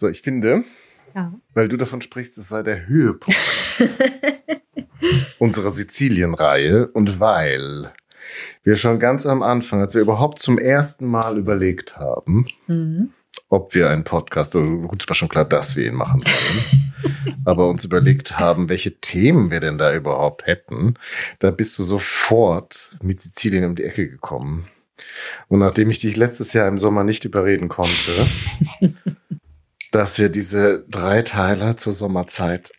So, ich finde, Ja. weil du davon sprichst, es sei der Höhepunkt unserer Sizilien-Reihe und weil wir schon ganz am Anfang, als wir überhaupt zum ersten Mal überlegt haben, Mhm. ob wir einen Podcast, oder gut, es war schon klar, dass wir ihn machen wollen, aber uns überlegt haben, welche Themen wir denn da überhaupt hätten, da bist du sofort mit Sizilien um die Ecke gekommen. Und nachdem ich dich letztes Jahr im Sommer nicht überreden konnte, dass wir diese Dreiteiler zur Sommerzeit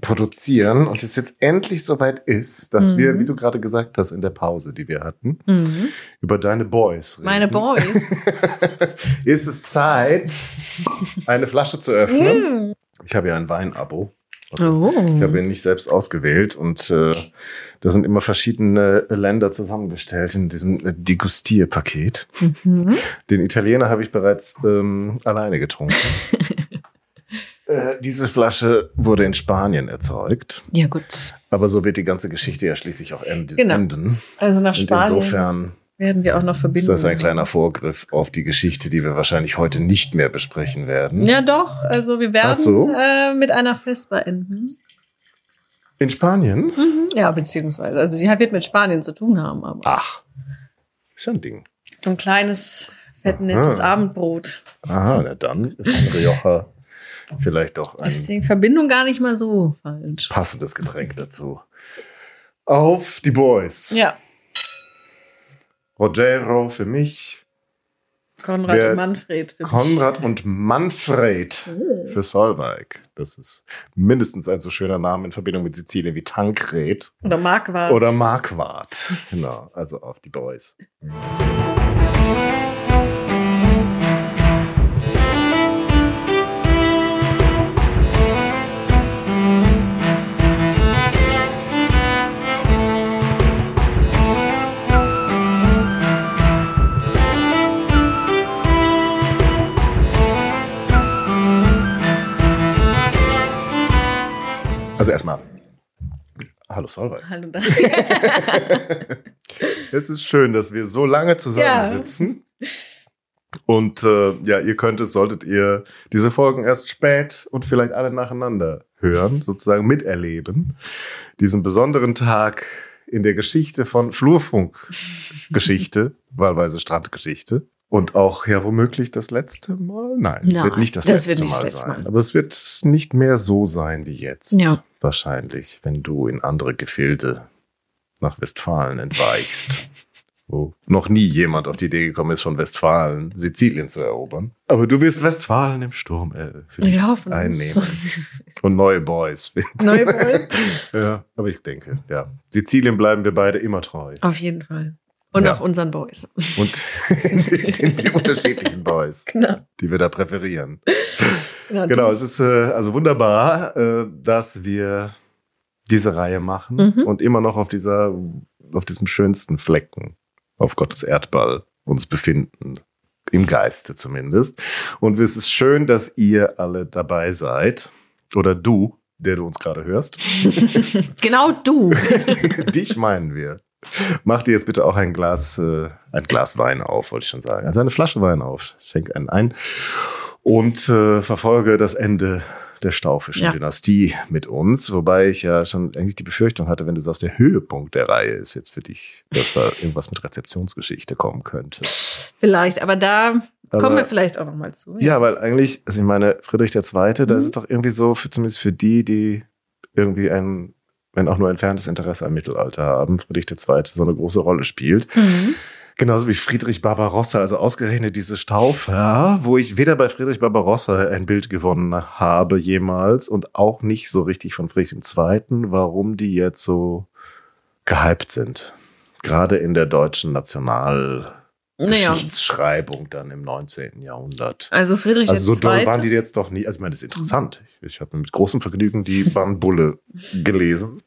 produzieren und es jetzt endlich soweit ist, dass Mhm. wir, wie du gerade gesagt hast, in der Pause, die wir hatten, Mhm. über deine Boys reden Meine Boys. ist es Zeit, eine Flasche zu öffnen. Mhm. Ich habe ja ein Weinabo. Also, Oh. Ich habe ihn nicht selbst ausgewählt und äh, da sind immer verschiedene Länder zusammengestellt in diesem äh, Degustierpaket. Mhm. Den Italiener habe ich bereits ähm, alleine getrunken. äh, diese Flasche wurde in Spanien erzeugt, Ja, gut. aber so wird die ganze Geschichte ja schließlich auch end Genau. enden. Also nach Und Spanien insofern werden wir auch noch ist verbinden. das ein kleiner Vorgriff auf die Geschichte, die wir wahrscheinlich heute nicht mehr besprechen werden. Ja, doch. Also wir werden so. äh, mit einer Vespa enden. In Spanien? Mhm. Ja, beziehungsweise. Also sie wird mit Spanien zu tun haben, aber Ach, ist ja ein Ding. so ein kleines, fettnettes. Abendbrot. Aha, na dann ist ein Rioja vielleicht doch Ist ein die Verbindung gar nicht mal so falsch. passendes Getränk dazu. Auf die Boys. Ja, Rogero für mich, Konrad Wer- und Manfred. für mich. Konrad und Manfred Oh. für Solveig. Das ist mindestens ein so schöner Name in Verbindung mit Sizilien wie Tankred Oder Marquardt. oder Marquardt. Genau, also auf die Boys. Also erstmal, hallo Solveig. Hallo da. Es ist schön, dass wir so lange zusammensitzen. Und äh, ja, ihr könntet, solltet ihr diese Folgen erst spät und vielleicht alle nacheinander hören, sozusagen miterleben. Diesen besonderen Tag in der Geschichte von Flurfunk-Geschichte, wahlweise Strandgeschichte. Und auch ja womöglich das letzte Mal. Nein, es Nein, wird nicht das, das letzte, nicht Mal letzte sein. Mal. Aber es wird nicht mehr so sein wie jetzt. Ja. Wahrscheinlich, wenn du in andere Gefilde nach Westfalen entweichst. wo noch nie jemand auf die Idee gekommen ist, von Westfalen Sizilien zu erobern. Aber du wirst Westfalen im Sturm äh, es. einnehmen. Und neue Boys. Neue Boy? ja, aber ich denke, ja. Sizilien bleiben wir beide immer treu. Auf jeden Fall. Und Ja. auch unseren Boys. Und die, die unterschiedlichen Boys, Genau. die wir da präferieren. Ja, Genau, es ist äh, also wunderbar, äh, dass wir diese Reihe machen Mhm. und immer noch auf dieser, auf diesem schönsten Flecken auf Gottes Erdball uns befinden. Im Geiste zumindest. Und es ist schön, dass ihr alle dabei seid. Oder du, der du uns gerade hörst. Genau du. Dich meinen wir. Mach dir jetzt bitte auch ein Glas, äh, ein Glas Wein auf, wollte ich schon sagen. Also eine Flasche Wein auf. Schenk einen ein. Und äh, verfolge das Ende der staufischen Ja. Dynastie mit uns. Wobei ich ja schon eigentlich die Befürchtung hatte, wenn du sagst, der Höhepunkt der Reihe ist jetzt für dich, dass da irgendwas mit Rezeptionsgeschichte kommen könnte. Vielleicht, aber da Aber- kommen wir vielleicht auch noch mal zu. Ja, weil eigentlich, also ich meine, Friedrich II., da Mhm. ist es doch irgendwie so, für, zumindest für die, die irgendwie ein, wenn auch nur entferntes Interesse am Mittelalter haben, Friedrich II. so eine große Rolle spielt. Mhm. Genauso wie Friedrich Barbarossa, also ausgerechnet diese Staufer, wo ich weder bei Friedrich Barbarossa ein Bild gewonnen habe jemals und auch nicht so richtig von Friedrich II., warum die jetzt so gehypt sind. Gerade in der deutschen Nationalgeschichtsschreibung dann im 19. Jahrhundert. Also Friedrich Also so doll waren die jetzt doch nie. Also ich meine, das ist interessant. Ich, ich habe mit großem Vergnügen die Bannbulle gelesen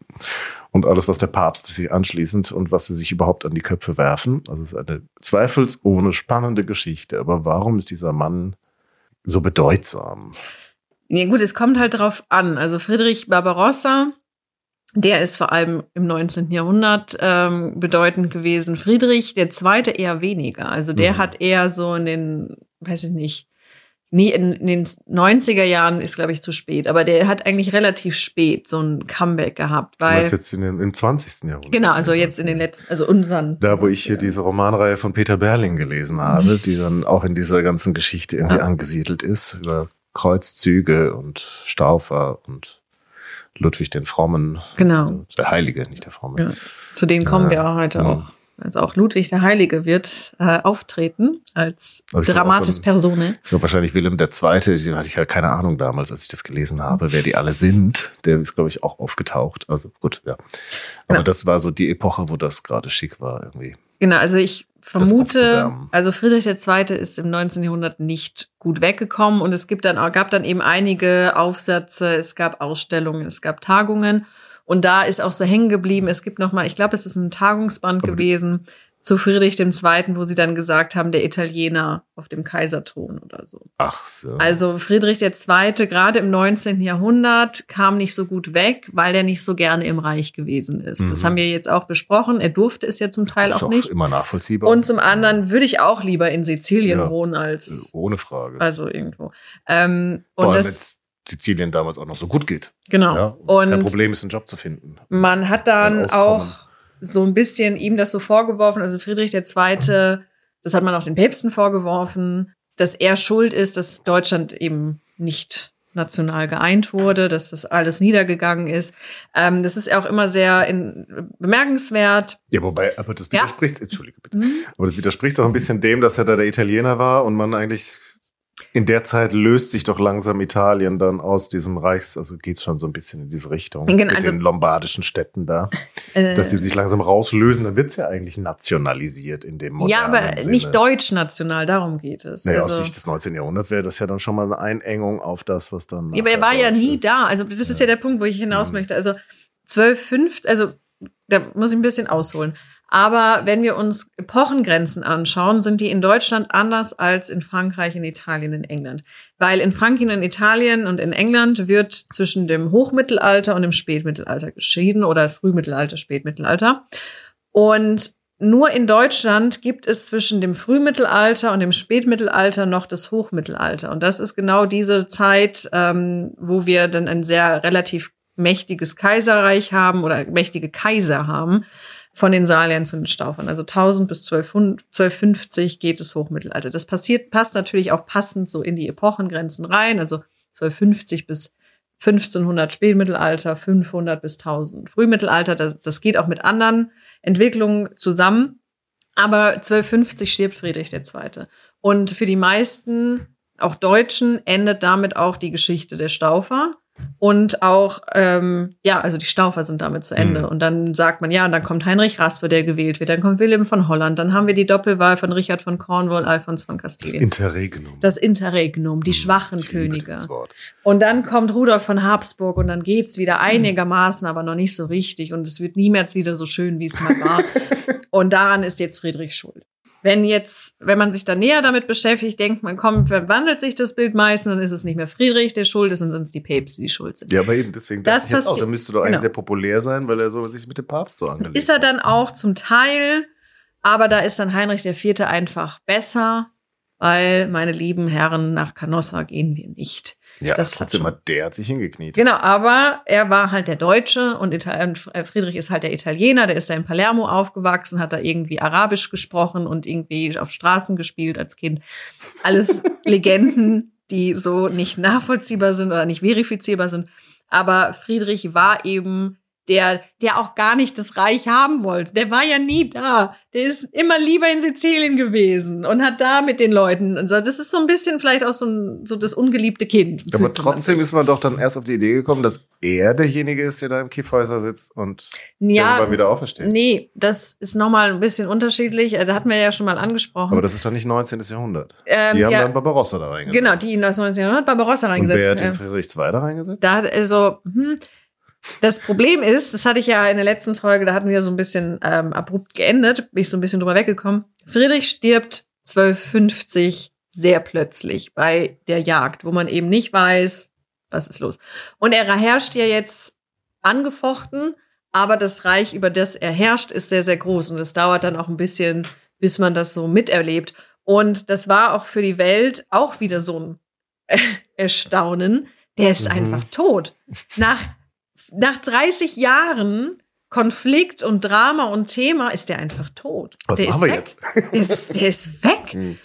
und alles, was der Papst sich anschließend und was sie sich überhaupt an die Köpfe werfen. Also es ist eine zweifelsohne spannende Geschichte. Aber warum ist dieser Mann so bedeutsam? Ja, gut, es kommt halt drauf an. Also Friedrich Barbarossa, der ist vor allem im 19. Jahrhundert ähm, bedeutend gewesen. Friedrich der Zweite eher weniger. Also der Mhm. hat eher so in den, weiß ich nicht, nie in, in den 90er Jahren ist, glaube ich, zu spät. Aber der hat eigentlich relativ spät so ein Comeback gehabt. Weil, du jetzt in den, im 20. Jahrhundert. Genau, also jetzt in den letzten, also unseren. Da, wo ich hier diese Romanreihe von Peter Berling gelesen habe, die dann auch in dieser ganzen Geschichte irgendwie ja. angesiedelt ist, über Kreuzzüge und Staufer und Ludwig den Frommen. Genau. Der Heilige, nicht der Fromme. Ja. Zu denen kommen wir auch heute ja. auch. Also auch Ludwig der Heilige wird äh, auftreten als dramatis so Persone. Ich glaube wahrscheinlich Wilhelm II., den hatte ich ja keine Ahnung damals, als ich das gelesen habe, wer die alle sind. Der ist, glaube ich, auch aufgetaucht. Also gut, ja. Aber genau. das war so die Epoche, wo das gerade schick war irgendwie. Genau, also ich vermute, also Friedrich II. ist im 19. Jahrhundert nicht gut weggekommen und es gibt dann, gab dann eben einige Aufsätze, es gab Ausstellungen, es gab Tagungen und da ist auch so hängen geblieben. Es gibt noch mal, ich glaube, es ist ein Tagungsband gewesen zu Friedrich II., wo sie dann gesagt haben, der Italiener auf dem Kaiserthron oder so. Ach so. Also Friedrich II. gerade im 19. Jahrhundert kam nicht so gut weg, weil er nicht so gerne im Reich gewesen ist. Mhm. Das haben wir jetzt auch besprochen. Er durfte es ja zum Teil auch, auch nicht. Immer nachvollziehbar. Und zum anderen würde ich auch lieber in Sizilien ja, wohnen als ohne Frage. Also irgendwo. Ähm, und das Sizilien damals auch noch so gut geht. Genau. Ja, und kein Problem ist, einen Job zu finden. Man hat dann auch so ein bisschen ihm das so vorgeworfen, also Friedrich II., das hat man auch den Päpsten vorgeworfen, dass er schuld ist, dass Deutschland eben nicht national geeint wurde, dass das alles niedergegangen ist. Ähm, das ist auch immer sehr in, bemerkenswert. Ja, wobei, aber das widerspricht, ja. entschuldige bitte, mhm. aber das widerspricht doch ein bisschen dem, dass er da der Italiener war und man eigentlich in der Zeit löst sich doch langsam Italien dann aus diesem Reichs, also geht es schon so ein bisschen in diese Richtung genau, mit also, den lombardischen Städten da, äh, dass sie sich langsam rauslösen, dann wird es ja eigentlich nationalisiert in dem modernen Ja, aber Sinne. nicht deutsch-national, darum geht es. Naja, also, aus Sicht des 19. Jahrhunderts wäre das ja dann schon mal eine Einengung auf das, was dann. Ja, aber er war ja nie ist. da, also das ist ja. ja der Punkt, wo ich hinaus mhm. möchte. Also 12,5, also da muss ich ein bisschen ausholen. Aber wenn wir uns Epochengrenzen anschauen, sind die in Deutschland anders als in Frankreich, in Italien, in England. Weil in Frankreich, in Italien und in England wird zwischen dem Hochmittelalter und dem Spätmittelalter geschieden oder Frühmittelalter, Spätmittelalter. Und nur in Deutschland gibt es zwischen dem Frühmittelalter und dem Spätmittelalter noch das Hochmittelalter. Und das ist genau diese Zeit, ähm, wo wir dann ein sehr relativ mächtiges Kaiserreich haben oder mächtige Kaiser haben von den Saliern zu den Staufern. Also 1000 bis 1250 geht es Hochmittelalter. Das passiert, passt natürlich auch passend so in die Epochengrenzen rein. Also 1250 bis 1500 Spätmittelalter, 500 bis 1000 Frühmittelalter. Das, das geht auch mit anderen Entwicklungen zusammen. Aber 1250 stirbt Friedrich II. Und für die meisten, auch Deutschen, endet damit auch die Geschichte der Staufer. Und auch, ähm, ja, also die Staufer sind damit zu Ende. Mhm. Und dann sagt man, ja, und dann kommt Heinrich Raspe, der gewählt wird, dann kommt Wilhelm von Holland, dann haben wir die Doppelwahl von Richard von Cornwall, Alfons von Kastilien. Das Interregnum. Das Interregnum, die mhm. schwachen Könige. Und dann kommt Rudolf von Habsburg und dann geht's wieder einigermaßen, aber noch nicht so richtig. Und es wird niemals wieder so schön, wie es mal war. und daran ist jetzt Friedrich schuld. Wenn jetzt, wenn man sich da näher damit beschäftigt, denkt man, komm, verwandelt sich das Bild meistens, dann ist es nicht mehr Friedrich, der schuld ist, und sind es die Päpste, die schuld sind. Ja, aber eben, deswegen das dachte auch, da müsste doch eigentlich genau. sehr populär sein, weil er so sich mit dem Papst so angelegt Ist er dann auch zum Teil, aber da ist dann Heinrich IV. einfach besser, weil, meine lieben Herren, nach Canossa gehen wir nicht. Ja, das trotzdem hat der hat sich hingekniet. Genau, aber er war halt der Deutsche und äh, Friedrich ist halt der Italiener, der ist da in Palermo aufgewachsen, hat da irgendwie Arabisch gesprochen und irgendwie auf Straßen gespielt als Kind. Alles Legenden, die so nicht nachvollziehbar sind oder nicht verifizierbar sind. Aber Friedrich war eben der, der auch gar nicht das Reich haben wollte. Der war ja nie da. Der ist immer lieber in Sizilien gewesen und hat da mit den Leuten und so. Das ist so ein bisschen vielleicht auch so, ein, so das ungeliebte Kind. Aber trotzdem ist man doch dann erst auf die Idee gekommen, dass er derjenige ist, der da im Kiffhäuser sitzt und ja, irgendwann wieder aufersteht. Nee, das ist nochmal ein bisschen unterschiedlich. Da hatten wir ja schon mal angesprochen. Aber das ist doch nicht 19. Jahrhundert. Ähm, die haben ja, dann Barbarossa da reingesetzt. Genau, die in das 19. Jahrhundert Barbarossa reingesetzt. Und wer hat den Friedrich II da reingesetzt? Da hat also, hm, das Problem ist, das hatte ich ja in der letzten Folge, da hatten wir so ein bisschen ähm, abrupt geendet, bin ich so ein bisschen drüber weggekommen. Friedrich stirbt 1250 sehr plötzlich bei der Jagd, wo man eben nicht weiß, was ist los. Und er herrscht ja jetzt angefochten, aber das Reich, über das er herrscht, ist sehr, sehr groß. Und es dauert dann auch ein bisschen, bis man das so miterlebt. Und das war auch für die Welt auch wieder so ein erstaunen, der ist Mhm. einfach tot. Nach, nach 30 Jahren Konflikt und Drama und Thema ist der einfach tot. Was der machen ist wir weg. jetzt? Der ist, der ist weg. Hm.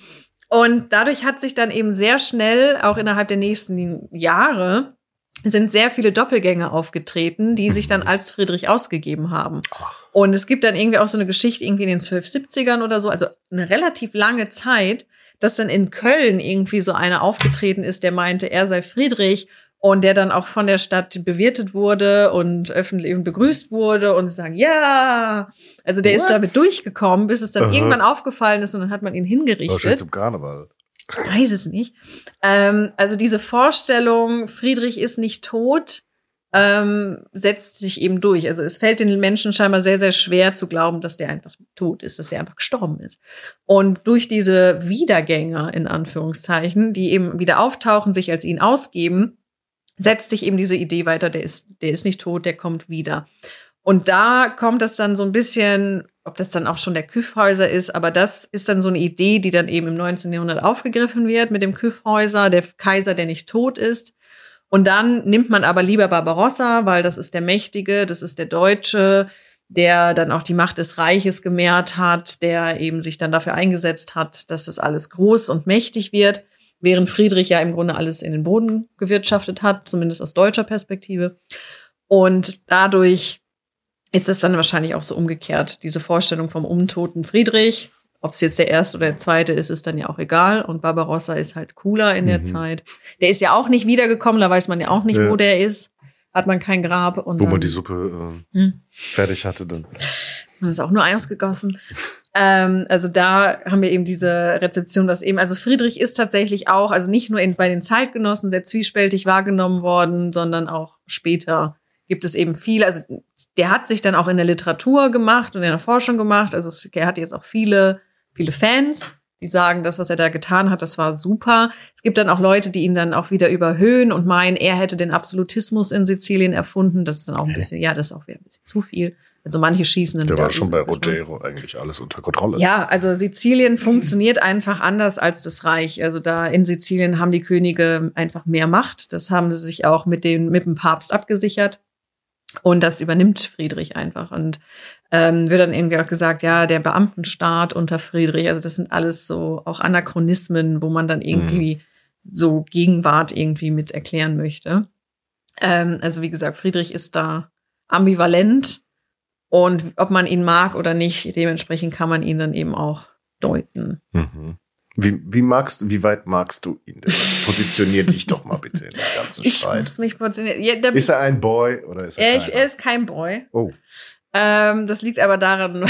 Und dadurch hat sich dann eben sehr schnell, auch innerhalb der nächsten Jahre, sind sehr viele Doppelgänger aufgetreten, die sich dann als Friedrich ausgegeben haben. Ach. Und es gibt dann irgendwie auch so eine Geschichte irgendwie in den 1270ern oder so, also eine relativ lange Zeit, dass dann in Köln irgendwie so einer aufgetreten ist, der meinte, er sei Friedrich und der dann auch von der Stadt bewirtet wurde und öffentlich begrüßt wurde und sie sagen, ja, also der ist What? damit durchgekommen, bis es dann Aha. irgendwann aufgefallen ist und dann hat man ihn Wahrscheinlich hingerichtet. zum Karneval. Weiß es nicht. Ähm, also diese Vorstellung, Friedrich ist nicht tot, ähm, setzt sich eben durch. Also es fällt den Menschen scheinbar sehr, sehr schwer zu glauben, dass der einfach tot ist, dass er einfach gestorben ist. Und durch diese Wiedergänger, in Anführungszeichen, die eben wieder auftauchen, sich als ihn ausgeben, setzt sich eben diese Idee weiter, der ist, der ist nicht tot, der kommt wieder. Und da kommt das dann so ein bisschen, ob das dann auch schon der Küffhäuser ist, aber das ist dann so eine Idee, die dann eben im 19. Jahrhundert aufgegriffen wird mit dem Küffhäuser, der Kaiser, der nicht tot ist. Und dann nimmt man aber lieber Barbarossa, weil das ist der Mächtige, das ist der Deutsche, der dann auch die Macht des Reiches gemehrt hat, der eben sich dann dafür eingesetzt hat, dass das alles groß und mächtig wird, während Friedrich ja im Grunde alles in den Boden gewirtschaftet hat, zumindest aus deutscher Perspektive. Und dadurch ist es dann wahrscheinlich auch so umgekehrt. Diese Vorstellung vom untoten Friedrich, ob es jetzt der erste oder der zweite ist, ist dann ja auch egal. Und Barbarossa ist halt cooler in der Mhm. Zeit. Der ist ja auch nicht wiedergekommen, da weiß man ja auch nicht, Ja. wo der ist. Hat man kein Grab. Und Wo dann, man die Suppe äh, Hm. fertig hatte dann. Man ist auch nur ausgegossen. ähm, also da haben wir eben diese Rezeption, dass eben, also Friedrich ist tatsächlich auch, also nicht nur in, bei den Zeitgenossen sehr zwiespältig wahrgenommen worden, sondern auch später gibt es eben viel, also der hat sich dann auch in der Literatur gemacht und in der Forschung gemacht, also es, er hat jetzt auch viele, viele Fans, die sagen, das, was er da getan hat, das war super. Es gibt dann auch Leute, die ihn dann auch wieder überhöhen und meinen, er hätte den Absolutismus in Sizilien erfunden. Das ist dann auch ein bisschen, ja, das ist auch wieder ein bisschen zu viel. Also manche schießen dann Der war schon bei über- Rogero eigentlich alles unter Kontrolle. ja, also Sizilien funktioniert einfach anders als das Reich. Also da in Sizilien haben die Könige einfach mehr Macht. Das haben sie sich auch mit, den, mit dem Papst abgesichert. Und das übernimmt Friedrich einfach. Und ähm, wird dann irgendwie auch gesagt, ja, der Beamtenstaat unter Friedrich, also das sind alles so auch Anachronismen, wo man dann irgendwie so Gegenwart irgendwie mit erklären möchte. Ähm, also wie gesagt, Friedrich ist da ambivalent und ob man ihn mag oder nicht, dementsprechend kann man ihn dann eben auch deuten. Mhm. Wie, wie magst wie weit magst du ihn denn? Positionier dich doch mal bitte in den ganzen Ich Streit. muss mich positionieren. Ja, Ist er ein Boy oder ist er er, ich, keiner? er ist kein Boy. Oh, Ähm, das liegt aber daran,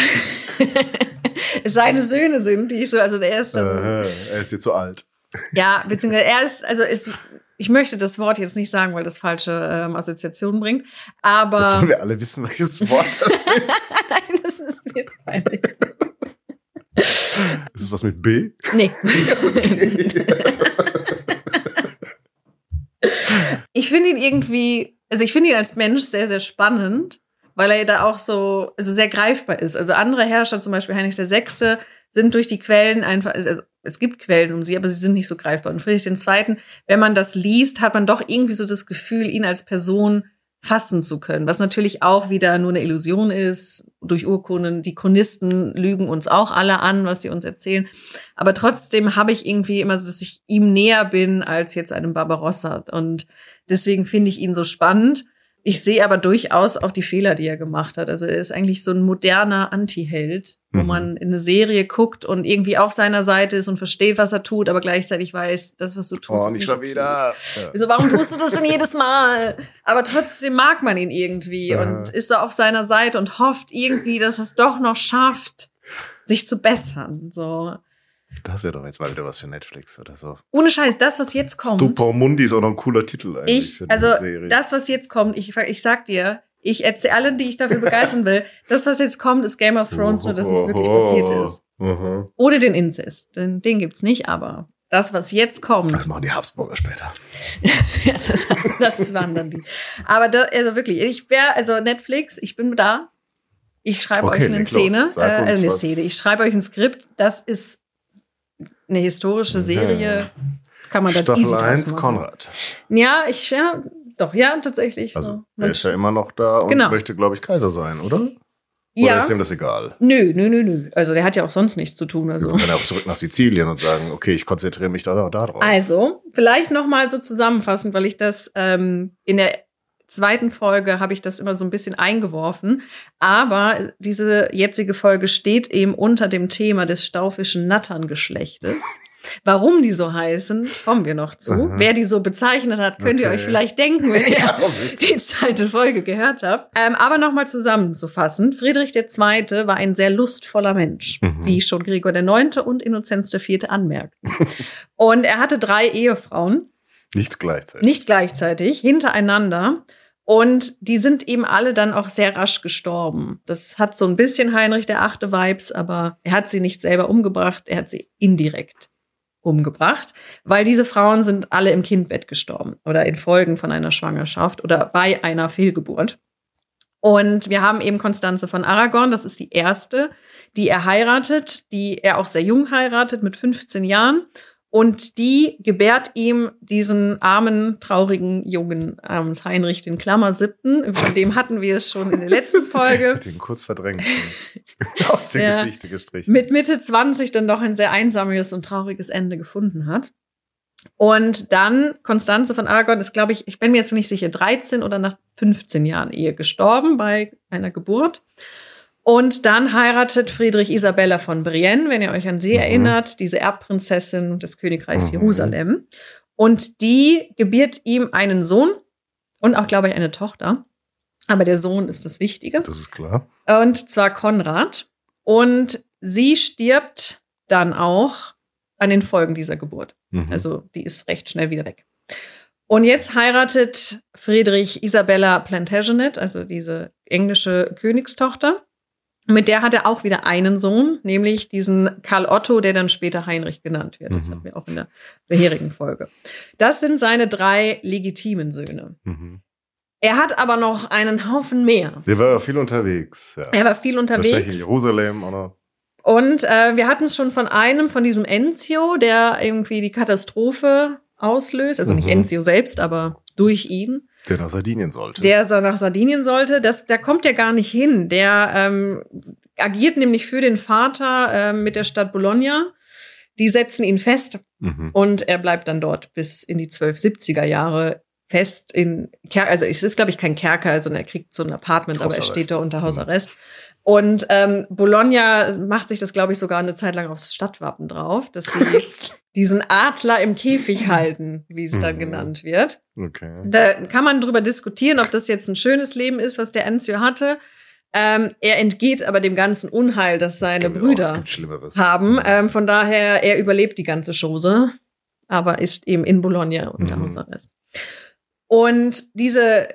es seine Söhne sind, die ich so, also der ist dann, äh, er ist dir zu alt. ja, beziehungsweise er ist, also ist, ich möchte das Wort jetzt nicht sagen, weil das falsche ähm, Assoziationen bringt, Jetzt aber wollen wir alle wissen, welches Wort das ist. nein, das ist mir jetzt peinlich. ist es was mit B? Nee. ich finde ihn irgendwie, also ich finde ihn als Mensch sehr, sehr spannend, weil er da auch so, also sehr greifbar ist. Also andere Herrscher, zum Beispiel Heinrich VI., sind durch die Quellen einfach, also es gibt Quellen um sie, aber sie sind nicht so greifbar. Und Friedrich II., wenn man das liest, hat man doch irgendwie so das Gefühl, ihn als Person fassen zu können, was natürlich auch wieder nur eine Illusion ist durch Urkunden. Die Chronisten lügen uns auch alle an, was sie uns erzählen. Aber trotzdem habe ich irgendwie immer so, dass ich ihm näher bin als jetzt einem Barbarossa. Und deswegen finde ich ihn so spannend. Ich sehe aber durchaus auch die Fehler, die er gemacht hat. Also er ist eigentlich so ein moderner Anti-Held, wo Mhm. man in eine Serie guckt und irgendwie auf seiner Seite ist und versteht, was er tut, aber gleichzeitig weiß, das, was du tust, Oh, ist nicht nicht schon okay. wieder. Ja. Also warum tust du das denn jedes Mal? Aber trotzdem mag man ihn irgendwie Aha. und ist so auf seiner Seite und hofft irgendwie, dass es doch noch schafft, sich zu bessern. So Das wäre doch jetzt mal wieder was für Netflix oder so. ohne Scheiß, das was jetzt kommt. Stupor Mundi ist auch noch ein cooler Titel eigentlich Ich, für diese also Serie. das was jetzt kommt, ich, ich sag dir, ich erzähle allen, die ich dafür begeistern will, das was jetzt kommt, ist Game of Thrones, nur dass es wirklich passiert ist. Ohne den Inzest, den, den gibt's nicht, aber das was jetzt kommt. Das machen die Habsburger später. ja, das, das waren dann die. Aber da, also wirklich, ich wäre, also Netflix, ich bin da. Ich schreibe Okay, euch eine. Szene, äh, eine. Szene. Ich schreibe euch ein Skript. Das ist eine historische Serie. kann man Staffel easy draus 1 machen. Konrad. Ja, ich, ja, doch, ja, tatsächlich. Also, so. er ist ja immer noch da und Genau. möchte, glaube ich, Kaiser sein, oder? Oder ja. ist ihm das egal? Nö, nö, nö, nö. Also der hat ja auch sonst nichts zu tun. Also, Wir können auch zurück nach Sizilien und sagen, okay, ich konzentriere mich da, da, da drauf. also vielleicht noch mal so zusammenfassend, weil ich das ähm, in der zweiten Folge habe ich das immer so ein bisschen eingeworfen. Aber diese jetzige Folge steht eben unter dem Thema des staufischen Natterngeschlechtes. Warum die so heißen, kommen wir noch zu. Aha. Wer die so bezeichnet hat, könnt ihr Okay. euch vielleicht denken, wenn ihr Ja, die zweite Folge gehört habt. Ähm, aber nochmal zusammenzufassen. Friedrich II. war ein sehr lustvoller Mensch, Mhm. wie schon Gregor IX. und Innozenz IV. anmerkten. und er hatte drei Ehefrauen, Nicht gleichzeitig. nicht gleichzeitig, hintereinander. Und die sind eben alle dann auch sehr rasch gestorben. Das hat so ein bisschen Heinrich der Achte Vibes, aber er hat sie nicht selber umgebracht, er hat sie indirekt umgebracht, weil diese Frauen sind alle im Kindbett gestorben oder in Folgen von einer Schwangerschaft oder bei einer Fehlgeburt. Und wir haben eben Konstanze von Aragon, das ist die erste, die er heiratet, die er auch sehr jung heiratet, mit 15 Jahren. Und die gebärt ihm diesen armen, traurigen Jungen namens Heinrich den Klammer siebten. Von dem hatten wir es schon in der letzten Folge. Hat ihn kurz verdrängt. Aus der Ja. Geschichte gestrichen. Mit Mitte 20 dann doch ein sehr einsames und trauriges Ende gefunden hat. Und dann Konstanze von Aragon ist, glaube ich, ich bin mir jetzt nicht sicher, 13 oder nach 15 Jahren Ehe gestorben bei einer Geburt. Und dann heiratet Friedrich Isabella von Brienne, wenn ihr euch an sie Mhm. erinnert, diese Erbprinzessin des Königreichs Mhm. Jerusalem. Und die gebiert ihm einen Sohn und auch, glaube ich, eine Tochter. Aber der Sohn ist das Wichtige. Das ist klar. Und zwar Konrad. Und sie stirbt dann auch an den Folgen dieser Geburt. Mhm. Also die ist recht schnell wieder weg. Und jetzt heiratet Friedrich Isabella Plantagenet, also diese englische Königstochter. Mit der hat er auch wieder einen Sohn, nämlich diesen Karl Otto, der dann später Heinrich genannt wird. Das Mhm. hatten wir auch in der vorherigen Folge. Das sind seine drei legitimen Söhne. Mhm. Er hat aber noch einen Haufen mehr. Der war viel unterwegs. Ja. Er war viel Wahrscheinlich in unterwegs. Jerusalem. Oder? Und äh, wir hatten es schon von einem, von diesem Enzio, der irgendwie die Katastrophe auslöst. Also nicht Mhm. Enzio selbst, aber durch ihn. Der nach Sardinien sollte. Der so nach Sardinien sollte. Das, da kommt er gar nicht hin. Der ähm, agiert nämlich für den Vater ähm, mit der Stadt Bologna. Die setzen ihn fest mhm. und er bleibt dann dort bis in die 1270er Jahre fest in Kerker. Also es ist, glaube ich, kein Kerker, sondern er kriegt so ein Apartment, aber er steht da unter Hausarrest. Und ähm, Bologna macht sich das, glaube ich, sogar eine Zeit lang aufs Stadtwappen drauf, dass sie diesen Adler im Käfig halten, wie es dann Mhm. genannt wird. Okay. Da kann man drüber diskutieren, ob das jetzt ein schönes Leben ist, was der Enzio hatte. Ähm, er entgeht aber dem ganzen Unheil, das seine Genau, Brüder haben. Ähm, von daher, er überlebt die ganze Chose, aber ist eben in Bologna unter Mhm. Hausarrest. Und diese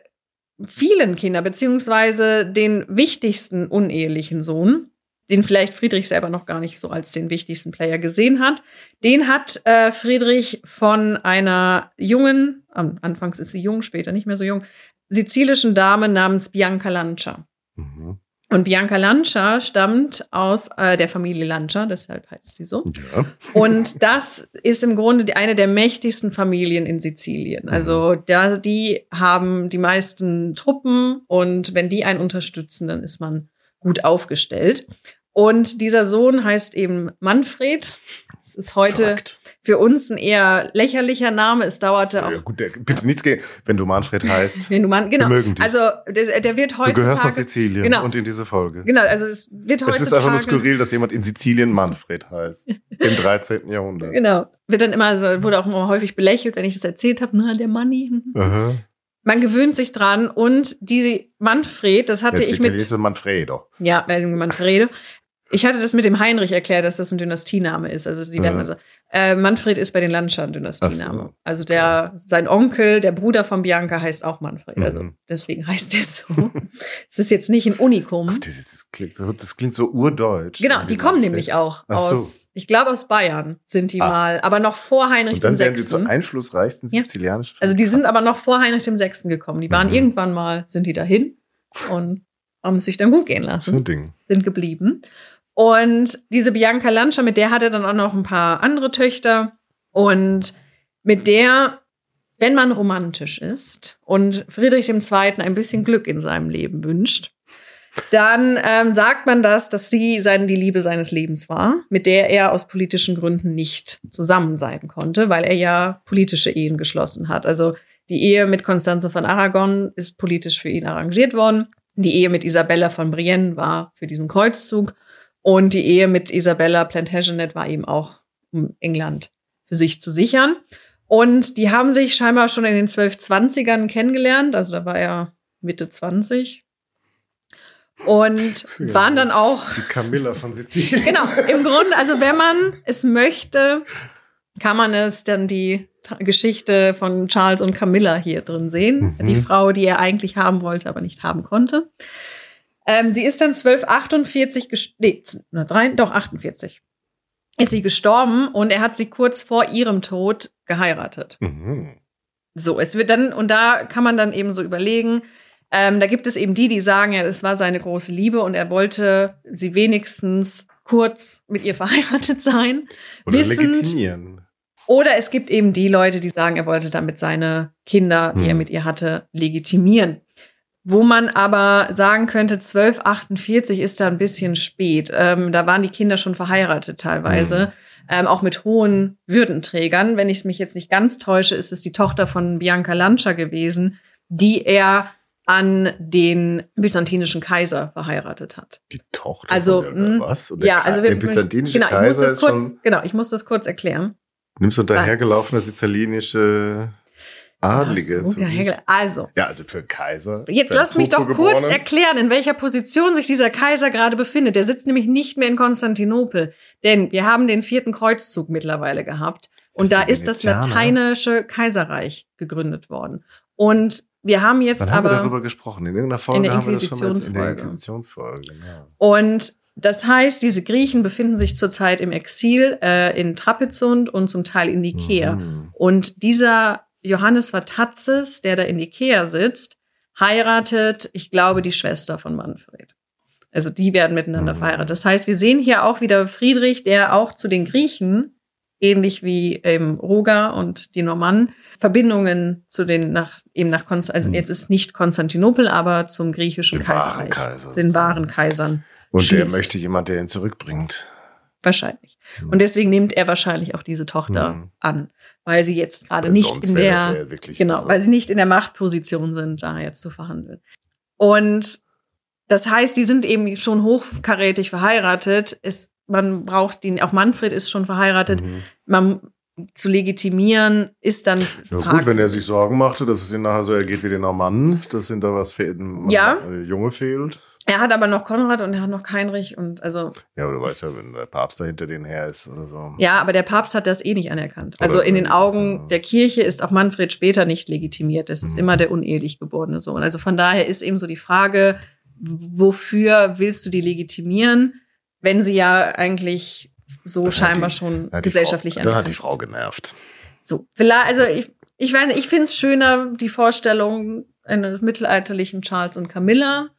vielen Kinder, beziehungsweise den wichtigsten unehelichen Sohn, den vielleicht Friedrich selber noch gar nicht so als den wichtigsten Player gesehen hat, den hat äh, Friedrich von einer jungen, am anfangs ist sie jung, später nicht mehr so jung, sizilischen Dame namens Bianca Lancia. Mhm. Und Bianca Lancia stammt aus äh, der Familie Lancia, deshalb heißt sie so. Ja. Und das ist im Grunde die, eine der mächtigsten Familien in Sizilien. Also da, die haben die meisten Truppen und wenn die einen unterstützen, dann ist man gut aufgestellt. Und dieser Sohn heißt eben Manfred. Das ist heute Verrückt. Für uns ein eher lächerlicher Name. Es dauerte auch Ja, gut, der, bitte nichts gegen, wenn du Manfred heißt. wenn du man, genau. Wir mögen dich. Also der, der wird Du heutzutage. gehörst nach Sizilien Genau. und in diese Folge. Genau, also es wird heutzutage. Es ist einfach nur skurril, dass jemand in Sizilien Manfred heißt. Im 13. Jahrhundert. Genau. Wird dann immer so, wurde auch immer häufig belächelt, wenn ich das erzählt habe, na, der Manni. Aha. Man gewöhnt sich dran und die Manfred, das hatte Der ich mit, Manfredo. ja, Manfrede. Ich hatte das mit dem Heinrich erklärt, dass das ein Dynastiename ist. Also die werden, Ja. äh, Manfred ist bei den Landschern ein Dynastiename. Ach so. Also der, sein Onkel, der Bruder von Bianca heißt auch Manfred. Also Mhm. deswegen heißt er so. Es ist jetzt nicht ein Unikum. Das, das, klingt so, das klingt so urdeutsch. Genau, die kommen nämlich auch Ach so. aus, ich glaube aus Bayern sind die Ah. mal, aber noch vor Heinrich Und dann dem werden sie zur Sechsten. einflussreichsten Ja. sizilianischen Also die sind aber noch vor Heinrich dem Sechsten gekommen. Die waren Mhm. irgendwann mal, sind die dahin und haben es sich dann gut gehen So ein lassen, Ding. sind geblieben. Und diese Bianca Lancia, mit der hat er dann auch noch ein paar andere Töchter. Und mit der, wenn man romantisch ist und Friedrich II. ein bisschen Glück in seinem Leben wünscht, dann ähm, sagt man das, dass sie seine, die Liebe seines Lebens war, mit der er aus politischen Gründen nicht zusammen sein konnte, weil er ja politische Ehen geschlossen hat. Also die Ehe mit Constanze von Aragon ist politisch für ihn arrangiert worden. Die Ehe mit Isabella von Brienne war für diesen Kreuzzug. Und die Ehe mit Isabella Plantagenet war eben auch, um England für sich zu sichern. Und die haben sich scheinbar schon in den 1220ern kennengelernt. Also da war er Mitte 20, und ja, waren dann auch. Die Camilla von Sizilien. Genau, im Grunde, also wenn man es möchte, kann man es dann die Geschichte von Charles und Camilla hier drin sehen. Mhm. Die Frau, die er eigentlich haben wollte, aber nicht haben konnte. Ähm, sie ist dann 1248, nee, drei, doch 48, ist sie gestorben und er hat sie kurz vor ihrem Tod geheiratet. Mhm. So, es wird dann, und da kann man dann eben so überlegen, ähm, da gibt es eben die, die sagen, ja, es war seine große Liebe und er wollte sie wenigstens kurz mit ihr verheiratet sein. Oder wissend, legitimieren. Oder es gibt eben die Leute, die sagen, er wollte damit seine Kinder, die hm. er mit ihr hatte, legitimieren. Wo man aber sagen könnte, 1248 ist da ein bisschen spät. Ähm, da waren die Kinder schon verheiratet teilweise, hm. ähm, auch mit hohen Würdenträgern. Wenn ich mich jetzt nicht ganz täusche, ist es die Tochter von Bianca Lancia gewesen, die er an den byzantinischen Kaiser verheiratet hat. Die Tochter also, von was? Oder ja, also wir, der byzantinische genau, Kaiser ich muss das kurz, genau, ich muss das kurz erklären. Nimmst du dahergelaufenes italienische Adlige. So, ja, also. Ja, also für Kaiser. Jetzt lass mich doch kurz erklären, in welcher Position sich dieser Kaiser gerade befindet. Der sitzt nämlich nicht mehr in Konstantinopel, denn wir haben den vierten Kreuzzug mittlerweile gehabt. Und da ist das lateinische Kaiserreich gegründet worden. Und wir haben jetzt Wann aber. Haben wir darüber gesprochen? In irgendeiner Folge in der Inquisitionsfolge. In der Inquisitionsfolge, genau. Und das heißt, diese Griechen befinden sich zurzeit im Exil äh, in Trapezunt und zum Teil in Nikea. Mhm. Und dieser Johannes Vatatzes, der da in Nikea sitzt, heiratet, ich glaube, die Schwester von Manfred. Also die werden miteinander mhm. verheiratet. Das heißt, wir sehen hier auch wieder Friedrich, der auch zu den Griechen ähnlich wie ähm, Roger und die Normannen, Verbindungen zu den nach eben nach Konst also mhm. jetzt ist nicht Konstantinopel, aber zum griechischen den Kaiserreich, wahren Kaiser, den wahren Kaisern. Und schließt. der möchte jemand, der ihn zurückbringt. Wahrscheinlich. Mhm. Und deswegen nimmt er wahrscheinlich auch diese Tochter mhm. an, weil sie jetzt gerade nicht in der ja genau, weil sie nicht in der Machtposition sind, da jetzt zu verhandeln. Und das heißt, die sind eben schon hochkarätig verheiratet. Es man braucht ihn, auch Manfred ist schon verheiratet, mhm. man zu legitimieren, ist dann ja, gut, wenn er sich Sorgen machte, dass es ihm nachher so ergeht wie den Normannen, dass ihm da was fehlt, ja. Junge fehlt. Er hat aber noch Konrad und er hat noch Heinrich und also. Ja, aber du weißt ja, wenn der Papst da hinter denen her ist oder so. Ja, aber der Papst hat das eh nicht anerkannt. Oder also in den Augen ja. der Kirche ist auch Manfred später nicht legitimiert. Das ist mhm. immer der unehelich geborene Sohn. Also von daher ist eben so die Frage, wofür willst du die legitimieren? wenn sie ja eigentlich so dann scheinbar die, schon gesellschaftlich Frau, Dann hat die Frau genervt. So, also ich, ich weiß, ich finde es schöner, die Vorstellung eines mittelalterlichen Charles und Camilla,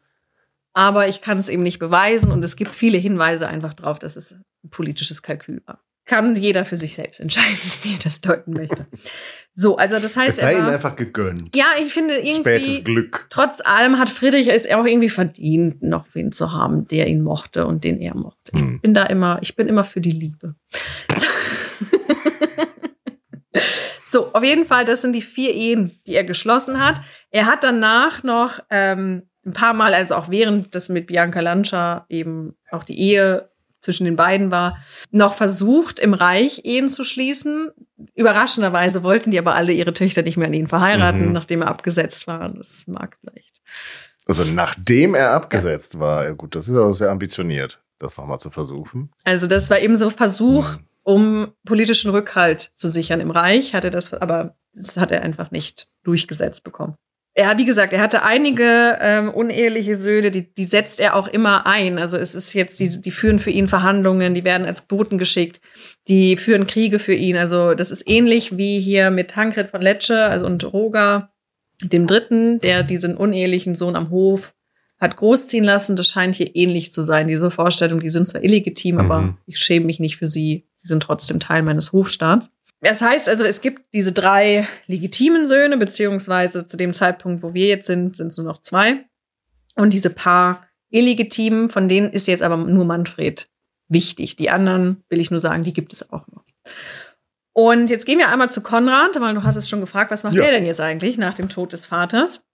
aber ich kann es eben nicht beweisen und es gibt viele Hinweise einfach drauf, dass es ein politisches Kalkül war kann jeder für sich selbst entscheiden, wie er das deuten möchte. So, also das heißt, es sei ihm einfach gegönnt. Ja, ich finde irgendwie spätes Glück. Trotz allem hat Friedrich es auch irgendwie verdient, noch wen zu haben, der ihn mochte und den er mochte. Ich hm. bin da immer, ich bin immer für die Liebe. so, auf jeden Fall, das sind die vier Ehen, die er geschlossen hat. Er hat danach noch ähm, ein paar Mal, also auch während das mit Bianca Lancia eben auch die Ehe zwischen den beiden war, noch versucht, im Reich Ehen zu schließen. Überraschenderweise wollten die aber alle ihre Töchter nicht mehr an ihn verheiraten, mhm. nachdem er abgesetzt war. Das mag vielleicht. Also nachdem er abgesetzt ja. war, ja gut, das ist auch sehr ambitioniert, das nochmal zu versuchen. Also das war eben so Versuch, mhm. um politischen Rückhalt zu sichern im Reich, hatte das, aber das hat er einfach nicht durchgesetzt bekommen er, wie gesagt, er hatte einige ähm, uneheliche Söhne, die, die setzt er auch immer ein. Also es ist jetzt, die, die führen für ihn Verhandlungen, die werden als Boten geschickt, die führen Kriege für ihn. Also das ist ähnlich wie hier mit Tankred von Lecce, also und Roger, dem Dritten, der diesen unehelichen Sohn am Hof hat großziehen lassen. Das scheint hier ähnlich zu sein. Diese Vorstellungen, die sind zwar illegitim, mhm. aber ich schäme mich nicht für sie. Sie sind trotzdem Teil meines Hofstaats. Das heißt also, es gibt diese drei legitimen Söhne, beziehungsweise zu dem Zeitpunkt, wo wir jetzt sind, sind es nur noch zwei. Und diese paar illegitimen, von denen ist jetzt aber nur Manfred wichtig. Die anderen, will ich nur sagen, die gibt es auch noch. Und jetzt gehen wir einmal zu Konrad, weil du hattest schon gefragt, was macht ja. der denn jetzt eigentlich nach dem Tod des Vaters?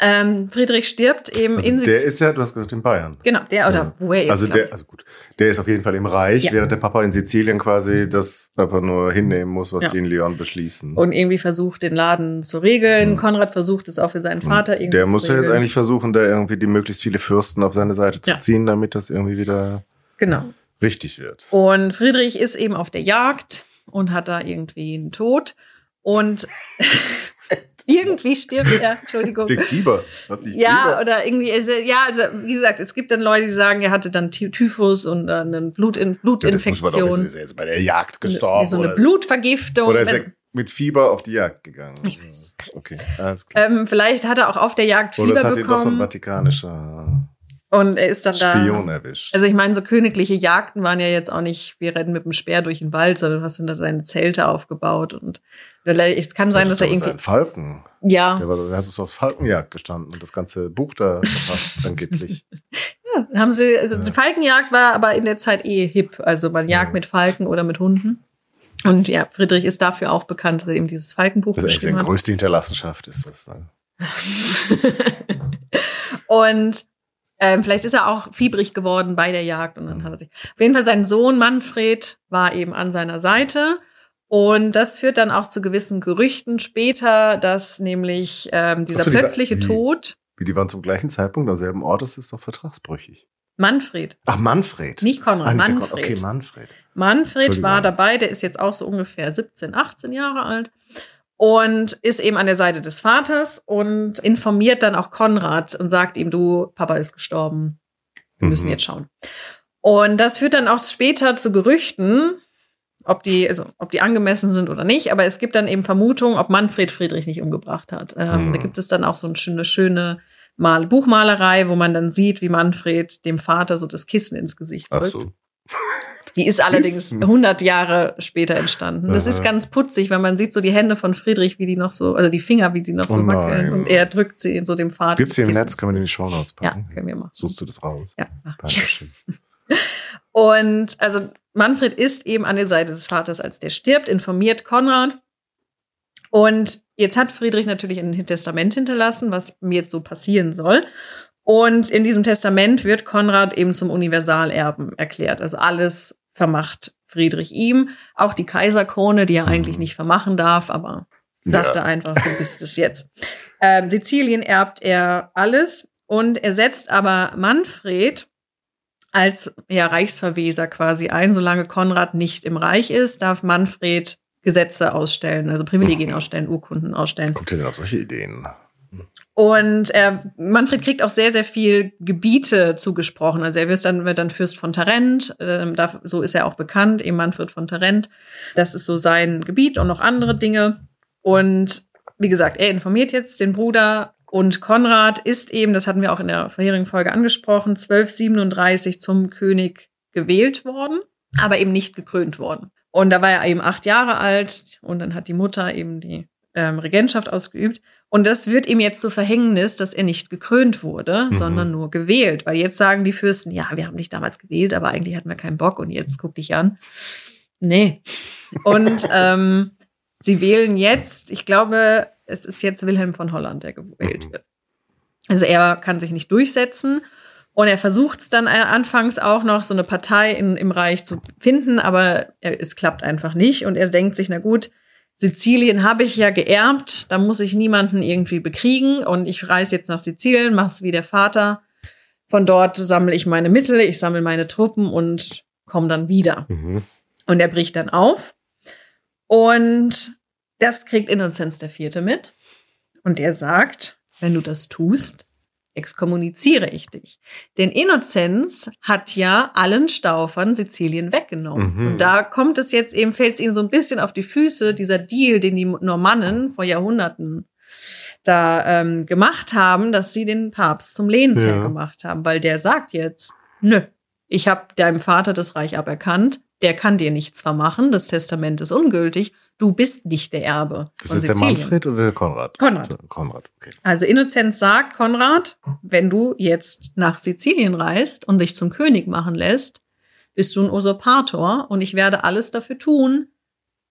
Ähm, Friedrich stirbt eben also in Der ist ja, du hast gesagt, in Bayern. Genau, der oder ja. wo er jetzt. Also der, also gut, der ist auf jeden Fall im Reich, ja. während der Papa in Sizilien quasi das einfach nur hinnehmen muss, was ja. die in Lyon beschließen. Und irgendwie versucht, den Laden zu regeln. Mhm. Konrad versucht es auch für seinen Vater irgendwie Der muss ja jetzt eigentlich versuchen, da irgendwie die möglichst viele Fürsten auf seine Seite zu ziehen, damit das irgendwie wieder genau. richtig wird. Und Friedrich ist eben auf der Jagd und hat da irgendwie einen Tod. Und irgendwie stirbt er, Entschuldigung. Dick Fieber, was ich Ja, Fieber. oder irgendwie, also, ja, also wie gesagt, es gibt dann Leute, die sagen, er hatte dann Typhus und äh, eine Blutin Blutinfektion. Ja, doch, ist er jetzt bei der Jagd gestorben? So eine Blutvergiftung. Oder ist er mit Fieber auf die Jagd gegangen? Okay, alles klar. Ähm, vielleicht hat er auch auf der Jagd Fieber bekommen. Oder es hat ihn doch so ein vatikanischer und er ist dann Spion da. erwischt. Also ich meine, so königliche Jagden waren ja jetzt auch nicht, wir rennen mit dem Speer durch den Wald, sondern du hast dann da seine Zelte aufgebaut und es kann sein, dass er irgendwie. Ein Falken. Ja. Der, war, der hat es auf Falkenjagd gestanden und das ganze Buch da verfasst, angeblich. Ja, haben sie, also ja. die Falkenjagd war aber in der Zeit eh hip. Also man jagt ja. mit Falken oder mit Hunden. Und ja, Friedrich ist dafür auch bekannt, dass er eben dieses Falkenbuch das geschrieben hat. Das ist größte Hinterlassenschaft, ist das. Ne? und ähm, vielleicht ist er auch fiebrig geworden bei der Jagd und dann hat er sich. Auf jeden Fall sein Sohn Manfred war eben an seiner Seite. Und das führt dann auch zu gewissen Gerüchten später, dass nämlich ähm, dieser so, plötzliche die, Tod. Wie die waren zum gleichen Zeitpunkt am selben Ort, das ist doch vertragsbrüchig. Manfred. Ach, Manfred. Nicht Konrad, ah, nicht Manfred. Okay, Manfred. Manfred war dabei, der ist jetzt auch so ungefähr 17, 18 Jahre alt und ist eben an der Seite des Vaters und informiert dann auch Konrad und sagt ihm, du, Papa ist gestorben. Wir müssen mhm. jetzt schauen. Und das führt dann auch später zu Gerüchten, ob die, also ob die angemessen sind oder nicht, aber es gibt dann eben Vermutungen, ob Manfred Friedrich nicht umgebracht hat. Ähm, mhm. Da gibt es dann auch so eine schöne, schöne Mal Buchmalerei, wo man dann sieht, wie Manfred dem Vater so das Kissen ins Gesicht drückt. Ach so. Die ist allerdings 100 Jahre später entstanden. Das ist ganz putzig, weil man sieht so die Hände von Friedrich, wie die noch so, also die Finger, wie sie noch so oh wackeln. Und er drückt sie so dem Vater. Gibt's sie im Netz? Können wir in die Show Notes packen? Ja, können wir machen. Suchst du das raus? Ja. Dankeschön. Und also Manfred ist eben an der Seite des Vaters, als der stirbt, informiert Konrad. Und jetzt hat Friedrich natürlich ein Testament hinterlassen, was mir jetzt so passieren soll. Und in diesem Testament wird Konrad eben zum Universalerben erklärt. Also alles vermacht Friedrich ihm. Auch die Kaiserkrone, die er mhm. eigentlich nicht vermachen darf, aber sagte ja. einfach, du bist es jetzt. Ähm, Sizilien erbt er alles und er setzt aber Manfred als ja, Reichsverweser quasi ein. Solange Konrad nicht im Reich ist, darf Manfred Gesetze ausstellen, also Privilegien mhm. ausstellen, Urkunden ausstellen. Kommt ihr denn auf solche Ideen? Und er, Manfred kriegt auch sehr, sehr viel Gebiete zugesprochen. Also er wird dann, wird dann Fürst von Tarent, äh, da, so ist er auch bekannt, eben Manfred von Tarent. Das ist so sein Gebiet und noch andere Dinge. Und wie gesagt, er informiert jetzt den Bruder und Konrad ist eben, das hatten wir auch in der vorherigen Folge angesprochen, 1237 zum König gewählt worden, aber eben nicht gekrönt worden. Und da war er eben acht Jahre alt und dann hat die Mutter eben die ähm, Regentschaft ausgeübt. Und das wird ihm jetzt zu Verhängnis, dass er nicht gekrönt wurde, mhm. sondern nur gewählt. Weil jetzt sagen die Fürsten, ja, wir haben dich damals gewählt, aber eigentlich hatten wir keinen Bock und jetzt guck dich an. Nee. Und ähm, sie wählen jetzt, ich glaube, es ist jetzt Wilhelm von Holland, der gewählt mhm. wird. Also er kann sich nicht durchsetzen. Und er versucht es dann anfangs auch noch, so eine Partei in, im Reich zu finden, aber er, es klappt einfach nicht. Und er denkt sich, na gut, Sizilien habe ich ja geerbt, da muss ich niemanden irgendwie bekriegen und ich reise jetzt nach Sizilien, mach's wie der Vater. Von dort sammle ich meine Mittel, ich sammle meine Truppen und komme dann wieder. Mhm. Und er bricht dann auf. Und das kriegt Innozenz der Vierte mit. Und er sagt, wenn du das tust, exkommuniziere ich dich. Denn Innozenz hat ja allen Staufern Sizilien weggenommen. Mhm. Und da kommt es jetzt eben, fällt es ihnen so ein bisschen auf die Füße, dieser Deal, den die Normannen vor Jahrhunderten da ähm, gemacht haben, dass sie den Papst zum Lehnsherr ja. gemacht haben, weil der sagt jetzt, nö, ich habe deinem Vater das Reich aberkannt, der kann dir nichts vermachen, das Testament ist ungültig, du bist nicht der Erbe. Das ist Sizilien. der Manfred oder der Konrad? Konrad. Konrad, okay. Also Innozenz sagt, Konrad, wenn du jetzt nach Sizilien reist und dich zum König machen lässt, bist du ein Usurpator und ich werde alles dafür tun,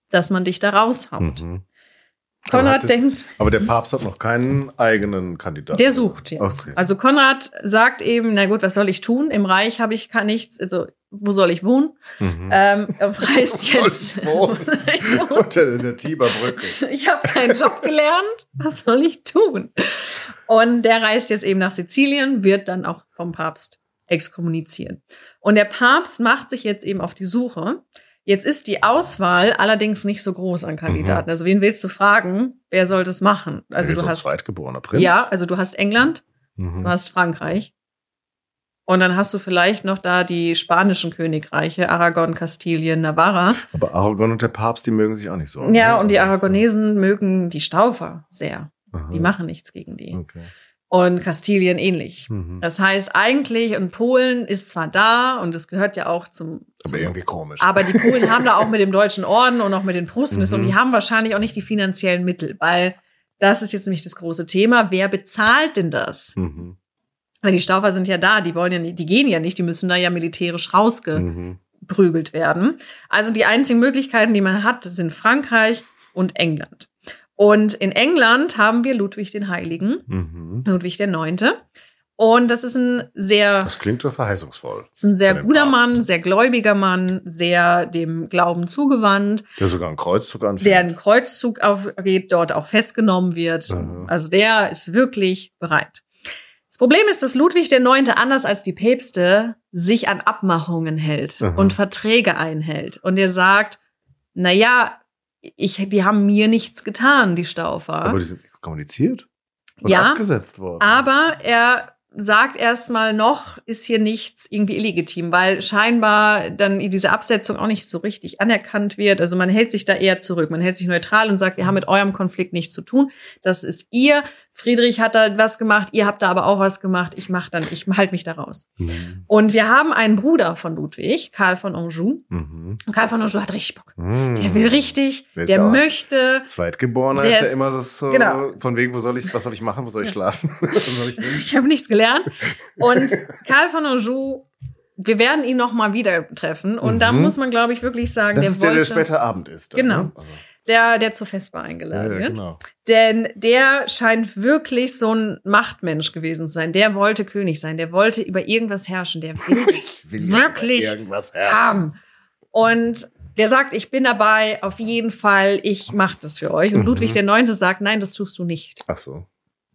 dass man dich da raushaut. Mhm. Konrad aber denkt. Aber der Papst hat noch keinen eigenen Kandidaten. Der sucht jetzt. Okay. Also Konrad sagt eben, na gut, was soll ich tun? Im Reich habe ich kann nichts, also wo soll ich wohnen? Mhm. Ähm, reist jetzt. Unter in der Tiberbrücke. Ich habe keinen Job gelernt. Was soll ich tun? Und der reist jetzt eben nach Sizilien, wird dann auch vom Papst exkommunizieren. Und der Papst macht sich jetzt eben auf die Suche Jetzt ist die Auswahl allerdings nicht so groß an Kandidaten. Mhm. Also wen willst du fragen? Wer soll das machen? Also du hast zweitgeborener Prinz. Ja, also du hast England, mhm. du hast Frankreich. Und dann hast du vielleicht noch da die spanischen Königreiche, Aragon, Kastilien, Navarra. Aber Aragon und der Papst, die mögen sich auch nicht so. Ja, ne? und die Aragonesen mögen die Staufer sehr. Aha. Die machen nichts gegen die. Okay und Kastilien ähnlich. Mhm. Das heißt, eigentlich in Polen ist zwar da und es gehört ja auch zum. Aber zum, irgendwie komisch. Aber die Polen haben da auch mit dem deutschen Orden und auch mit den Prusten mhm. und die haben wahrscheinlich auch nicht die finanziellen Mittel, weil das ist jetzt nämlich das große Thema. Wer bezahlt denn das? Mhm. Weil die Staufer sind ja da, die wollen ja nicht, die gehen ja nicht, die müssen da ja militärisch rausgeprügelt werden. Also die einzigen Möglichkeiten, die man hat, sind Frankreich und England. Und in England haben wir Ludwig den Heiligen, mhm. Ludwig der Neunte. Und das ist ein sehr. Das klingt so verheißungsvoll. Ist ein sehr guter Papst. Mann, sehr gläubiger Mann, sehr dem Glauben zugewandt. Der sogar einen Kreuzzug anfängt. Der einen Kreuzzug aufgeht, dort auch festgenommen wird. Mhm. Also der ist wirklich bereit. Das Problem ist, dass Ludwig der Neunte anders als die Päpste sich an Abmachungen hält mhm. und Verträge einhält. Und er sagt, na ja, ich, die haben mir nichts getan, die Staufer. Aber die sind kommuniziert? Oder ja, abgesetzt worden. Aber er sagt erstmal noch, ist hier nichts irgendwie illegitim, weil scheinbar dann diese Absetzung auch nicht so richtig anerkannt wird. Also man hält sich da eher zurück. Man hält sich neutral und sagt, wir haben mit eurem Konflikt nichts zu tun. Das ist ihr. Friedrich hat da was gemacht, ihr habt da aber auch was gemacht. Ich mach dann, ich halte mich da raus. Mhm. Und wir haben einen Bruder von Ludwig, Karl von Anjou. Mhm. Und Karl von Anjou hat richtig Bock. Mhm. Der will richtig, der, der möchte. Zweitgeborener ist ja immer so, genau. von wegen, wo soll ich, was soll ich machen, wo soll ich schlafen? soll ich, ich habe nichts gelernt. Und Karl von Anjou wir werden ihn noch mal wieder treffen und mhm. da muss man glaube ich wirklich sagen, das der ist der, der später Abend ist. Dann, genau. Ne? Also der, der zur Festbar eingeladen ja, wird. Genau. Denn der scheint wirklich so ein Machtmensch gewesen zu sein. Der wollte König sein. Der wollte über irgendwas herrschen. Der will, will wirklich irgendwas haben. Und der sagt, ich bin dabei, auf jeden Fall, ich mache das für euch. Und mhm. Ludwig der Neunte sagt, nein, das tust du nicht. Ach so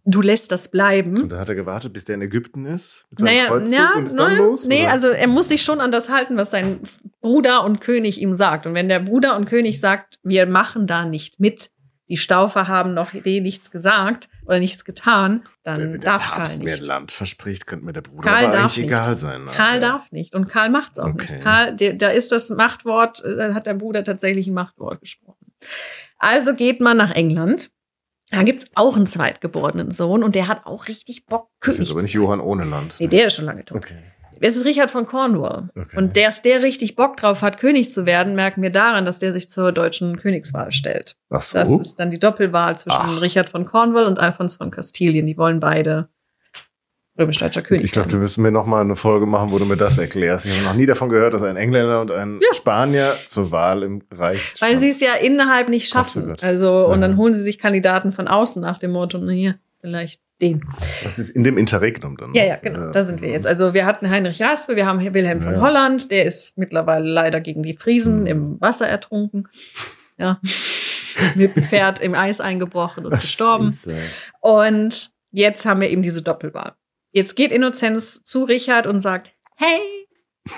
du lässt das bleiben. Und dann hat er gewartet, bis der in Ägypten ist? Mit naja, Kreuzzug ja, und ist dann los, nee, oder? also er muss sich schon an das halten, was sein Bruder und König ihm sagt. Und wenn der Bruder und König sagt, wir machen da nicht mit, die Staufer haben noch eh nichts gesagt oder nichts getan, dann wenn darf der Karl nicht. mir Land verspricht, könnte mir der Bruder Karl aber darf eigentlich nicht. egal sein. Karl ja. darf nicht und Karl macht's auch okay. nicht. Karl, der, da ist das Machtwort, da äh, hat der Bruder tatsächlich ein Machtwort gesprochen. Also geht man nach England da gibt's auch einen zweitgeborenen Sohn und der hat auch richtig Bock, König Das ist aber nicht Johann ohne Land. Nee, der ist schon lange tot. Okay. Es ist Richard von Cornwall. Okay. Und dass der richtig Bock drauf hat, König zu werden, merken wir daran, dass der sich zur deutschen Königswahl stellt. Ach so. Das ist dann die Doppelwahl zwischen Ach. Richard von Cornwall und Alfons von Kastilien. Die wollen beide römisch-deutscher König. Ich glaube, du müssen mir noch mal eine Folge machen, wo du mir das erklärst. Ich habe noch nie davon gehört, dass ein Engländer und ein ja. Spanier zur Wahl im Reich. Weil sie es ja innerhalb nicht schaffen. Also und dann holen sie sich Kandidaten von außen nach dem Motto, na hier vielleicht den. Das ist in dem Interregnum dann. Ja, ja, genau. Da sind wir jetzt. Also wir hatten Heinrich Jaspe, wir haben Wilhelm ja. von Holland, der ist mittlerweile leider gegen die Friesen mhm. im Wasser ertrunken. Ja. Mit dem Pferd im Eis eingebrochen und gestorben. Und jetzt haben wir eben diese Doppelwahl. Jetzt geht Innozenz zu Richard und sagt, hey,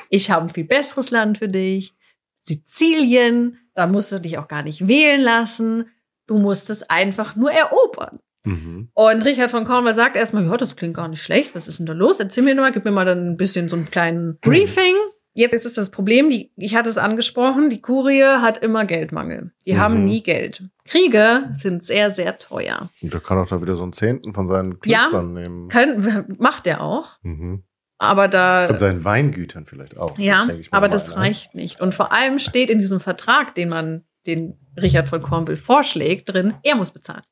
ich habe ein viel besseres Land für dich. Sizilien, da musst du dich auch gar nicht wählen lassen. Du musst es einfach nur erobern. Mhm. Und Richard von Cornwall sagt erstmal, ja, das klingt gar nicht schlecht. Was ist denn da los? Erzähl mir mal, gib mir mal dann ein bisschen so einen kleinen Briefing. Jetzt ist das Problem, die, ich hatte es angesprochen, die Kurie hat immer Geldmangel. Die mhm. haben nie Geld. Kriege sind sehr, sehr teuer. Und der kann auch da wieder so einen Zehnten von seinen Klöstern ja, nehmen. Können, macht er auch. Mhm. Aber da. Von seinen Weingütern vielleicht auch. Ja, das aber das rein. reicht nicht. Und vor allem steht in diesem Vertrag, den man den Richard von Cornwall vorschlägt, drin, er muss bezahlen.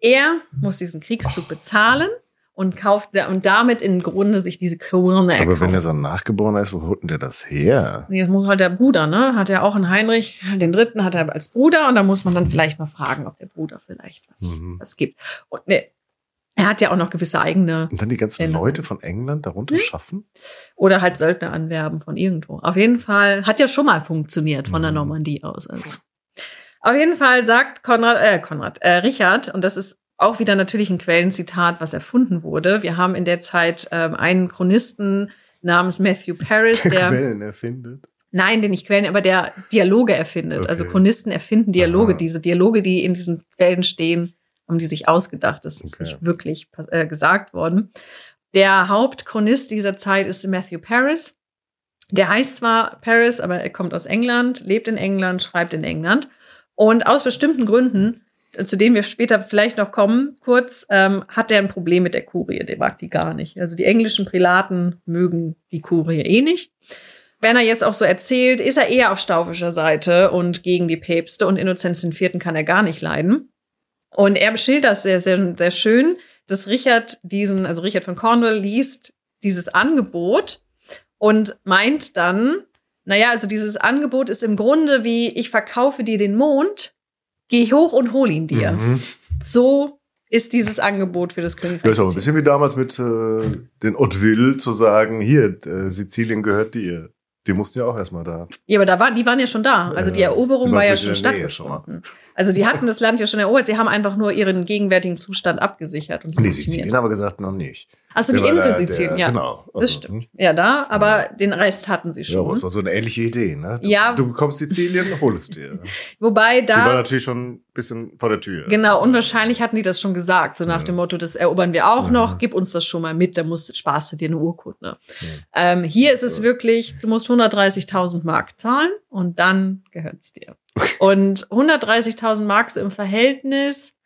Er muss diesen Kriegszug bezahlen und kauft und damit im Grunde sich diese Krone erkaufen. Aber wenn er so ein Nachgeborener ist, wo holt denn der das her? Das muss halt der Bruder, ne? Hat er auch einen Heinrich, den dritten hat er als Bruder und da muss man dann vielleicht mal fragen, ob der Bruder vielleicht was, mhm. was gibt. Und ne, er hat ja auch noch gewisse eigene. Und dann die ganzen Erinnerungen. Leute von England darunter hm? schaffen? Oder halt Söldner anwerben von irgendwo. Auf jeden Fall hat ja schon mal funktioniert von der mhm. Normandie aus. Also. Auf jeden Fall sagt Konrad, äh, Konrad, äh, Richard, und das ist auch wieder natürlich ein Quellenzitat, was erfunden wurde. Wir haben in der Zeit ähm, einen Chronisten namens Matthew Paris, der Quellen erfindet. Nein, den nicht Quellen, aber der Dialoge erfindet. Also okay. Also Chronisten erfinden Dialoge. Aha. Diese Dialoge, die in diesen Quellen stehen, haben die sich ausgedacht. Das ist okay. nicht wirklich äh, gesagt worden. Der Hauptchronist dieser Zeit ist Matthew Paris. Der heißt zwar Paris, aber er kommt aus England, lebt in England, schreibt in England. Und aus bestimmten Gründen zu denen wir später vielleicht noch kommen, kurz, ähm, hat er ein Problem mit der Kurie. Der mag die gar nicht. Also die englischen Prälaten mögen die Kurie eh nicht. Wenn er jetzt auch so erzählt, ist er eher auf staufischer Seite und gegen die Päpste und Innozenz IV. kann er gar nicht leiden. Und er beschildert das sehr, sehr, sehr schön, dass Richard diesen, also Richard von Cornwall liest dieses Angebot und meint dann, naja, also dieses Angebot ist im Grunde wie, ich verkaufe dir den Mond Geh hoch und hol ihn dir. Mhm. So ist dieses Angebot für das Königreich. Ja, ist auch ein bisschen wie damals mit äh, den Hauteville zu sagen, hier, äh, Sizilien gehört dir. Die mussten ja auch erstmal da. Ja, aber da war, die waren ja schon da. Also die Eroberung war ja schon stattgefunden. Also die hatten das Land ja schon erobert. Sie haben einfach nur ihren gegenwärtigen Zustand abgesichert. Und nee, Sizilien haben wir gesagt, noch nicht. Achso, die Insel Sizilien, ja. Genau. Also, das stimmt. Hm. Ja, da, aber ja. den Rest hatten sie schon. Ja, das war so eine ähnliche Idee, ne? Du, ja. Du bekommst Sizilien, hol es dir. Wobei da. Die war natürlich schon ein bisschen vor der Tür. Genau, und wahrscheinlich hatten die das schon gesagt, so nach ja. dem Motto, das erobern wir auch noch, gib uns das schon mal mit, da musst, sparst du dir eine Urkunde. Ähm, hier ist es wirklich, du musst 130.000 Mark zahlen und dann gehört's dir. Und 130.000 Mark so im Verhältnis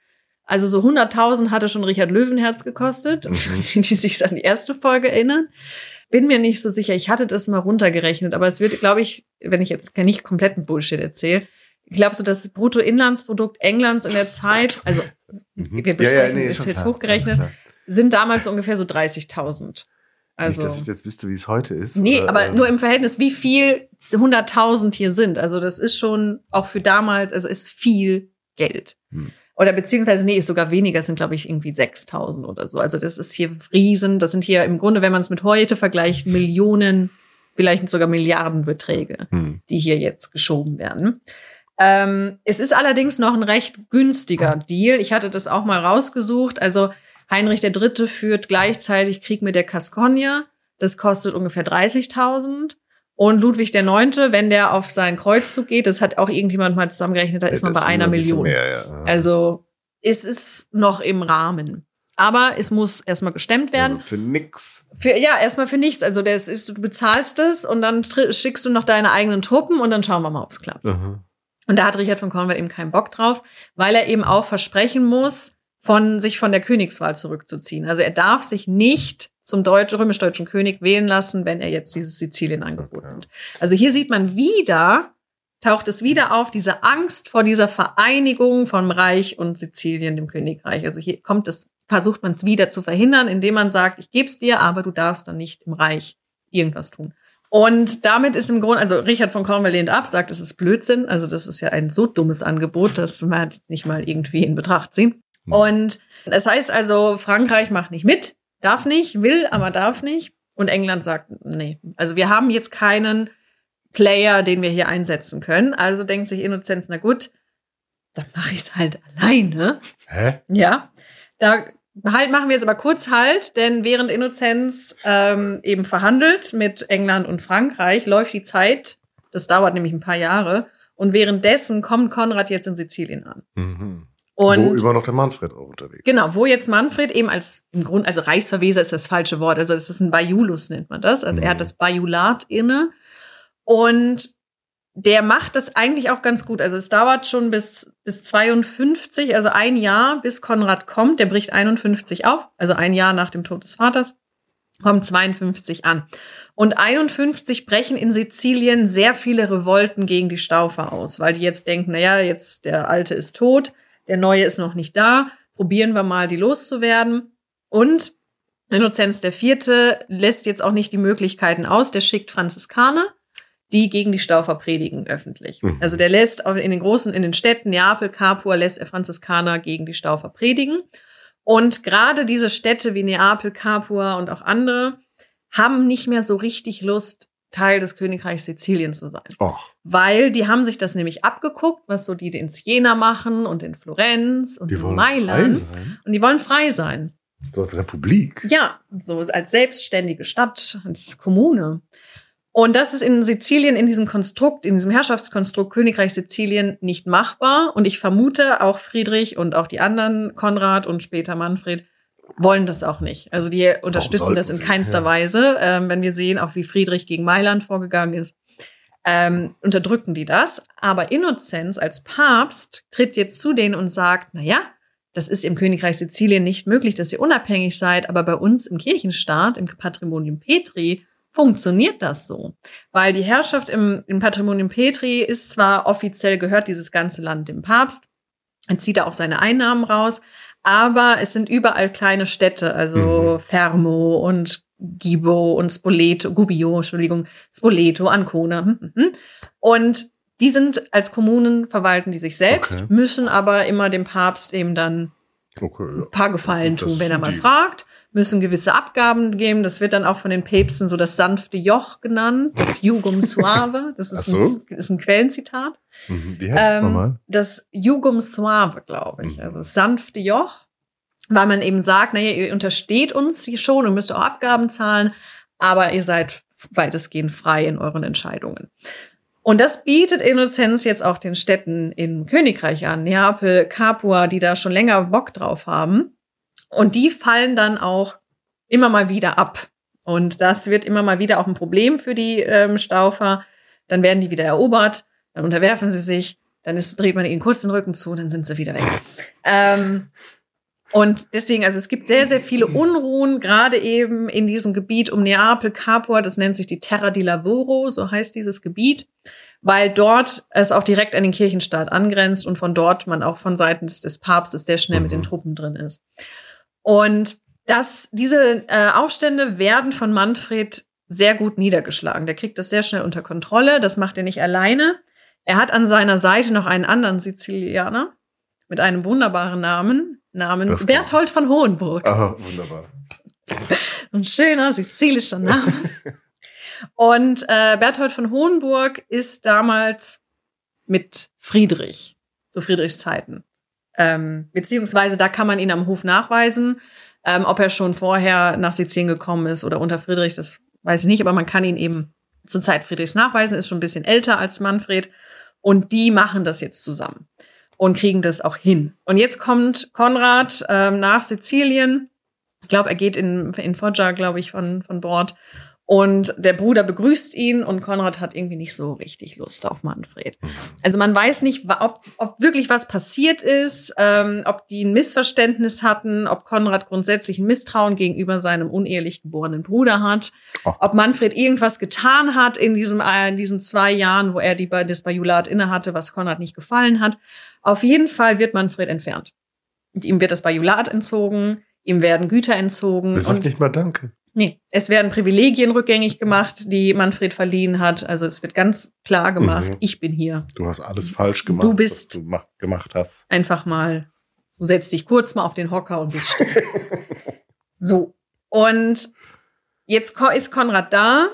also so 100.000 hatte schon Richard Löwenherz gekostet, mhm. die, die sich an die erste Folge erinnern. Bin mir nicht so sicher. Ich hatte das mal runtergerechnet, aber es wird, glaube ich, wenn ich jetzt nicht kompletten Bullshit erzähle, ich glaube so das Bruttoinlandsprodukt Englands in der Zeit, also mhm. wir besprechen, ja, ja, nee, ist jetzt klar, hochgerechnet, sind damals ungefähr so 30.000. Also, nicht, dass ich jetzt wüsste, wie es heute ist. Nee, oder, aber äh, nur im Verhältnis, wie viel 100.000 hier sind. Also das ist schon auch für damals, also ist viel Geld. Hm. Oder beziehungsweise, nee, ist sogar weniger, sind glaube ich irgendwie 6000 oder so. Also das ist hier riesen, das sind hier im Grunde, wenn man es mit heute vergleicht, Millionen, vielleicht sogar Milliardenbeträge, hm. die hier jetzt geschoben werden. Ähm, es ist allerdings noch ein recht günstiger Deal. Ich hatte das auch mal rausgesucht. Also Heinrich III. führt gleichzeitig Krieg mit der Gascogne. Das kostet ungefähr 30.000. Und Ludwig Neunte, wenn der auf seinen Kreuzzug geht, das hat auch irgendjemand mal zusammengerechnet, da ist man bei einer ein Million. Mehr, ja. Also es ist noch im Rahmen. Aber es muss erstmal gestemmt werden. Ja, für nix. Für, ja, erstmal für nichts. Also das ist, du bezahlst es und dann schickst du noch deine eigenen Truppen und dann schauen wir mal, ob es klappt. Aha. Und da hat Richard von Cornwall eben keinen Bock drauf, weil er eben auch versprechen muss, von sich von der Königswahl zurückzuziehen. Also er darf sich nicht zum Deutsch, römisch-deutschen König wählen lassen, wenn er jetzt dieses Sizilien angeboten hat. Also hier sieht man wieder, taucht es wieder auf, diese Angst vor dieser Vereinigung vom Reich und Sizilien, dem Königreich. Also hier kommt es, versucht man es wieder zu verhindern, indem man sagt, ich gebe es dir, aber du darfst dann nicht im Reich irgendwas tun. Und damit ist im Grunde, also Richard von Cornwall lehnt ab, sagt, es ist Blödsinn. Also das ist ja ein so dummes Angebot, dass man nicht mal irgendwie in Betracht ziehen. Hm. Und das heißt also, Frankreich macht nicht mit darf nicht, will, aber darf nicht. Und England sagt, nee. Also wir haben jetzt keinen Player, den wir hier einsetzen können. Also denkt sich Innozenz, na gut, dann mache ich es halt alleine. Hä? Ja. Da halt machen wir jetzt aber kurz halt, denn während Innozenz ähm, eben verhandelt mit England und Frankreich, läuft die Zeit, das dauert nämlich ein paar Jahre, und währenddessen kommt Konrad jetzt in Sizilien an. Mhm. Und wo immer noch der Manfred auch unterwegs Genau, wo jetzt Manfred eben als im Grund, also Reichsverweser ist das falsche Wort, also es ist ein Bajulus, nennt man das. Also mhm. er hat mhm. das Bajulat inne. Und der macht das eigentlich auch ganz gut. Also es dauert schon bis, bis 52, also ein Jahr, bis Konrad kommt. Der bricht 51 auf, also ein Jahr nach dem Tod des Vaters. kommt 52 an. Und 51 brechen in Sizilien sehr viele Revolten gegen die Staufer aus, weil die jetzt denken, naja, jetzt der Alte ist tot, der Neue ist noch nicht da, probieren wir mal, die loszuwerden. Und Innozenz IV. lässt jetzt auch nicht die Möglichkeiten aus, der schickt Franziskaner, die gegen die Staufer predigen öffentlich. Mhm. Also der lässt in den großen, in den Städten Neapel, Capua, lässt er Franziskaner gegen die Staufer predigen. Und gerade diese Städte wie Neapel, Capua und auch andere haben nicht mehr so richtig Lust, Teil des Königreichs Sizilien zu sein. Oh. Weil die haben sich das nämlich abgeguckt, was so die in Siena machen und in Florenz und die in Mailand. Und die wollen frei sein. So als Republik. Ja, so als selbstständige Stadt, als Kommune. Und das ist in Sizilien, in diesem Konstrukt, in diesem Herrschaftskonstrukt Königreich Sizilien nicht machbar. Und ich vermute, auch Friedrich und auch die anderen, Konrad und später Manfred, wollen das auch nicht. Also die unterstützen das in keinster ja. Weise. Ähm, wenn wir sehen, auch wie Friedrich gegen Mailand vorgegangen ist, ähm, unterdrücken die das. Aber Innozenz als Papst tritt jetzt zu denen und sagt, na ja, das ist im Königreich Sizilien nicht möglich, dass ihr unabhängig seid, aber bei uns im Kirchenstaat, im Patrimonium Petri, funktioniert das so. Weil die Herrschaft im, im Patrimonium Petri ist zwar offiziell gehört dieses ganze Land dem Papst, er zieht da auch seine Einnahmen raus, aber es sind überall kleine Städte, also mhm. Fermo und Gibo und Spoleto, Gubbio, Entschuldigung, Spoleto, Ancona. Hm, hm, hm. Und die sind als Kommunen, verwalten die sich selbst, okay. müssen aber immer dem Papst eben dann okay, ja. ein paar Gefallen tun, wenn er mal fragt, müssen gewisse Abgaben geben. Das wird dann auch von den Päpsten so das sanfte Joch genannt, das Jugum Suave. Das ist, so? ein, ist ein Quellenzitat. Mhm. Wie heißt ähm, das nochmal? Das Jugum Suave, glaube ich. Mhm. Also sanfte Joch, weil man eben sagt, naja, ihr untersteht uns hier schon und müsst auch Abgaben zahlen, aber ihr seid weitestgehend frei in euren Entscheidungen. Und das bietet Innozenz jetzt auch den Städten im Königreich an, Neapel, Capua, die da schon länger Bock drauf haben. Und die fallen dann auch immer mal wieder ab. Und das wird immer mal wieder auch ein Problem für die ähm, Staufer. Dann werden die wieder erobert, dann unterwerfen sie sich, dann ist, dreht man ihnen kurz den Rücken zu, dann sind sie wieder weg. Ähm, und deswegen, also es gibt sehr, sehr viele Unruhen, gerade eben in diesem Gebiet um Neapel, Capua, das nennt sich die Terra di Lavoro, so heißt dieses Gebiet, weil dort es auch direkt an den Kirchenstaat angrenzt und von dort man auch von Seiten des, des Papstes sehr schnell mit den mhm. Truppen drin ist. Und das, diese äh, Aufstände werden von Manfred sehr gut niedergeschlagen. Der kriegt das sehr schnell unter Kontrolle. Das macht er nicht alleine. Er hat an seiner Seite noch einen anderen Sizilianer mit einem wunderbaren Namen, namens Berthold von Hohenburg. Aha, wunderbar. Ein schöner sizilischer Name. Und äh, Berthold von Hohenburg ist damals mit Friedrich, zu Friedrichs Zeiten. Ähm, beziehungsweise da kann man ihn am Hof nachweisen. Ähm, ob er schon vorher nach Sizilien gekommen ist oder unter Friedrich, das weiß ich nicht, aber man kann ihn eben zur Zeit Friedrichs nachweisen, ist schon ein bisschen älter als Manfred. Und die machen das jetzt zusammen und kriegen das auch hin. Und jetzt kommt Konrad ähm, nach Sizilien. Ich glaube, er geht in, in Foggia, glaube ich, von, von Bord und der Bruder begrüßt ihn und Konrad hat irgendwie nicht so richtig Lust auf Manfred. Also man weiß nicht, ob, ob wirklich was passiert ist, ähm, ob die ein Missverständnis hatten, ob Konrad grundsätzlich ein Misstrauen gegenüber seinem unehelich geborenen Bruder hat, oh. ob Manfred irgendwas getan hat in diesem äh, in diesen zwei Jahren, wo er die, das Bajulat innehatte, was Konrad nicht gefallen hat. Auf jeden Fall wird Manfred entfernt. Und ihm wird das Bajulat entzogen, ihm werden Güter entzogen. Er sagt nicht mal Danke. Nee, es werden Privilegien rückgängig gemacht, die Manfred verliehen hat. Also es wird ganz klar gemacht, mhm. ich bin hier. Du hast alles falsch gemacht, du bist was du gemacht hast. Einfach mal, du setzt dich kurz mal auf den Hocker und bist still. so. Und jetzt ist Konrad da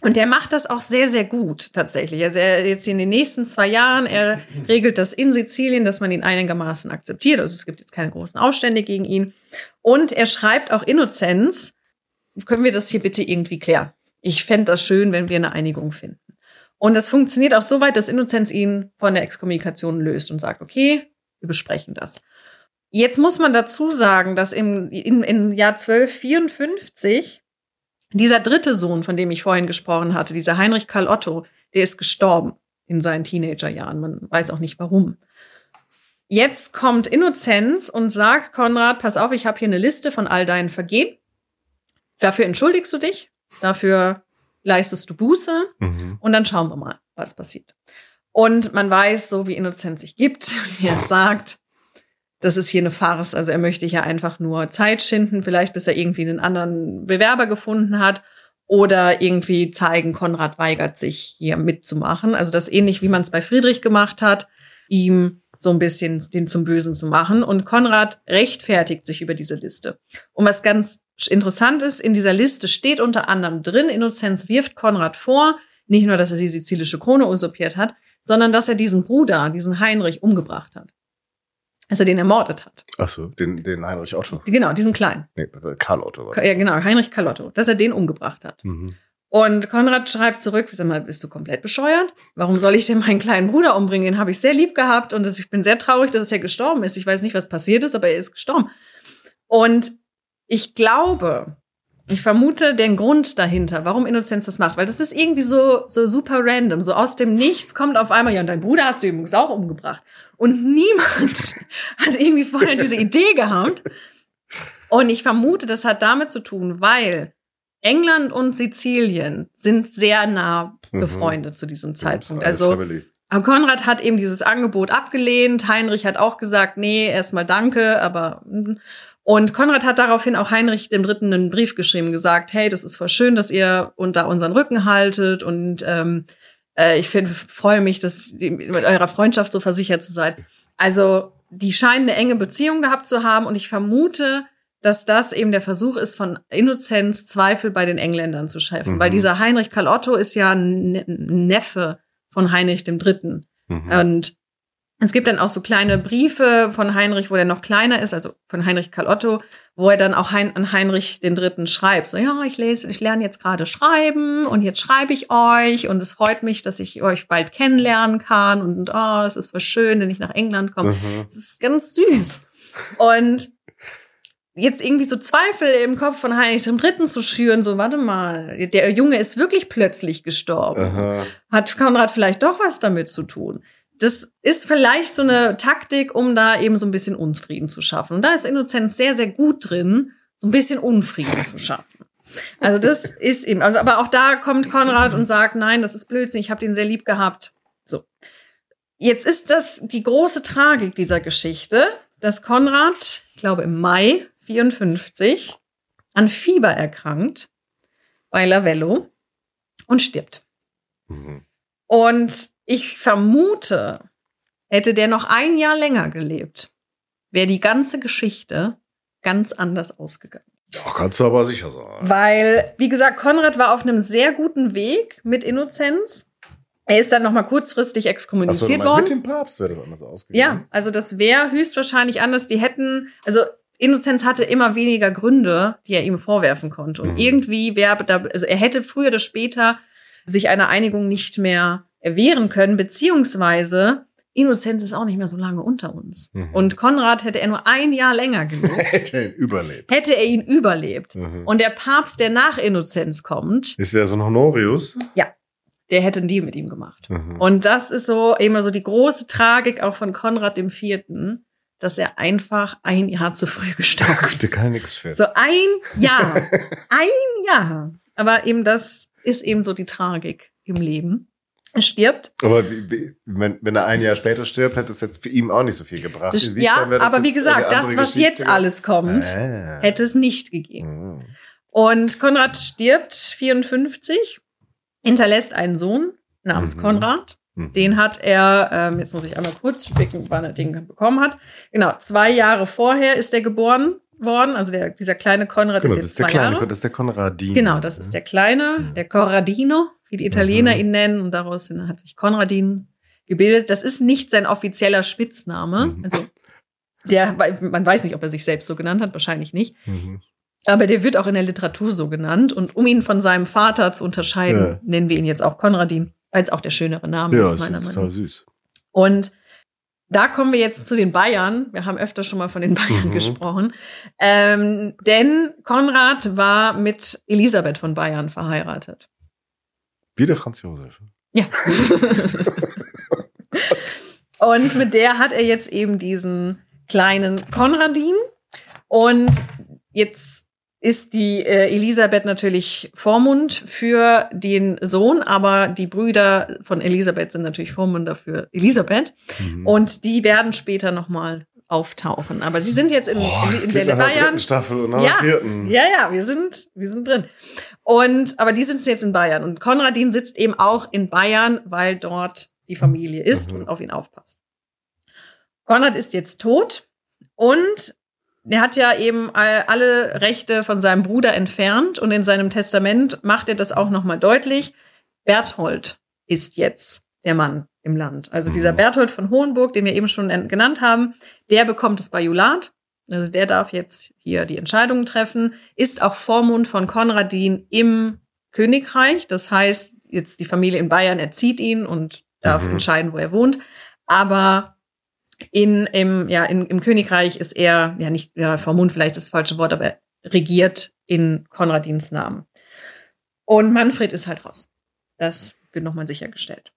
und der macht das auch sehr, sehr gut tatsächlich. Also er jetzt in den nächsten zwei Jahren, er regelt das in Sizilien, dass man ihn einigermaßen akzeptiert. Also es gibt jetzt keine großen Aufstände gegen ihn. Und er schreibt auch Innozenz, können wir das hier bitte irgendwie klären? Ich fände das schön, wenn wir eine Einigung finden. Und das funktioniert auch so weit, dass Innozenz ihn von der Exkommunikation löst und sagt, okay, wir besprechen das. Jetzt muss man dazu sagen, dass im, im, im Jahr 1254 dieser dritte Sohn, von dem ich vorhin gesprochen hatte, dieser Heinrich Karl Otto, der ist gestorben in seinen Teenagerjahren. Man weiß auch nicht warum. Jetzt kommt Innozenz und sagt Konrad, pass auf, ich habe hier eine Liste von all deinen Vergehen dafür entschuldigst du dich, dafür leistest du Buße Mhm. und dann schauen wir mal, was passiert. Und man weiß, so wie Innozenz sich gibt, wie er sagt, das ist hier eine Farce. Also er möchte hier einfach nur Zeit schinden, vielleicht bis er irgendwie einen anderen Bewerber gefunden hat oder irgendwie zeigen, Konrad weigert sich hier mitzumachen. Also das ähnlich wie man es bei Friedrich gemacht hat, ihm so ein bisschen den zum Bösen zu machen. Und Konrad rechtfertigt sich über diese Liste. Und was ganz interessant ist, in dieser Liste steht unter anderem drin, Innozenz wirft Konrad vor, nicht nur, dass er die sizilische Krone usurpiert hat, sondern dass er diesen Bruder, diesen Heinrich, umgebracht hat. Dass er den ermordet hat. Achso, den, den Heinrich Otto. Genau, diesen kleinen. Nee, Karl Otto war das. Ja, genau, Heinrich Carlotto, dass er den umgebracht hat. Mhm. Und Konrad schreibt zurück, sag mal, bist du komplett bescheuert? Warum soll ich denn meinen kleinen Bruder umbringen? Den habe ich sehr lieb gehabt und ich bin sehr traurig, dass er gestorben ist. Ich weiß nicht, was passiert ist, aber er ist gestorben. Und ich glaube, ich vermute den Grund dahinter, warum Innozenz das macht, weil das ist irgendwie so, so super random. So aus dem Nichts kommt auf einmal, ja, und dein Bruder hast du übrigens auch umgebracht. Und niemand hat irgendwie vorher diese Idee gehabt. Und ich vermute, das hat damit zu tun, weil England und Sizilien sind sehr nah Mhm. befreundet zu diesem Zeitpunkt. Alles Also Family. aber Konrad hat eben dieses Angebot abgelehnt. Heinrich hat auch gesagt, nee, erstmal danke, aber mm. und Konrad hat daraufhin auch Heinrich dem Dritten einen Brief geschrieben, gesagt, hey, das ist voll schön, dass ihr unter unseren Rücken haltet und ähm, äh, ich find, freue mich, dass ihr mit eurer Freundschaft so versichert zu sein. Also die scheinen eine enge Beziehung gehabt zu haben und ich vermute, dass das eben der Versuch ist, von Innozenz Zweifel bei den Engländern zu schaffen. Mhm. Weil dieser Heinrich Karl Otto ist ja Ne- Neffe von Heinrich dem Dritten. Mhm. Und es gibt dann auch so kleine Briefe von Heinrich, wo der noch kleiner ist, also von Heinrich Karl Otto, wo er dann auch hein an Heinrich den Dritten schreibt. So, ja, ich lese, ich lerne jetzt gerade schreiben und jetzt schreibe ich euch und es freut mich, dass ich euch bald kennenlernen kann und oh, es ist voll schön, wenn ich nach England komme. Mhm. Es ist ganz süß. Und jetzt irgendwie so Zweifel im Kopf von Heinrich dem Dritten zu schüren, so, warte mal, der Junge ist wirklich plötzlich gestorben. Aha. Hat Konrad vielleicht doch was damit zu tun? Das ist vielleicht so eine Taktik, um da eben so ein bisschen Unfrieden zu schaffen. Und da ist Innozenz sehr, sehr gut drin, so ein bisschen Unfrieden zu schaffen. Also das ist eben, also aber auch da kommt Konrad und sagt, nein, das ist Blödsinn, ich habe den sehr lieb gehabt. So. Jetzt ist das die große Tragik dieser Geschichte, dass Konrad, ich glaube im Mai 54, an Fieber erkrankt bei Lavello und stirbt. Mhm. Und ich vermute, hätte der noch ein Jahr länger gelebt, wäre die ganze Geschichte ganz anders ausgegangen. Ja, kannst du aber sicher sein. Weil, wie gesagt, Konrad war auf einem sehr guten Weg mit Innozenz. Er ist dann noch mal kurzfristig exkommuniziert meinst, worden. mit dem Papst wäre das anders ausgegangen. Ja, also das wäre höchstwahrscheinlich anders. Die hätten, also Innozenz hatte immer weniger Gründe, die er ihm vorwerfen konnte. Und Mhm. irgendwie wäre da, also er hätte früher oder später sich einer Einigung nicht mehr erwehren können, beziehungsweise Innozenz ist auch nicht mehr so lange unter uns. Mhm. Und Konrad hätte er nur ein Jahr länger gelebt, Hätte ihn überlebt. hätte er ihn überlebt. Mhm. Und der Papst, der nach Innozenz kommt, Das wäre so ein Honorius. der hätte einen Deal mit ihm gemacht. Mhm. Und das ist so immer so die große Tragik auch von Konrad dem Vierten, dass er einfach ein Jahr zu früh gestorben ist. kann nichts für. So ein Jahr. ein Jahr. Aber eben das ist eben so die Tragik im Leben. Er stirbt. Aber wie, wie, wenn, wenn er ein Jahr später stirbt, hätte es jetzt für ihn auch nicht so viel gebracht. Das, ja, das aber wie gesagt, das, was Geschichte jetzt alles kommt, Ah. hätte es nicht gegeben. Mhm. Und Konrad stirbt 54, hinterlässt einen Sohn namens Mhm. Konrad. Mhm. Den hat er, ähm, jetzt muss ich einmal kurz spicken, wann er den bekommen hat. Genau, zwei Jahre vorher ist er geboren worden. Also der, dieser kleine Konrad Genau, ist das jetzt ist der zwei kleine, Jahre. das ist der Konradin. Genau, das ist der kleine, Mhm. der Corradino, wie die Italiener Mhm. ihn nennen. Und daraus hat sich Konradin gebildet. Das ist nicht sein offizieller Spitzname. Mhm. Also der, man weiß nicht, ob er sich selbst so genannt hat, wahrscheinlich nicht. Aber der wird auch in der Literatur so genannt. Und um ihn von seinem Vater zu unterscheiden, Ja. nennen wir ihn jetzt auch Konradin, weil es auch der schönere Name Ja, ist, meiner ist Meinung total nach. süß. Und da kommen wir jetzt zu den Bayern. Wir haben öfter schon mal von den Bayern Mhm. gesprochen. Ähm, denn Konrad war mit Elisabeth von Bayern verheiratet. Wie der Franz Josef. Ja. Und mit der hat er jetzt eben diesen kleinen Konradin. Und jetzt ist die äh, Elisabeth natürlich Vormund für den Sohn, aber die Brüder von Elisabeth sind natürlich Vormünder für Elisabeth. Mhm. Und die werden später nochmal auftauchen. Aber sie sind jetzt in, Boah, in, in der Bayern. Staffel und ja, vierten. ja, ja, wir sind, wir sind drin. Und, aber die sitzen jetzt in Bayern. Und Konradin sitzt eben auch in Bayern, weil dort die Familie ist mhm. und auf ihn aufpasst. Konrad ist jetzt tot und er hat ja eben alle Rechte von seinem Bruder entfernt und in seinem Testament macht er das auch nochmal deutlich. Berthold ist jetzt der Mann im Land. Also dieser mhm. Berthold von Hohenburg, den wir eben schon genannt haben, der bekommt das Bajulat. Also der darf jetzt hier die Entscheidungen treffen, ist auch Vormund von Konradin im Königreich. Das heißt, jetzt die Familie in Bayern erzieht ihn und darf mhm. entscheiden, wo er wohnt. Aber in, im, ja, in, im Königreich ist er, ja nicht, ja, Vormund vielleicht das falsche Wort, aber regiert in Konradins Namen. Und Manfred ist halt raus. Das wird nochmal sichergestellt.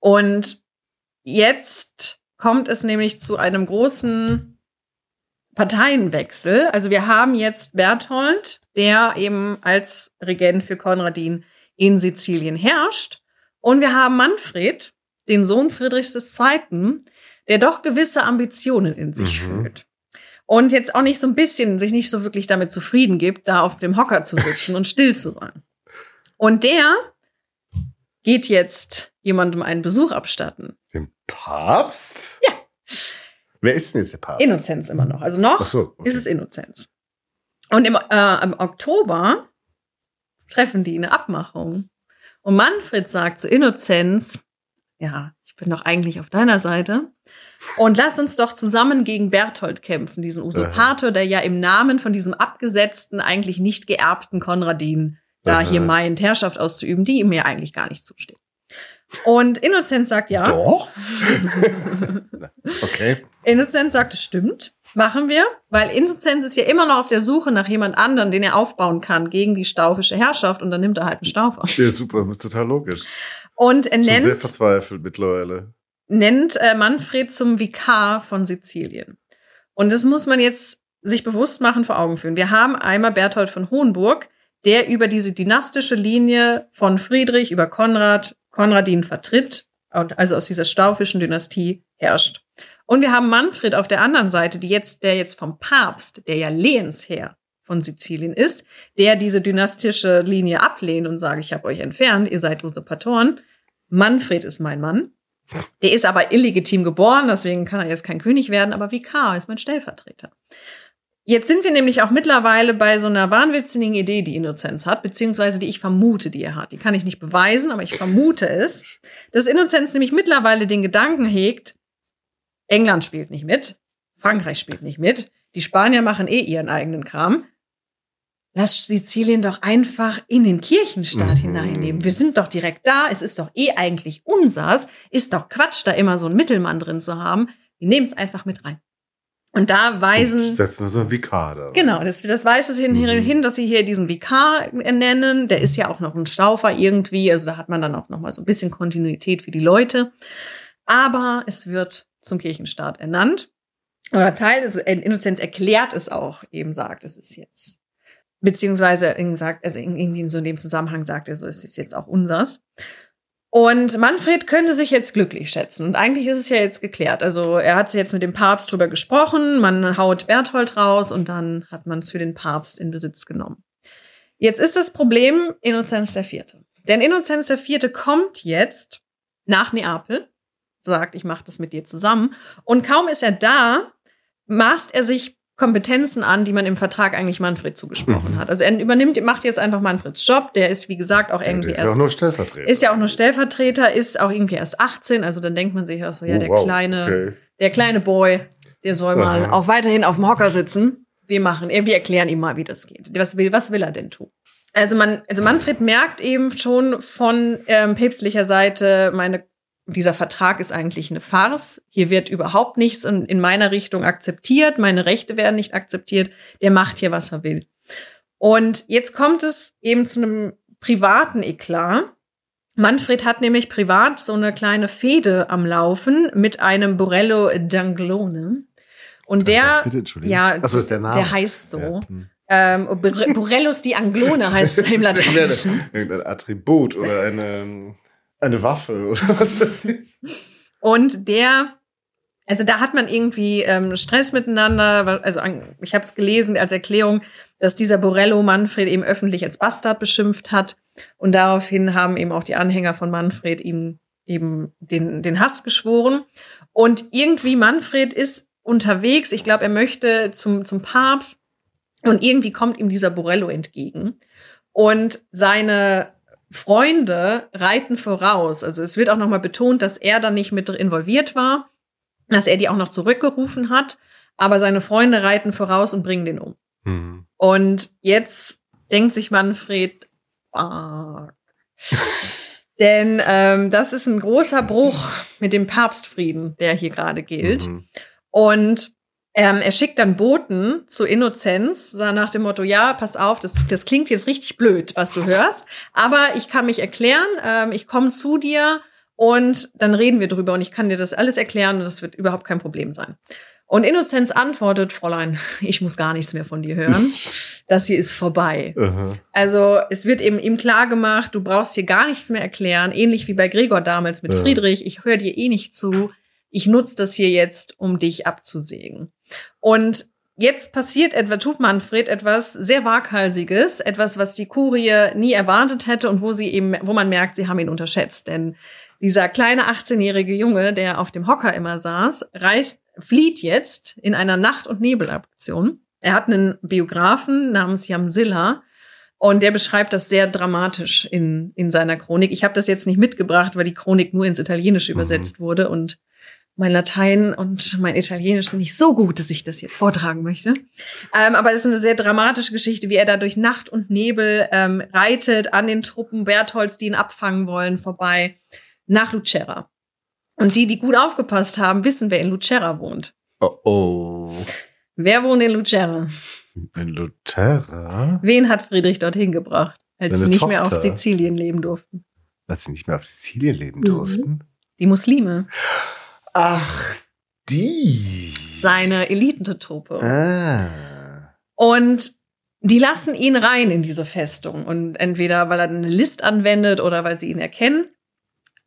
Und jetzt kommt es nämlich zu einem großen Parteienwechsel. Also wir haben jetzt Berthold, der eben als Regent für Konradin in Sizilien herrscht. Und wir haben Manfred, den Sohn Friedrichs II., der doch gewisse Ambitionen in sich mhm. fühlt. Und jetzt auch nicht so ein bisschen, sich nicht so wirklich damit zufrieden gibt, da auf dem Hocker zu sitzen und still zu sein. Und der geht jetzt jemandem einen Besuch abstatten. Dem Papst? Ja. Wer ist denn jetzt der Papst? Innozenz immer noch. Also noch so, okay. ist es Innozenz. Und im, äh, im Oktober treffen die eine Abmachung. Und Manfred sagt zu Innozenz, ja, bin doch eigentlich auf deiner Seite. Und lass uns doch zusammen gegen Berthold kämpfen, diesen Usurpator, der ja im Namen von diesem abgesetzten, eigentlich nicht geerbten Konradin da hier meint, Herrschaft auszuüben, die ihm ja eigentlich gar nicht zusteht. Und Innozenz sagt ja. Doch. okay. Innozenz sagt, es stimmt. Machen wir, weil Innozenz ist ja immer noch auf der Suche nach jemand anderen, den er aufbauen kann gegen die staufische Herrschaft und dann nimmt er halt einen Staufer. Ja, super, total logisch. Und er nennt. sehr verzweifelt mittlerweile. Nennt äh, Manfred zum Vikar von Sizilien. Und das muss man jetzt sich bewusst machen, vor Augen führen. Wir haben einmal Berthold von Hohenburg, der über diese dynastische Linie von Friedrich über Konrad, Konradin vertritt, also aus dieser staufischen Dynastie herrscht. Und wir haben Manfred auf der anderen Seite, die jetzt, der jetzt vom Papst, der ja Lehensherr von Sizilien ist, der diese dynastische Linie ablehnt und sagt, ich habe euch entfernt, ihr seid Usurpatoren. Manfred ist mein Mann. Der ist aber illegitim geboren, deswegen kann er jetzt kein König werden, aber Vikar ist mein Stellvertreter. Jetzt sind wir nämlich auch mittlerweile bei so einer wahnwitzigen Idee, die Innozenz hat, beziehungsweise die ich vermute, die er hat. Die kann ich nicht beweisen, aber ich vermute es, dass Innozenz nämlich mittlerweile den Gedanken hegt, England spielt nicht mit, Frankreich spielt nicht mit, die Spanier machen eh ihren eigenen Kram. Lass Sizilien doch einfach in den Kirchenstaat mhm. hineinnehmen. Wir sind doch direkt da, es ist doch eh eigentlich unsers, ist doch Quatsch, da immer so einen Mittelmann drin zu haben. Wir nehmen es einfach mit rein. Und da weisen. Und setzen also einen Vikar da. Genau, das, das weist es hin, mhm. hin, dass sie hier diesen Vikar nennen. Der ist ja auch noch ein Staufer irgendwie. Also da hat man dann auch noch mal so ein bisschen Kontinuität für die Leute. Aber es wird zum Kirchenstaat ernannt. Oder Teil, also Innozenz erklärt es auch, eben sagt, es ist jetzt. Beziehungsweise sagt, also irgendwie in so dem Zusammenhang sagt er so, es ist jetzt auch unsers. Und Manfred könnte sich jetzt glücklich schätzen. Und eigentlich ist es ja jetzt geklärt. Also er hat jetzt mit dem Papst drüber gesprochen, man haut Berthold raus und dann hat man es für den Papst in Besitz genommen. Jetzt ist das Problem Innozenz IV. Denn Innozenz IV kommt jetzt nach Neapel, sagt, ich mache das mit dir zusammen. Und kaum ist er da, maßt er sich Kompetenzen an, die man im Vertrag eigentlich Manfred zugesprochen mhm. hat. Also er übernimmt, macht jetzt einfach Manfreds Job. Der ist, wie gesagt, auch irgendwie ist erst. Ist ja auch nur Stellvertreter. Ist ja auch nur Stellvertreter, ist auch irgendwie erst 18. Also dann denkt man sich auch so, ja, oh, der wow, kleine, okay. der kleine Boy, der soll Aha. mal auch weiterhin auf dem Hocker sitzen. Wir machen, wir erklären ihm mal, wie das geht. Was will, was will er denn tun? Also man, also Manfred merkt eben schon von ähm, päpstlicher Seite, meine dieser Vertrag ist eigentlich eine Farce. Hier wird überhaupt nichts in, in, meiner Richtung akzeptiert. Meine Rechte werden nicht akzeptiert. Der macht hier, was er will. Und jetzt kommt es eben zu einem privaten Eklat. Manfred hat nämlich privat so eine kleine Fehde am Laufen mit einem Borello d'Anglone. Und der, bitte, ja, Achso, ist der Name. der heißt so. Ja. Hm. Ähm, Borellus di Anglone heißt es im Lateinischen. Irgendein Attribut oder eine, eine Waffe oder was weiß ich. Und der, also da hat man irgendwie ähm, Stress miteinander. Also ich habe es gelesen als Erklärung, dass dieser Borello Manfred eben öffentlich als Bastard beschimpft hat. Und daraufhin haben eben auch die Anhänger von Manfred ihm eben den, den Hass geschworen. Und irgendwie Manfred ist unterwegs. Ich glaube, er möchte zum, zum Papst. Und irgendwie kommt ihm dieser Borello entgegen. Und seine Freunde reiten voraus. Also es wird auch nochmal betont, dass er da nicht mit involviert war, dass er die auch noch zurückgerufen hat. Aber seine Freunde reiten voraus und bringen den um. Mhm. Und jetzt denkt sich Manfred, fuck. Denn ähm, das ist ein großer Bruch mit dem Papstfrieden, der hier gerade gilt. Mhm. Und ähm, er schickt dann Boten zu Innozenz, nach dem Motto, ja, pass auf, das, das klingt jetzt richtig blöd, was du hörst, aber ich kann mich erklären, ähm, ich komme zu dir und dann reden wir drüber und ich kann dir das alles erklären und das wird überhaupt kein Problem sein. Und Innozenz antwortet, Fräulein, ich muss gar nichts mehr von dir hören. Das hier ist vorbei. Aha. Also es wird eben ihm klar gemacht, du brauchst hier gar nichts mehr erklären, ähnlich wie bei Gregor damals mit ja. Friedrich. Ich höre dir eh nicht zu. Ich nutze das hier jetzt, um dich abzusägen. Und jetzt passiert etwa, tut Manfred etwas sehr waghalsiges, etwas, was die Kurie nie erwartet hätte und wo sie eben, wo man merkt, sie haben ihn unterschätzt. Denn dieser kleine 18-jährige Junge, der auf dem Hocker immer saß, reist flieht jetzt in einer Nacht- und Nebelaktion. Er hat einen Biografen namens Jamsilla und der beschreibt das sehr dramatisch in, in seiner Chronik. Ich habe das jetzt nicht mitgebracht, weil die Chronik nur ins Italienische mhm. übersetzt wurde und mein Latein und mein Italienisch sind nicht so gut, dass ich das jetzt vortragen möchte. Ähm, aber das ist eine sehr dramatische Geschichte, wie er da durch Nacht und Nebel ähm, reitet an den Truppen Bertholds, die ihn abfangen wollen, vorbei nach Lucera. Und die, die gut aufgepasst haben, wissen, wer in Lucera wohnt. Oh oh. Wer wohnt in Lucera? In Lucera? Wen hat Friedrich dorthin gebracht, als Seine sie nicht Tochter. mehr auf Sizilien leben durften? Als sie nicht mehr auf Sizilien leben mhm. durften? Die Muslime. Ach, die. Seine Elitentruppe. Ah. Und die lassen ihn rein in diese Festung. Und entweder weil er eine List anwendet oder weil sie ihn erkennen.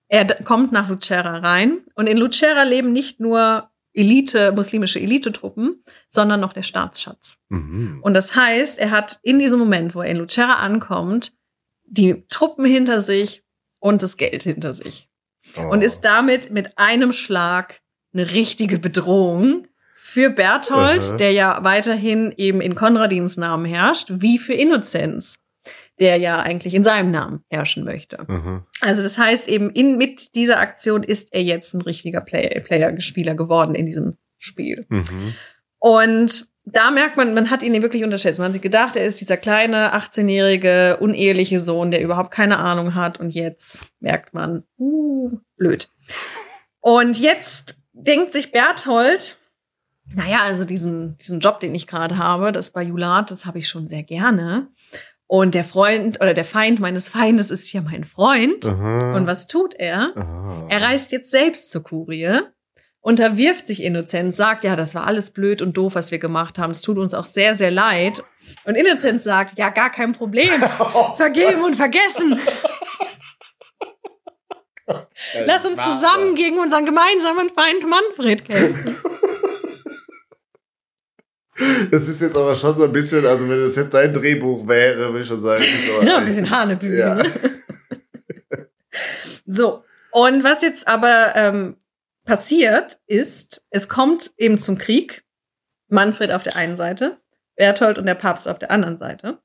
Er kommt nach Lucera rein und in Lucera leben nicht nur Elite, muslimische Elitetruppen, sondern noch der Staatsschatz. Mhm. Und das heißt, er hat in diesem Moment, wo er in Lucera ankommt, die Truppen hinter sich und das Geld hinter sich. Oh. Und ist damit mit einem Schlag eine richtige Bedrohung für Berthold, uh -huh. der ja weiterhin eben in Konradins Namen herrscht, wie für Innozenz der ja eigentlich in seinem Namen herrschen möchte. Mhm. Also das heißt eben, in, mit dieser Aktion ist er jetzt ein richtiger Player, Player Spieler geworden in diesem Spiel. Mhm. Und da merkt man, man hat ihn wirklich unterschätzt. Man hat sich gedacht, er ist dieser kleine 18-jährige uneheliche Sohn, der überhaupt keine Ahnung hat. Und jetzt merkt man, uh, blöd. Und jetzt denkt sich Berthold, naja, also diesen, diesen Job, den ich gerade habe, das Bajulat, das habe ich schon sehr gerne. Und der Freund oder der Feind meines Feindes ist ja mein Freund. Aha. Und was tut er? Aha. Er reist jetzt selbst zur Kurie, unterwirft sich Innozenz, sagt, ja, das war alles blöd und doof, was wir gemacht haben. Es tut uns auch sehr, sehr leid. Und Innozenz sagt, ja, gar kein Problem. Vergeben und vergessen. Lass uns zusammen gegen unseren gemeinsamen Feind Manfred kämpfen. Das ist jetzt aber schon so ein bisschen, also wenn das jetzt dein Drehbuch wäre, würde ich schon sagen. Ja, ein bisschen Hanebüchen. Ja. Ne? so, und was jetzt aber ähm, passiert ist, es kommt eben zum Krieg. Manfred auf der einen Seite, Berthold und der Papst auf der anderen Seite.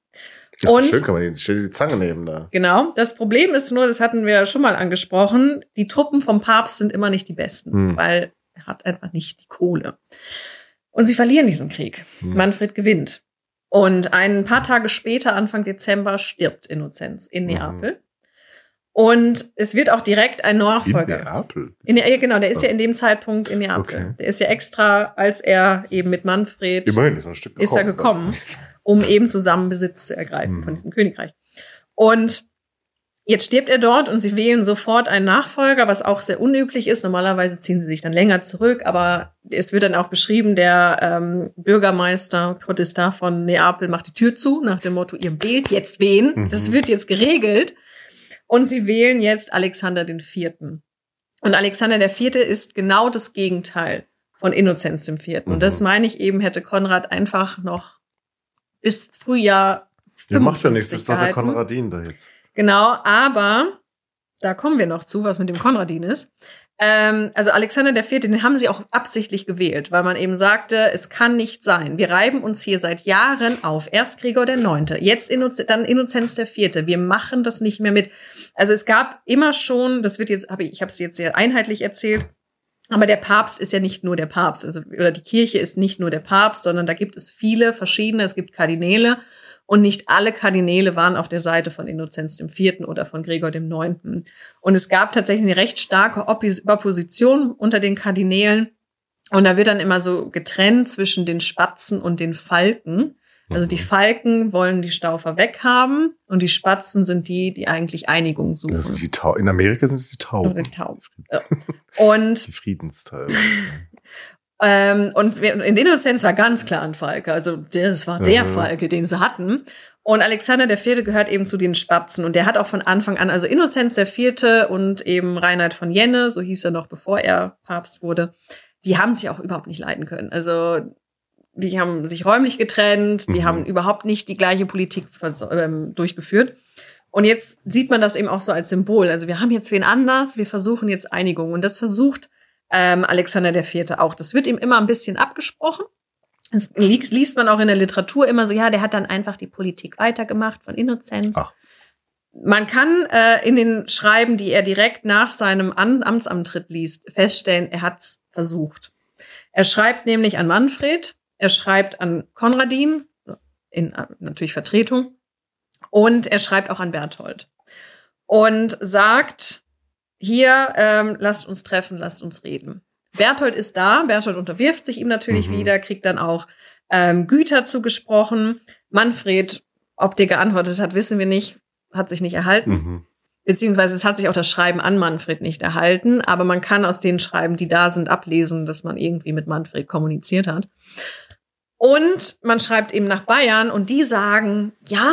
Das und schön, kann man jetzt schön die Zange nehmen da. Genau. Das Problem ist nur, das hatten wir schon mal angesprochen, die Truppen vom Papst sind immer nicht die besten, hm. weil er hat einfach nicht die Kohle. Und sie verlieren diesen Krieg. Hm. Manfred gewinnt. Und ein paar Tage später, Anfang Dezember, stirbt Innozenz in hm. Neapel. Mhm. Und es wird auch direkt ein Nachfolger. In Neapel? In, ja, genau, der ist ja in dem Zeitpunkt in Neapel. Okay. Der ist ja extra, als er eben mit Manfred Immerhin ist, ein Stück gekommen, ist er gekommen, um eben zusammen Besitz zu ergreifen mhm. von diesem Königreich. Und Jetzt stirbt er dort und sie wählen sofort einen Nachfolger, was auch sehr unüblich ist. Normalerweise ziehen sie sich dann länger zurück, aber es wird dann auch beschrieben, der ähm, Bürgermeister Protestar von Neapel macht die Tür zu, nach dem Motto, ihr wählt jetzt wen. Mhm. Das wird jetzt geregelt. Und sie wählen jetzt Alexander den Vierten. Und Alexander der Vierte ist genau das Gegenteil von Innozenz dem Vierten. Mhm. Und das meine ich eben, hätte Konrad einfach noch bis Frühjahr. Ja, macht ja nichts, das ist doch der Konradin da jetzt. Genau, aber da kommen wir noch zu, was mit dem Konradin ist. Ähm, also Alexander der Vierte, den haben sie auch absichtlich gewählt, weil man eben sagte, es kann nicht sein. Wir reiben uns hier seit Jahren auf. Erst Gregor der Neunte, jetzt Innoz dann Innozenz Vierte. Wir machen das nicht mehr mit. Also es gab immer schon, das wird jetzt, hab ich, ich habe es jetzt sehr einheitlich erzählt, aber der Papst ist ja nicht nur der Papst, also oder die Kirche ist nicht nur der Papst, sondern da gibt es viele verschiedene. Es gibt Kardinäle und nicht alle Kardinäle waren auf der Seite von Innozenz IV. oder von Gregor IX. Und es gab tatsächlich eine recht starke Opposition unter den Kardinälen. Und da wird dann immer so getrennt zwischen den Spatzen und den Falken. Also die mhm. Falken wollen die Staufer weghaben und die Spatzen sind die, die eigentlich Einigung suchen. Die In Amerika sind es die Tauben. Die Tauben. Ja. Und die Friedensteile. Ähm, und in Innozenz war ganz klar ein Falke. Also das war der mhm. Falke, den sie hatten. Und Alexander der Vierte gehört eben zu den Spatzen. Und der hat auch von Anfang an, also Innozenz der Vierte und eben Reinhard von Jenne, so hieß er noch, bevor er Papst wurde, die haben sich auch überhaupt nicht leiden können. Also die haben sich räumlich getrennt, die mhm. haben überhaupt nicht die gleiche Politik ähm, durchgeführt. Und jetzt sieht man das eben auch so als Symbol. Also wir haben jetzt wen anders, wir versuchen jetzt Einigung. Und das versucht ähm, Alexander der Vierte auch. Das wird ihm immer ein bisschen abgesprochen. Das liest man auch in der Literatur immer so, ja, der hat dann einfach die Politik weitergemacht von Innozenz. Ach. Man kann äh, in den Schreiben, die er direkt nach seinem An Amtsantritt liest, feststellen, er hat's versucht. Er schreibt nämlich an Manfred, er schreibt an Konradin, in äh, natürlich Vertretung, und er schreibt auch an Berthold. Und sagt, hier, ähm, lasst uns treffen, lasst uns reden. Berthold ist da, Berthold unterwirft sich ihm natürlich mhm. wieder, kriegt dann auch ähm, Güter zugesprochen. Manfred, ob der geantwortet hat, wissen wir nicht, hat sich nicht erhalten. Mhm. Beziehungsweise es hat sich auch das Schreiben an Manfred nicht erhalten, aber man kann aus den Schreiben, die da sind, ablesen, dass man irgendwie mit Manfred kommuniziert hat. Und man schreibt eben nach Bayern und die sagen, ja,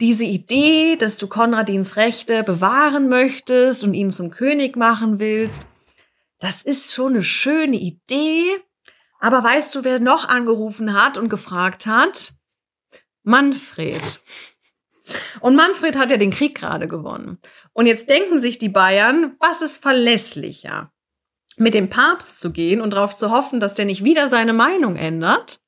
diese Idee, dass du Konradins Rechte bewahren möchtest und ihn zum König machen willst, das ist schon eine schöne Idee. Aber weißt du, wer noch angerufen hat und gefragt hat? Manfred. Und Manfred hat ja den Krieg gerade gewonnen. Und jetzt denken sich die Bayern, was ist verlässlicher? Mit dem Papst zu gehen und darauf zu hoffen, dass der nicht wieder seine Meinung ändert?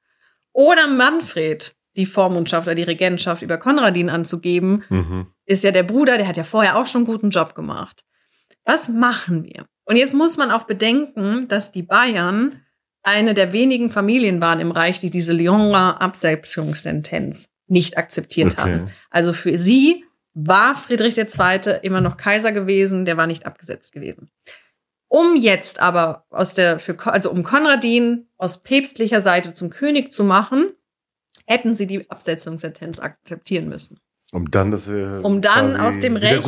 Oder Manfred, die Vormundschaft oder die Regentschaft über Konradin anzugeben, mhm. ist ja der Bruder, der hat ja vorher auch schon einen guten Job gemacht. Was machen wir? Und jetzt muss man auch bedenken, dass die Bayern eine der wenigen Familien waren im Reich, die diese Lyoner Absetzungssentenz nicht akzeptiert okay. haben. Also für sie war Friedrich II. immer noch Kaiser gewesen, der war nicht abgesetzt gewesen. Um jetzt aber aus der, für, also um Konradin aus päpstlicher Seite zum König zu machen, hätten sie die Absetzungssentenz akzeptieren müssen. Um dann das äh, um dann aus dem Recht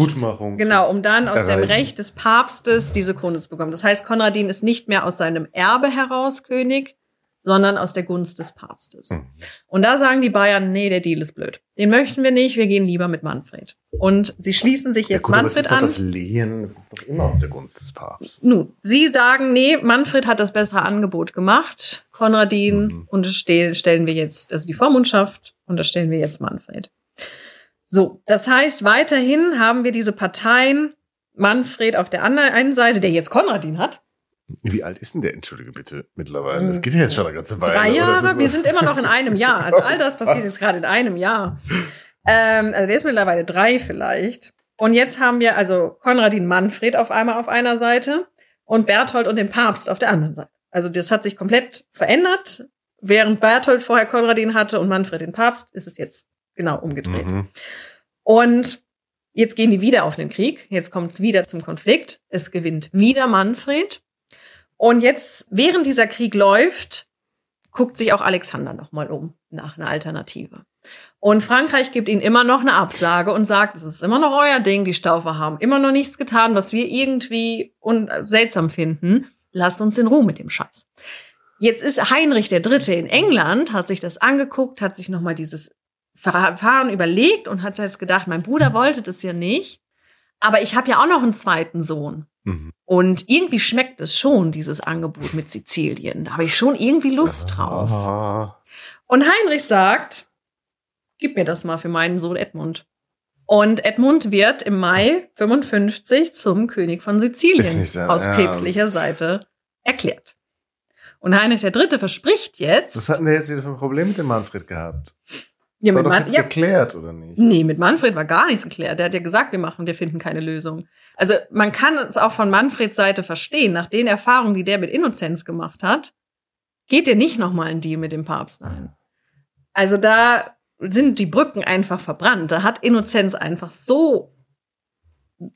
genau um dann aus erreichen. dem Recht des Papstes diese Krone zu bekommen. Das heißt, Konradin ist nicht mehr aus seinem Erbe heraus König, sondern aus der Gunst des Papstes. Mhm. Und da sagen die Bayern, nee, der Deal ist blöd. Den möchten wir nicht, wir gehen lieber mit Manfred. Und sie schließen sich jetzt ja, gut, Manfred aber es ist an. das Lehen, das ist doch immer aus der Gunst des Papstes. Nun, sie sagen, nee, Manfred hat das bessere Angebot gemacht. Konradin mhm. unterstellen wir jetzt, also die Vormundschaft unterstellen wir jetzt Manfred. So, das heißt, weiterhin haben wir diese Parteien, Manfred auf der anderen einen Seite, der jetzt Konradin hat, wie alt ist denn der, entschuldige bitte, mittlerweile? Das geht ja jetzt schon eine ganze Weile. Drei Jahre, wir sind immer noch in einem Jahr. Also all das passiert jetzt gerade in einem Jahr. Ähm, also der ist mittlerweile drei vielleicht. Und jetzt haben wir also Konradin Manfred auf einmal auf einer Seite und Berthold und den Papst auf der anderen Seite. Also das hat sich komplett verändert. Während Berthold vorher Konradin hatte und Manfred den Papst, ist es jetzt genau umgedreht. Mhm. Und jetzt gehen die wieder auf den Krieg. Jetzt kommt es wieder zum Konflikt. Es gewinnt wieder Manfred. Und jetzt, während dieser Krieg läuft, guckt sich auch Alexander nochmal um nach einer Alternative. Und Frankreich gibt ihnen immer noch eine Absage und sagt, es ist immer noch euer Ding, die Staufer haben immer noch nichts getan, was wir irgendwie seltsam finden. Lasst uns in Ruhe mit dem Scheiß. Jetzt ist Heinrich der Dritte in England, hat sich das angeguckt, hat sich nochmal dieses Verfahren überlegt und hat jetzt gedacht, mein Bruder wollte das ja nicht, aber ich habe ja auch noch einen zweiten Sohn. Mhm. Und irgendwie schmeckt es schon, dieses Angebot mit Sizilien. Da habe ich schon irgendwie Lust drauf. Ah. Und Heinrich sagt, gib mir das mal für meinen Sohn Edmund. Und Edmund wird im Mai 55 zum König von Sizilien aus Ernst. päpstlicher Seite erklärt. Und Heinrich III. verspricht jetzt. Was hatten wir jetzt wieder für ein Problem mit dem Manfred gehabt? Ja, mit jetzt ja, geklärt, oder nicht? Nee, mit Manfred war gar nichts geklärt. Der hat ja gesagt, wir machen, wir finden keine Lösung. Also man kann es auch von Manfreds Seite verstehen, nach den Erfahrungen, die der mit Innozenz gemacht hat, geht der nicht nochmal ein Deal mit dem Papst ein. Also da sind die Brücken einfach verbrannt. Da hat Innozenz einfach so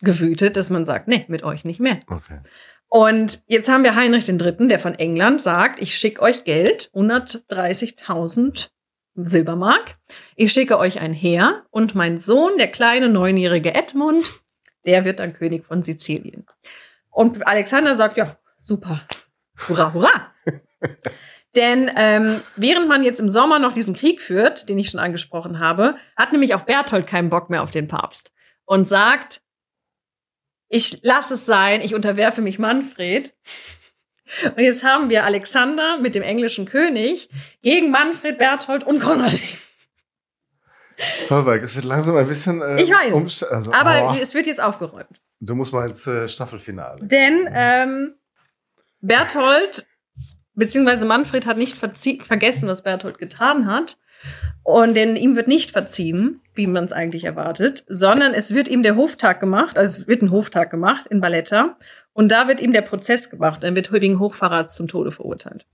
gewütet, dass man sagt, nee, mit euch nicht mehr. Okay. Und jetzt haben wir Heinrich III., der von England sagt, ich schicke euch Geld, 130.000 Silbermark. Ich schicke euch ein Heer und mein Sohn, der kleine neunjährige Edmund, der wird dann König von Sizilien. Und Alexander sagt, ja, super, hurra, hurra. Denn ähm, während man jetzt im Sommer noch diesen Krieg führt, den ich schon angesprochen habe, hat nämlich auch Berthold keinen Bock mehr auf den Papst und sagt, ich lasse es sein, ich unterwerfe mich Manfred. Und jetzt haben wir Alexander mit dem englischen König gegen Manfred, Berthold und Konradin. Solveig, es wird langsam ein bisschen. Äh, ich weiß. Also, aber oh. es wird jetzt aufgeräumt. Du musst mal ins äh, Staffelfinale. Denn ähm, Berthold beziehungsweise Manfred hat nicht vergessen, was Berthold getan hat. Und denn ihm wird nicht verziehen, wie man es eigentlich erwartet, sondern es wird ihm der Hoftag gemacht, also es wird ein Hoftag gemacht in Balletta. Und da wird ihm der Prozess gemacht. Dann wird wegen Hochverrats zum Tode verurteilt.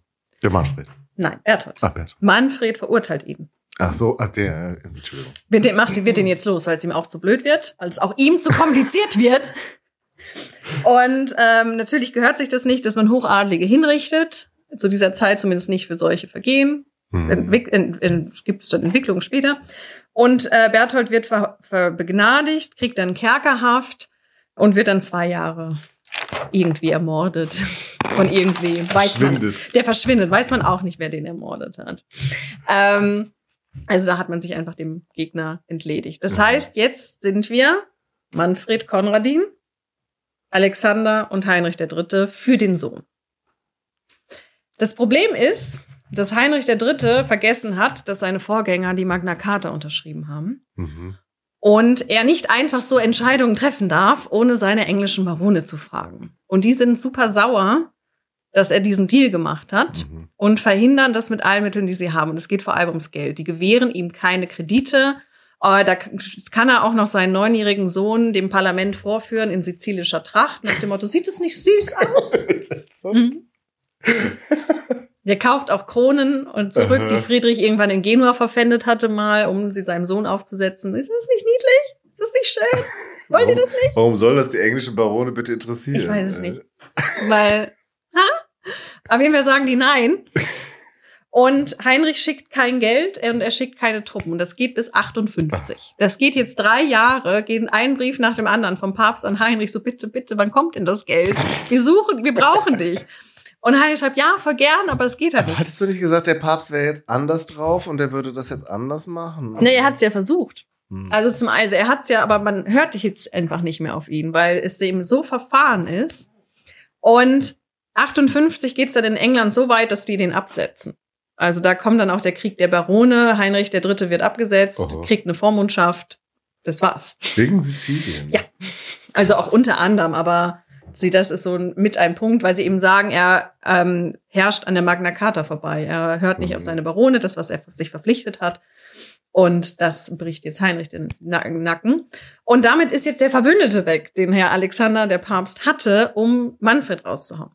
Der Manfred? Nein, Berthold. Ach, Berthold. Manfred verurteilt ihn. Ach so, ach, der, Entschuldigung. Wird den, macht, wird den jetzt los, weil es ihm auch zu blöd wird, weil es auch ihm zu kompliziert wird. Und ähm, natürlich gehört sich das nicht, dass man Hochadlige hinrichtet zu dieser Zeit zumindest nicht für solche Vergehen. Entwick in, in, gibt es dann Entwicklungen später. Und äh, Berthold wird ver, ver begnadigt, kriegt dann Kerkerhaft und wird dann zwei Jahre irgendwie ermordet. Von irgendwie. Weiß man. Der verschwindet. Weiß man auch nicht, wer den ermordet hat. Ähm, also da hat man sich einfach dem Gegner entledigt. Das mhm. heißt, jetzt sind wir Manfred Konradin, Alexander und Heinrich III. für den Sohn. Das Problem ist, dass Heinrich III. vergessen hat, dass seine Vorgänger die Magna Carta unterschrieben haben. Mhm. Und er nicht einfach so Entscheidungen treffen darf, ohne seine englischen Barone zu fragen. Und die sind super sauer, dass er diesen Deal gemacht hat mhm. und verhindern das mit allen Mitteln, die sie haben. Und es geht vor allem ums Geld. Die gewähren ihm keine Kredite. Äh, da kann er auch noch seinen neunjährigen Sohn dem Parlament vorführen in sizilischer Tracht. Nach dem Motto, sieht es nicht süß aus? mhm. Der kauft auch Kronen und zurück, Aha. die Friedrich irgendwann in Genua verpfändet hatte mal, um sie seinem Sohn aufzusetzen. Ist das nicht niedlich? Ist das nicht schön? Wollt warum, ihr das nicht? Warum soll das die englischen Barone bitte interessieren? Ich weiß es nicht. Weil, ha? Auf jeden Fall sagen die nein. Und Heinrich schickt kein Geld und er schickt keine Truppen. Und das geht bis 58. Das geht jetzt drei Jahre, geht ein Brief nach dem anderen vom Papst an Heinrich. So bitte, bitte, wann kommt denn das Geld? Wir suchen, wir brauchen dich. Und Heidi schreibt, ja, voll gern, aber es geht halt nicht. Hattest du nicht gesagt, der Papst wäre jetzt anders drauf und der würde das jetzt anders machen? Nee, er hat es ja versucht. Hm. Also zum also er hat es ja, aber man hört dich jetzt einfach nicht mehr auf ihn, weil es eben so verfahren ist. Und 58 geht's dann in England so weit, dass die den absetzen. Also da kommt dann auch der Krieg der Barone, Heinrich der Dritte wird abgesetzt, Oho. kriegt eine Vormundschaft. Das war's. Wegen Sizilien. Ja. Also auch unter anderem, aber sie, das ist so mit ein Punkt, weil sie eben sagen, er ähm, herrscht an der Magna Carta vorbei. Er hört nicht mhm. auf seine Barone, das, was er sich verpflichtet hat. Und das bricht jetzt Heinrich den Nacken. Und damit ist jetzt der Verbündete weg, den Herr Alexander, der Papst, hatte, um Manfred rauszuhauen.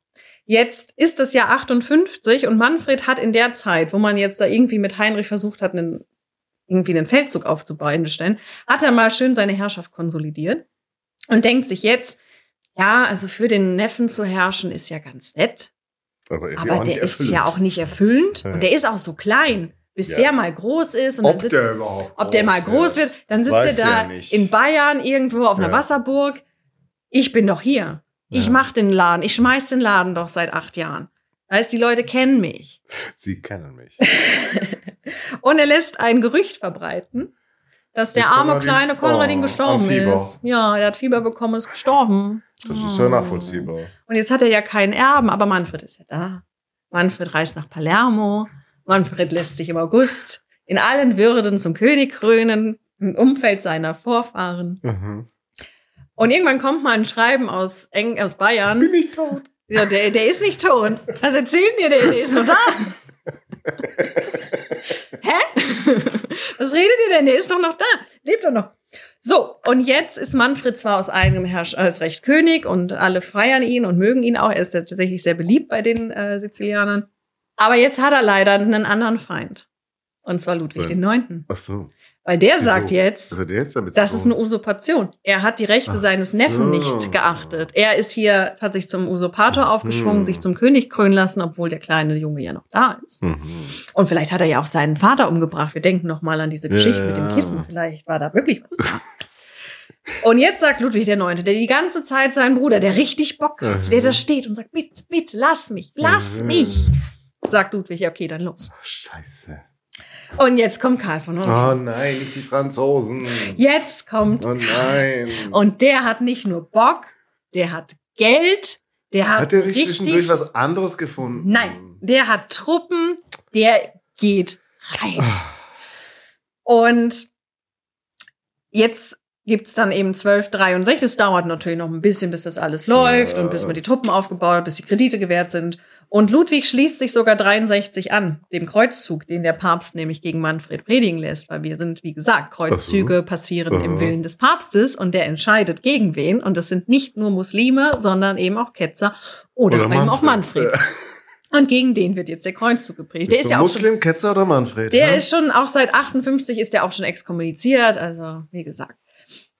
Jetzt ist das Jahr 58 und Manfred hat in der Zeit, wo man jetzt da irgendwie mit Heinrich versucht hat, einen, irgendwie einen Feldzug aufzubauen, hat er mal schön seine Herrschaft konsolidiert und denkt sich jetzt, ja, also für den Neffen zu herrschen ist ja ganz nett. Aber, aber der ist ja auch nicht erfüllend ja. und der ist auch so klein. bis ja. der mal groß ist. Und ob dann sitzt, der überhaupt Ob der mal groß wird. Dann sitzt er da in Bayern irgendwo auf einer Wasserburg. Ich bin doch hier. Ich mach den Laden. Ich schmeiß den Laden doch seit acht Jahren. Heißt, die Leute kennen mich. Sie kennen mich. und er lässt ein Gerücht verbreiten, dass der, der arme Konradin, kleine Konradin oh, gestorben ist. Ja, er hat Fieber bekommen, ist gestorben. Das ist ja nachvollziehbar. Und jetzt hat er ja keinen Erben, aber Manfred ist ja da. Manfred reist nach Palermo. Manfred lässt sich im August in allen Würden zum König krönen, im Umfeld seiner Vorfahren. Mhm. Und irgendwann kommt mal ein Schreiben aus, Eng aus Bayern. Ich bin nicht tot. Ja, der, der ist nicht tot. Was erzählen dir, der, der ist noch da. Hä? Was redet ihr denn? Der ist doch noch da. Lebt doch noch. So, und jetzt ist Manfred zwar aus eigenem Herrsch als Recht König und alle feiern ihn und mögen ihn auch. Er ist tatsächlich sehr beliebt bei den äh, Sizilianern. Aber jetzt hat er leider einen anderen Feind. Und zwar Ludwig den Neunten. Ach so. Weil der Wieso? sagt jetzt, das ist eine Usurpation. Er hat die Rechte Ach seines Neffen so. nicht geachtet. Er ist hier, hat sich zum Usurpator aufgeschwungen, hm. sich zum König krönen lassen, obwohl der kleine Junge ja noch da ist. Mhm. Und vielleicht hat er ja auch seinen Vater umgebracht. Wir denken noch mal an diese Geschichte ja. mit dem Kissen. Vielleicht war da wirklich was da. Und jetzt sagt Ludwig der Neunte, der die ganze Zeit seinen Bruder, der richtig Bock hat, mhm. der da steht und sagt, bitte, bitte, lass mich, lass mhm. mich. Sagt Ludwig, ja, okay, dann los. Scheiße. Und jetzt kommt Karl von Orange. Oh nein, nicht die Franzosen. Jetzt kommt. Oh nein. Und der hat nicht nur Bock, der hat Geld, der hat. Hat der nicht zwischendurch was anderes gefunden? Nein, der hat Truppen, der geht rein. Und jetzt gibt's dann eben 1263. Es dauert natürlich noch ein bisschen, bis das alles läuft ja. und bis man die Truppen aufgebaut hat, bis die Kredite gewährt sind. Und Ludwig schließt sich sogar 63 an, dem Kreuzzug, den der Papst nämlich gegen Manfred predigen lässt, weil wir sind, wie gesagt, Kreuzzüge passieren Aha. im Willen des Papstes und der entscheidet gegen wen. Und das sind nicht nur Muslime, sondern eben auch Ketzer oder, oder eben Manfred. auch Manfred. Und gegen den wird jetzt der Kreuzzug gepredigt. Der ist ja auch Muslim, schon, Ketzer oder Manfred? Der ne? ist schon, auch seit 58 ist der auch schon exkommuniziert. Also, wie gesagt.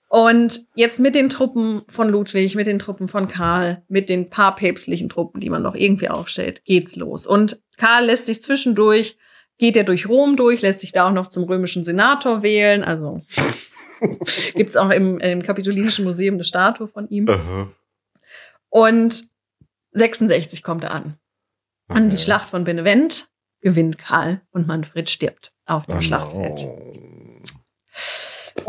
Und jetzt mit den Truppen von Ludwig, mit den Truppen von Karl, mit den paar päpstlichen Truppen, die man noch irgendwie aufstellt, geht's los. Und Karl lässt sich zwischendurch, geht er durch Rom durch, lässt sich da auch noch zum römischen Senator wählen. Also gibt's auch im, im Kapitolinischen Museum eine Statue von ihm. Aha. Und 66 kommt er an. An okay. die Schlacht von Benevent gewinnt Karl und Manfred stirbt auf dem oh Schlachtfeld.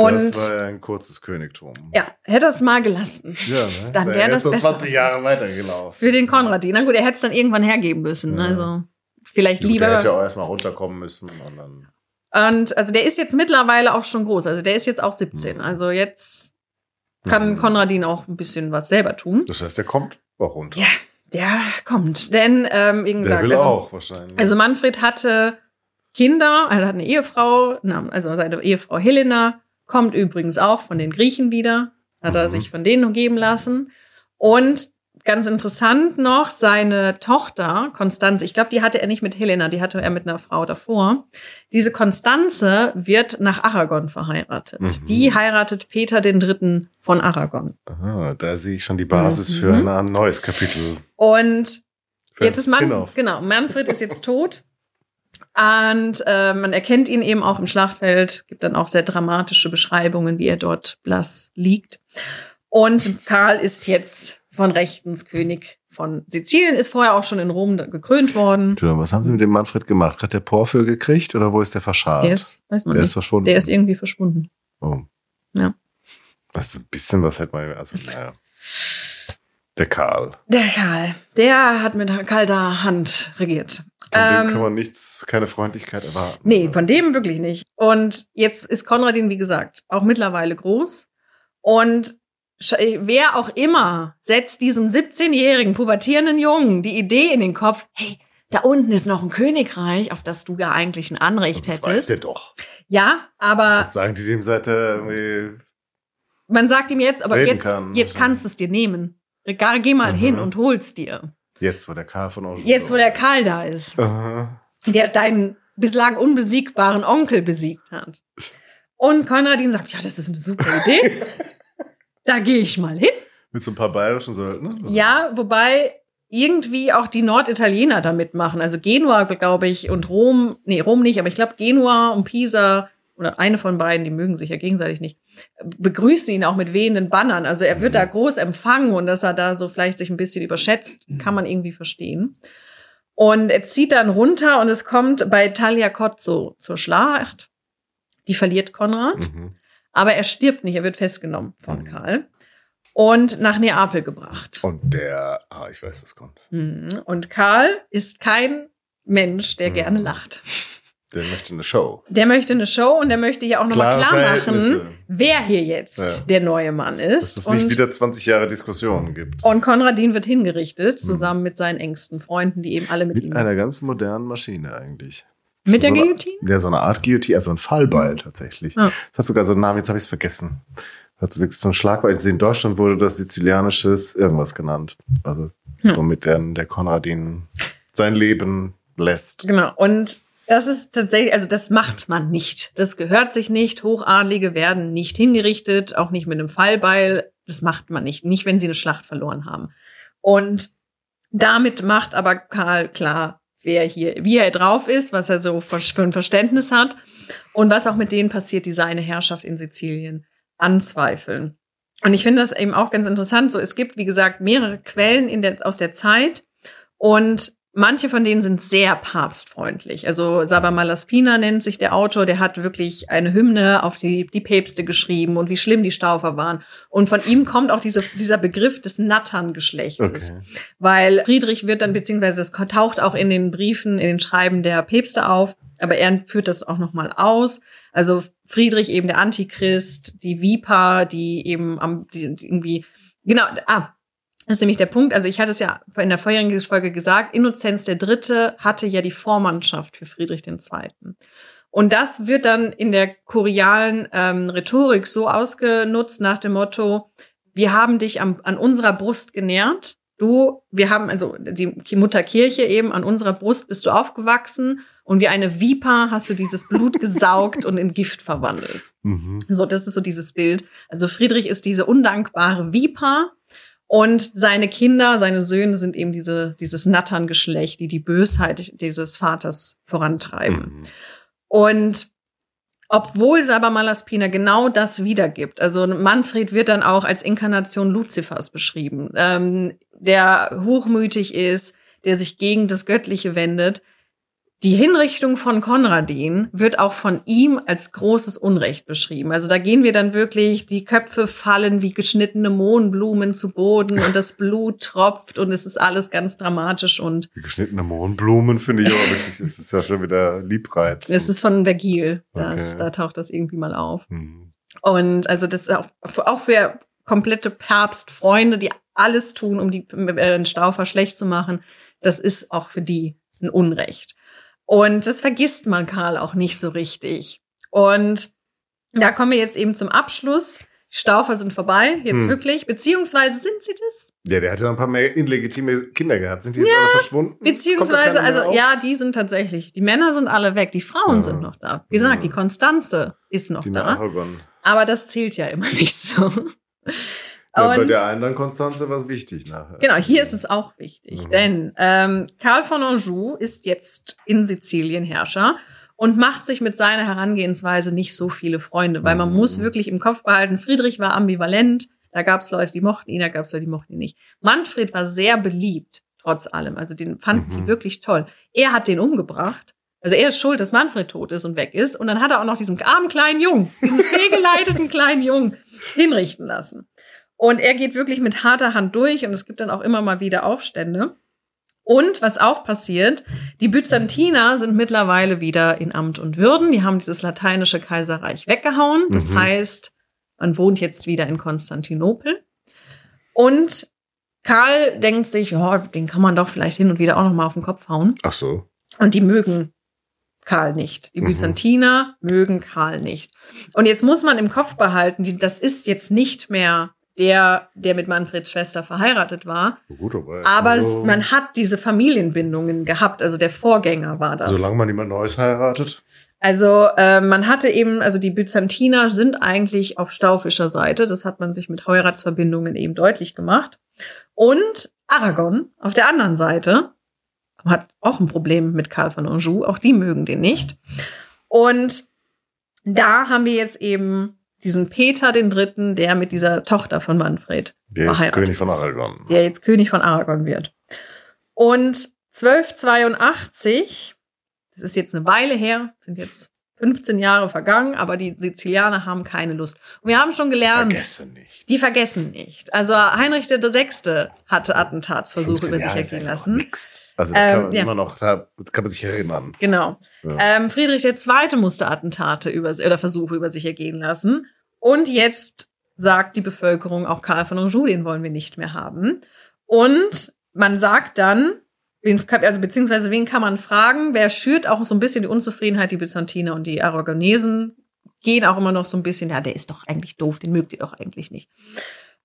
Und das war ja ein kurzes Königtum. Ja, hätte es mal gelassen. Ja, ne? Dann wäre das so 20 Jahre weitergelaufen. Für den Konradin. Na gut, er hätte es dann irgendwann hergeben müssen. Ja. Also vielleicht gut, lieber. Er hätte auch erstmal runterkommen müssen und dann. Und also der ist jetzt mittlerweile auch schon groß. Also der ist jetzt auch 17. Mhm. Also jetzt kann mhm. Konradin auch ein bisschen was selber tun. Das heißt, der kommt auch runter. Ja, der kommt. Denn, ähm, wie gesagt, der will also, auch wahrscheinlich. Also Manfred hatte Kinder, er hat eine Ehefrau, also seine Ehefrau Helena Kommt übrigens auch von den Griechen wieder. Hat er mhm. sich von denen umgeben lassen. Und ganz interessant noch, seine Tochter, Konstanze, ich glaube, die hatte er nicht mit Helena, die hatte er mit einer Frau davor. Diese Konstanze wird nach Aragon verheiratet. Mhm. Die heiratet Peter den Dritten von Aragon. Aha, da sehe ich schon die Basis mhm. für ein, ein neues Kapitel. Und jetzt ist man, genau, Manfred ist jetzt tot. Und äh, man erkennt ihn eben auch im Schlachtfeld, gibt dann auch sehr dramatische Beschreibungen, wie er dort blass liegt. Und Karl ist jetzt von Rechtens König von Sizilien, ist vorher auch schon in Rom gekrönt worden. Was haben sie mit dem Manfred gemacht? Hat der Porphyr gekriegt oder wo ist der verscharrt? Der ist, weiß man der nicht. ist verschwunden. Der ist irgendwie verschwunden. Oh. Ja. Was, ein bisschen was hätte man, also, naja. Der Karl. Der Karl. Der hat mit kalter Hand regiert. Von ähm, dem kann man nichts, keine Freundlichkeit erwarten. Nee, von dem wirklich nicht. Und jetzt ist Konradin, wie gesagt, auch mittlerweile groß. Und wer auch immer setzt diesem 17-jährigen pubertierenden Jungen die Idee in den Kopf, hey, da unten ist noch ein Königreich, auf das du ja eigentlich ein Anrecht das hättest. Das weiß der doch. Ja, aber. Was sagen die dem seit irgendwie. Man sagt ihm jetzt, aber jetzt, kann. jetzt kannst du es dir nehmen. Geh mal mhm. hin und hol's dir. Jetzt, wo der Karl von Anjou Jetzt, wo der Karl da ist. Aha. Der deinen bislang unbesiegbaren Onkel besiegt hat. Und Konradin sagt, ja, das ist eine super Idee. da gehe ich mal hin. Mit so ein paar bayerischen Söldnern? Ja, wobei irgendwie auch die Norditaliener da mitmachen. Also Genua, glaube ich, und Rom, nee, Rom nicht, aber ich glaube Genua und Pisa oder eine von beiden, die mögen sich ja gegenseitig nicht, begrüßen ihn auch mit wehenden Bannern. Also er wird da groß empfangen und dass er da so vielleicht sich ein bisschen überschätzt, kann man irgendwie verstehen. Und er zieht dann runter und es kommt bei Tagliacozzo zur Schlacht. Die verliert Konrad. Mhm. Aber er stirbt nicht, er wird festgenommen von mhm. Karl und nach Neapel gebracht. Und der, ah, ich weiß, was kommt. Mhm. Und Karl ist kein Mensch, der mhm. gerne lacht. Der möchte eine Show. Der möchte eine Show und der möchte ja auch nochmal klar machen, wer hier jetzt ja. der neue Mann ist. Dass es nicht wieder 20 Jahre Diskussionen gibt. Und Konradin wird hingerichtet, mhm. zusammen mit seinen engsten Freunden, die eben alle mit, mit ihm. Mit einer ganz modernen Maschine eigentlich. Mit der so Guillotine? Ja, so eine Art Guillotine, also ein Fallbeil tatsächlich. Ja. Das hat sogar so einen Namen, jetzt habe ich es vergessen. Das hat wirklich so ein Schlagwort. In Deutschland wurde das sizilianisches irgendwas genannt. Also, hm. womit der, der Konradin sein Leben lässt. Genau. Und das ist tatsächlich, also das macht man nicht. Das gehört sich nicht. Hochadlige werden nicht hingerichtet, auch nicht mit einem Fallbeil. Das macht man nicht. Nicht, wenn sie eine Schlacht verloren haben. Und damit macht aber Karl klar, wer hier, wie er drauf ist, was er so für ein Verständnis hat und was auch mit denen passiert, die seine Herrschaft in Sizilien anzweifeln. Und ich finde das eben auch ganz interessant. So, es gibt, wie gesagt, mehrere Quellen in der, aus der Zeit und Manche von denen sind sehr papstfreundlich. Also Saba Malaspina nennt sich der Autor, der hat wirklich eine Hymne auf die, die Päpste geschrieben und wie schlimm die Staufer waren. Und von ihm kommt auch diese, dieser Begriff des Natterngeschlechtes. Okay. Weil Friedrich wird dann, beziehungsweise es taucht auch in den Briefen, in den Schreiben der Päpste auf, aber er führt das auch nochmal aus. Also Friedrich eben der Antichrist, die Viper, die eben am, die irgendwie, genau, ah, das ist nämlich der Punkt. Also ich hatte es ja in der vorherigen Folge gesagt, Innozenz der Dritte hatte ja die Vormannschaft für Friedrich II. Und das wird dann in der kurialen ähm, Rhetorik so ausgenutzt nach dem Motto, wir haben dich am, an unserer Brust genährt. Du, wir haben also die Mutterkirche eben an unserer Brust bist du aufgewachsen und wie eine Viper hast du dieses Blut gesaugt und in Gift verwandelt. Mhm. So, das ist so dieses Bild. Also Friedrich ist diese undankbare Viper und seine Kinder, seine Söhne sind eben diese, dieses Natterngeschlecht, die die Bösheit dieses Vaters vorantreiben. Mhm. Und obwohl Saba Malaspina genau das wiedergibt, also Manfred wird dann auch als Inkarnation Luzifers beschrieben, ähm, der hochmütig ist, der sich gegen das Göttliche wendet, die Hinrichtung von Konradin wird auch von ihm als großes Unrecht beschrieben. Also da gehen wir dann wirklich, die Köpfe fallen wie geschnittene Mohnblumen zu Boden und das Blut tropft und es ist alles ganz dramatisch und. Die geschnittene Mohnblumen finde ich aber wirklich, es ist ja schon wieder liebreiz. Es ist von Vergil, das, okay. da taucht das irgendwie mal auf. Hm. Und also das ist auch, auch für komplette Papstfreunde, die alles tun, um die äh, Staufer schlecht zu machen, das ist auch für die ein Unrecht. Und das vergisst man Karl auch nicht so richtig. Und da kommen wir jetzt eben zum Abschluss. Staufer sind vorbei, jetzt hm. wirklich. Beziehungsweise sind sie das? Ja, der hat ja noch ein paar mehr illegitime Kinder gehabt. Sind die jetzt ja, alle verschwunden? Beziehungsweise, also ja, die sind tatsächlich. Die Männer sind alle weg, die Frauen ja. sind noch da. Wie gesagt, ja. die Konstanze ist noch die da. Aragon. Aber das zählt ja immer nicht so. Ja, bei der anderen Konstanze war es wichtig nachher. Genau, hier ist es auch wichtig, mhm. denn ähm, Karl von Anjou ist jetzt in Sizilien Herrscher und macht sich mit seiner Herangehensweise nicht so viele Freunde, weil man mhm. muss wirklich im Kopf behalten, Friedrich war ambivalent, da gab es Leute, die mochten ihn, da gab es Leute, die mochten ihn nicht. Manfred war sehr beliebt, trotz allem, also den fanden mhm. die wirklich toll. Er hat den umgebracht, also er ist schuld, dass Manfred tot ist und weg ist. Und dann hat er auch noch diesen armen kleinen Jungen, diesen fehlgeleiteten kleinen Jungen hinrichten lassen. Und er geht wirklich mit harter Hand durch und es gibt dann auch immer mal wieder Aufstände. Und was auch passiert, die Byzantiner sind mittlerweile wieder in Amt und Würden. Die haben dieses lateinische Kaiserreich weggehauen. Das mhm. heißt, man wohnt jetzt wieder in Konstantinopel. Und Karl denkt sich, ja, den kann man doch vielleicht hin und wieder auch noch mal auf den Kopf hauen. Ach so. Und die mögen Karl nicht. Die mhm. Byzantiner mögen Karl nicht. Und jetzt muss man im Kopf behalten, das ist jetzt nicht mehr der, der mit Manfreds Schwester verheiratet war. Gut, aber, aber also, man hat diese Familienbindungen gehabt, also der Vorgänger war das. Solange man niemand Neues heiratet. Also äh, man hatte eben, also die Byzantiner sind eigentlich auf staufischer Seite, das hat man sich mit Heiratsverbindungen eben deutlich gemacht. Und Aragon auf der anderen Seite hat auch ein Problem mit Karl von Anjou. Auch die mögen den nicht. Und da haben wir jetzt eben diesen Peter den Dritten, der mit dieser Tochter von Manfred der jetzt König von Aragon. Der jetzt König von Aragon wird. Und 1282, das ist jetzt eine Weile her, sind jetzt 15 Jahre vergangen, aber die Sizilianer haben keine Lust. Und wir haben schon gelernt. Die vergessen nicht. Die vergessen nicht. Also Heinrich VI. hatte Attentatsversuche über sich ergehen lassen. Nix. Also da kann man ähm, immer noch, da kann man sich erinnern. Genau. Ja. Ähm, Friedrich II. musste Attentate über, oder Versuche über sich ergehen lassen. Und jetzt sagt die Bevölkerung, auch Karl von Anjou, den wollen wir nicht mehr haben. Und man sagt dann, also beziehungsweise wen kann man fragen? Wer schürt auch so ein bisschen die Unzufriedenheit? Die Byzantiner und die Aragonesen gehen auch immer noch so ein bisschen, ja, der ist doch eigentlich doof, den mögt ihr doch eigentlich nicht.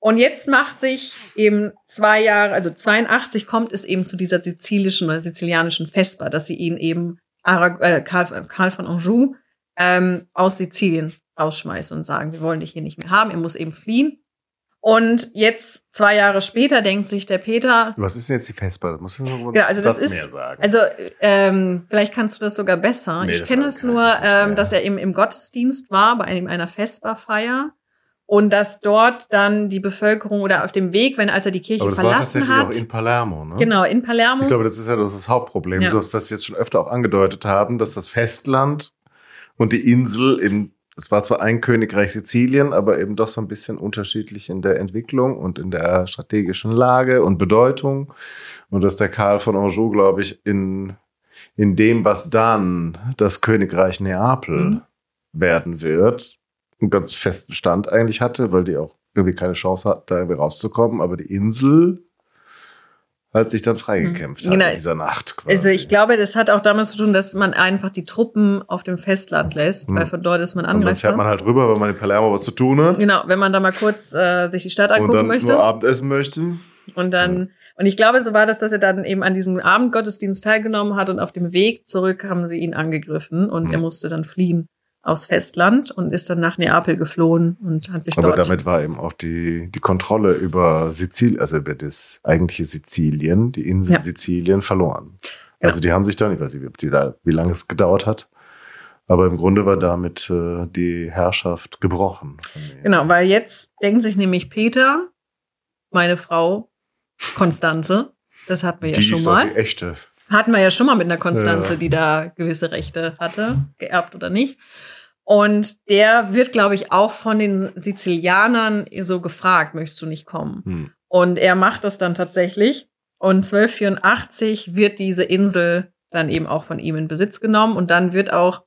Und jetzt macht sich eben zwei Jahre, also 82 kommt es eben zu dieser sizilischen oder sizilianischen Vesper, dass sie ihn eben Arag äh, Karl, Karl von Anjou ähm, aus Sizilien rausschmeißen und sagen, wir wollen dich hier nicht mehr haben, er muss eben fliehen. Und jetzt, zwei Jahre später, denkt sich der Peter. Was ist denn jetzt die Vespa? Das muss ich noch genau, also das ist, mehr sagen. Also, ähm, vielleicht kannst du das sogar besser. Nee, ich kenne es nur, ähm, dass er eben im Gottesdienst war, bei einem, einer Vespa-Feier. Und dass dort dann die Bevölkerung oder auf dem Weg, wenn als er die Kirche Aber das verlassen war tatsächlich hat. Auch in Palermo, ne? Genau, in Palermo. Ich glaube, das ist ja das, das Hauptproblem, ja. was wir jetzt schon öfter auch angedeutet haben, dass das Festland und die Insel in es war zwar ein Königreich Sizilien, aber eben doch so ein bisschen unterschiedlich in der Entwicklung und in der strategischen Lage und Bedeutung. Und dass der Karl von Anjou, glaube ich, in, in dem, was dann das Königreich Neapel mhm. werden wird, einen ganz festen Stand eigentlich hatte, weil die auch irgendwie keine Chance hat, da irgendwie rauszukommen. Aber die Insel als sich dann freigekämpft mhm. hat genau. in dieser Nacht. Quasi. Also ich glaube, das hat auch damit zu tun, dass man einfach die Truppen auf dem Festland lässt, mhm. weil von dort ist man angreifbar. Und dann fährt man halt rüber, wenn man in Palermo was zu tun hat. Genau, wenn man da mal kurz äh, sich die Stadt angucken und dann möchte. Nur Abendessen möchte. Und dann ja. Und ich glaube, so war das, dass er dann eben an diesem Abendgottesdienst teilgenommen hat und auf dem Weg zurück haben sie ihn angegriffen und mhm. er musste dann fliehen aus Festland und ist dann nach Neapel geflohen und hat sich Aber dort. Aber damit war eben auch die, die Kontrolle über Sizilien, also über das eigentliche Sizilien, die Insel ja. Sizilien verloren. Ja. Also die haben sich dann, ich weiß nicht, wie, wie lange es gedauert hat, aber im Grunde war damit äh, die Herrschaft gebrochen. Genau, weil jetzt denkt sich nämlich Peter, meine Frau Konstanze, das hatten wir ja die schon ist mal. Die echte. Hatten wir ja schon mal mit einer Konstanze, ja. die da gewisse Rechte hatte, geerbt oder nicht. Und der wird, glaube ich, auch von den Sizilianern so gefragt, möchtest du nicht kommen? Hm. Und er macht das dann tatsächlich. Und 1284 wird diese Insel dann eben auch von ihm in Besitz genommen. Und dann wird auch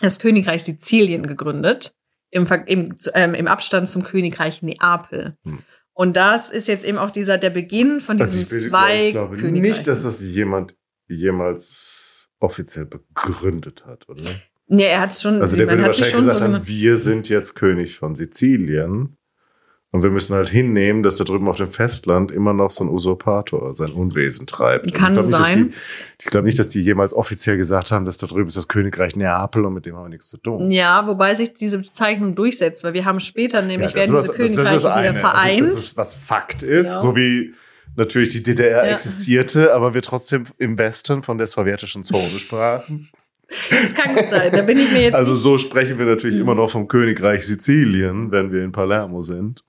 das Königreich Sizilien gegründet, im, im, ähm, im Abstand zum Königreich Neapel. Hm. Und das ist jetzt eben auch dieser der Beginn von diesen also ich zwei ich glaube Königreichen. Nicht, dass das jemand jemals offiziell begründet hat, oder? Ja, er hat es schon. Also der würde wahrscheinlich gesagt so haben, wir sind jetzt König von Sizilien. Und wir müssen halt hinnehmen, dass da drüben auf dem Festland immer noch so ein Usurpator sein Unwesen treibt. Kann ich sein. Die, ich glaube nicht, dass die jemals offiziell gesagt haben, dass da drüben ist das Königreich Neapel und mit dem haben wir nichts zu tun. Ja, wobei sich diese Bezeichnung durchsetzt, weil wir haben später nämlich, ja, werden diese was, Königreiche wieder also, vereint. Also das ist, was Fakt ist, ja. so wie natürlich die DDR ja. existierte, aber wir trotzdem im Westen von der sowjetischen Zone sprachen. Das kann gut sein, da bin ich mir jetzt. Also so sprechen wir natürlich mhm. immer noch vom Königreich Sizilien, wenn wir in Palermo sind.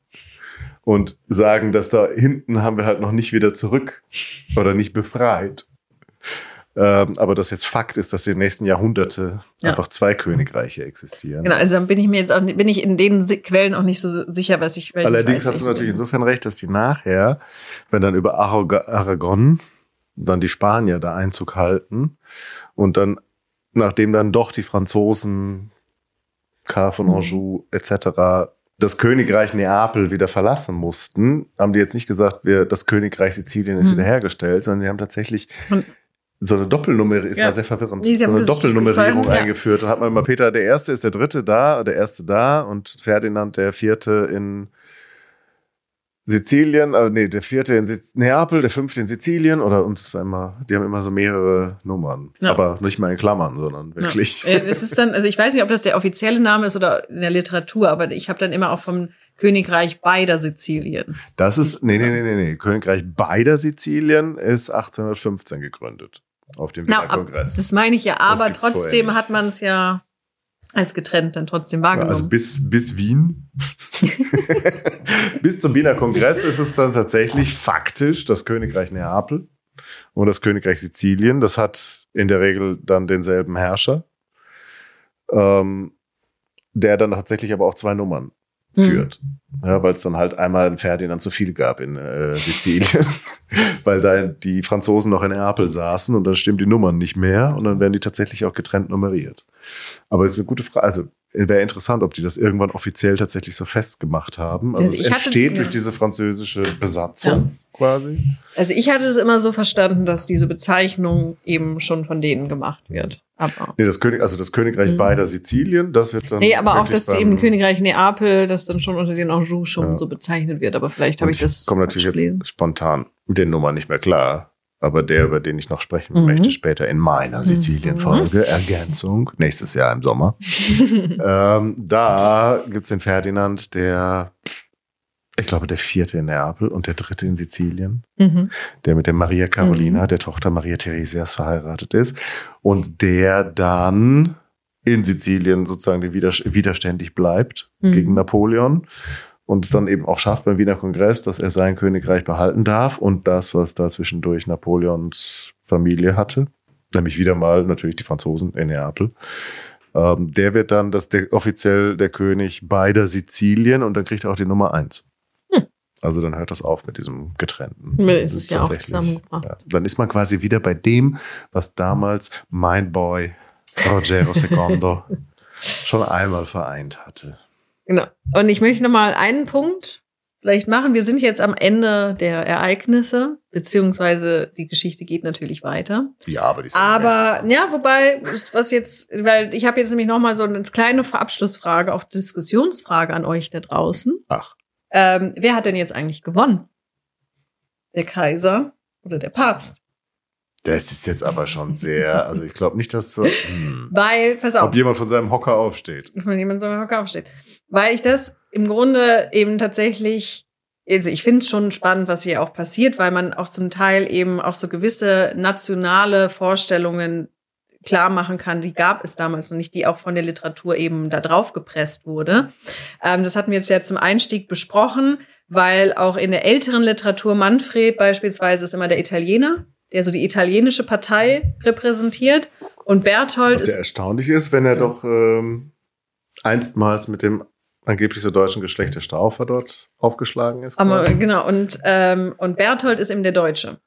Und sagen, dass da hinten haben wir halt noch nicht wieder zurück oder nicht befreit. Ähm, aber dass jetzt Fakt ist, dass in den nächsten Jahrhunderte ja. einfach zwei Königreiche existieren. Genau, also dann bin ich mir jetzt auch, bin ich in den Quellen auch nicht so sicher, was ich. Allerdings weiß, hast du natürlich insofern recht, dass die nachher, wenn dann über Aragon dann die Spanier da Einzug halten und dann, nachdem dann doch die Franzosen, Karl von mhm. Anjou etc. das Königreich Neapel wieder verlassen mussten, haben die jetzt nicht gesagt, wir, das Königreich Sizilien ist mhm. wiederhergestellt, sondern die haben tatsächlich und so eine Doppelnummer ist ja. sehr verwirrend. Nee, so eine Doppelnummerierung eingeführt. Dann hat man immer Peter der Erste ist der Dritte da, der Erste da und Ferdinand der Vierte in Sizilien, äh, nee, der vierte in Siz Neapel, der fünfte in Sizilien oder uns war immer, die haben immer so mehrere Nummern. Ja. Aber nicht mal in Klammern, sondern wirklich. Ja. Äh, Es ist dann, also ich weiß nicht, ob das der offizielle Name ist oder in der Literatur, aber ich habe dann immer auch vom Königreich beider Sizilien. Das ist, nee, nee, nee, nee, nee. Königreich beider Sizilien ist 1815 gegründet. Auf dem Na, Wiener ab, Kongress. das meine ich ja, aber trotzdem hat man es ja als getrennt dann trotzdem wahrgenommen. Also bis, bis Wien. bis zum Wiener Kongress ist es dann tatsächlich faktisch das Königreich Neapel und das Königreich Sizilien. Das hat in der Regel dann denselben Herrscher, ähm, der dann tatsächlich aber auch zwei Nummern Hm. führt. Ja, weil es dann halt einmal einen Ferdinand zu viel gab in äh, Sizilien, weil da die Franzosen noch in Neapel saßen und dann stimmen die Nummern nicht mehr und dann werden die tatsächlich auch getrennt nummeriert. Aber es ist eine gute Frage. Also wäre interessant, ob die das irgendwann offiziell tatsächlich so festgemacht haben. Also Also es ich hatte- entsteht ja. durch diese französische Besatzung quasi. Also ich hatte es immer so verstanden, dass diese Bezeichnung eben schon von denen gemacht wird. Aber Nee, das König, also das Königreich Mhm. beider Sizilien, das wird dann. Nee, aber auch, beim- eben Königreich Neapel, das dann schon unter den Anjou schon Ja. so bezeichnet wird. Aber vielleicht habe ich das. komme natürlich jetzt spontan mit den Nummern nicht mehr klar. Aber der, über den ich noch sprechen Mhm. möchte, später in meiner Sizilien-Folge, Ergänzung, nächstes Jahr im Sommer. ähm, da gibt's den Ferdinand, der, ich glaube, der vierte in Neapel und der dritte in Sizilien, Mhm. der mit der Maria Carolina, Mhm. der Tochter Maria Theresias, verheiratet ist. Und der dann in Sizilien sozusagen widers- widerständig bleibt Mhm. gegen Napoleon und es dann eben auch schafft beim Wiener Kongress, dass er sein Königreich behalten darf und das, was da zwischendurch Napoleons Familie hatte, nämlich wieder mal natürlich die Franzosen in Neapel. Ähm, der wird dann das, der, offiziell der König beider Sizilien und dann kriegt er auch die Nummer eins. Hm. Also dann hört das auf mit diesem getrennten. Es Das ist ja auch zusammengebracht. Ja, dann ist man quasi wieder bei dem, was damals mein Boy Rogero Secondo schon einmal vereint hatte. Genau. Und ich möchte noch mal einen Punkt vielleicht machen. Wir sind jetzt am Ende der Ereignisse, beziehungsweise die Geschichte geht natürlich weiter. Ja, aber die sind Aber ja, wobei, was jetzt, weil ich habe jetzt nämlich noch mal so eine kleine Abschlussfrage, auch Diskussionsfrage an euch da draußen. Ach, Ähm, wer hat denn jetzt eigentlich gewonnen? Der Kaiser oder der Papst? das ist jetzt aber schon sehr, also ich glaube nicht, dass so, hm, Weil, pass auf, ob jemand von seinem Hocker aufsteht. von jemandem so im Hocker aufsteht. Weil ich das im Grunde eben tatsächlich, also ich finde es schon spannend, was hier auch passiert, weil man auch zum Teil eben auch so gewisse nationale Vorstellungen klar machen kann, die gab es damals noch nicht, die auch von der Literatur eben da drauf gepresst wurde. Ähm, das hatten wir jetzt ja zum Einstieg besprochen, weil auch in der älteren Literatur Manfred beispielsweise ist immer der Italiener, der so die italienische Partei repräsentiert und Berthold Was ist ja erstaunlich ist, wenn er doch ähm, einstmals mit dem angeblich so deutschen Geschlecht der Staufer dort aufgeschlagen ist. Aber, quasi. genau, und, ähm, und Berthold ist eben der Deutsche,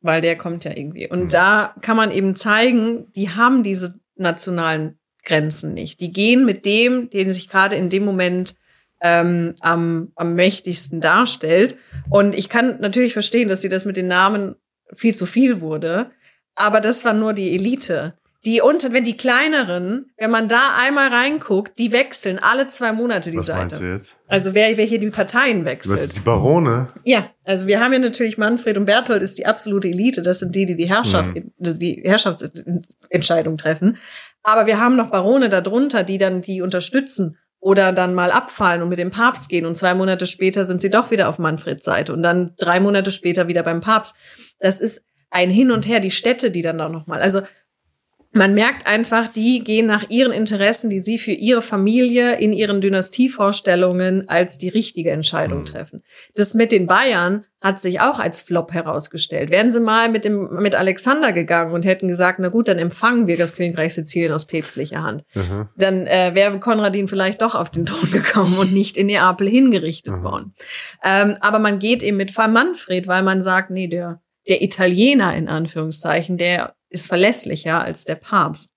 weil der kommt ja irgendwie. Und Mhm. da kann man eben zeigen, die haben diese nationalen Grenzen nicht. Die gehen mit dem, den sich gerade in dem Moment ähm, am, am mächtigsten darstellt. Und ich kann natürlich verstehen, dass sie das mit den Namen viel zu viel wurde. Aber das war nur die Elite. Die unter, wenn die kleineren, wenn man da einmal reinguckt, die wechseln alle zwei Monate die Was Seite. meinst du jetzt? Also wer, wer hier die Parteien Was wechselt. ist die Barone? Ja, also wir haben ja natürlich Manfred und Berthold ist die absolute Elite. Das sind die, die die Herrschaft, Mhm. die Herrschaftsentscheidung treffen. Aber wir haben noch Barone darunter, die dann die unterstützen oder dann mal abfallen und mit dem Papst gehen und zwei Monate später sind sie doch wieder auf Manfreds Seite und dann drei Monate später wieder beim Papst. Das ist ein Hin und Her, die Städte, die dann da noch mal. Also man merkt einfach, die gehen nach ihren Interessen, die sie für ihre Familie in ihren Dynastievorstellungen als die richtige Entscheidung Mhm. treffen. Das mit den Bayern hat sich auch als Flop herausgestellt. Wären sie mal mit dem, mit Alexander gegangen und hätten gesagt, na gut, dann empfangen wir das Königreich Sizilien aus päpstlicher Hand. Mhm. Dann äh, wäre Konradin vielleicht doch auf den Thron gekommen und nicht in Neapel hingerichtet Mhm. worden. Ähm, aber man geht eben mit Manfred, weil man sagt, nee, der, der Italiener in Anführungszeichen, der ist verlässlicher als der Papst.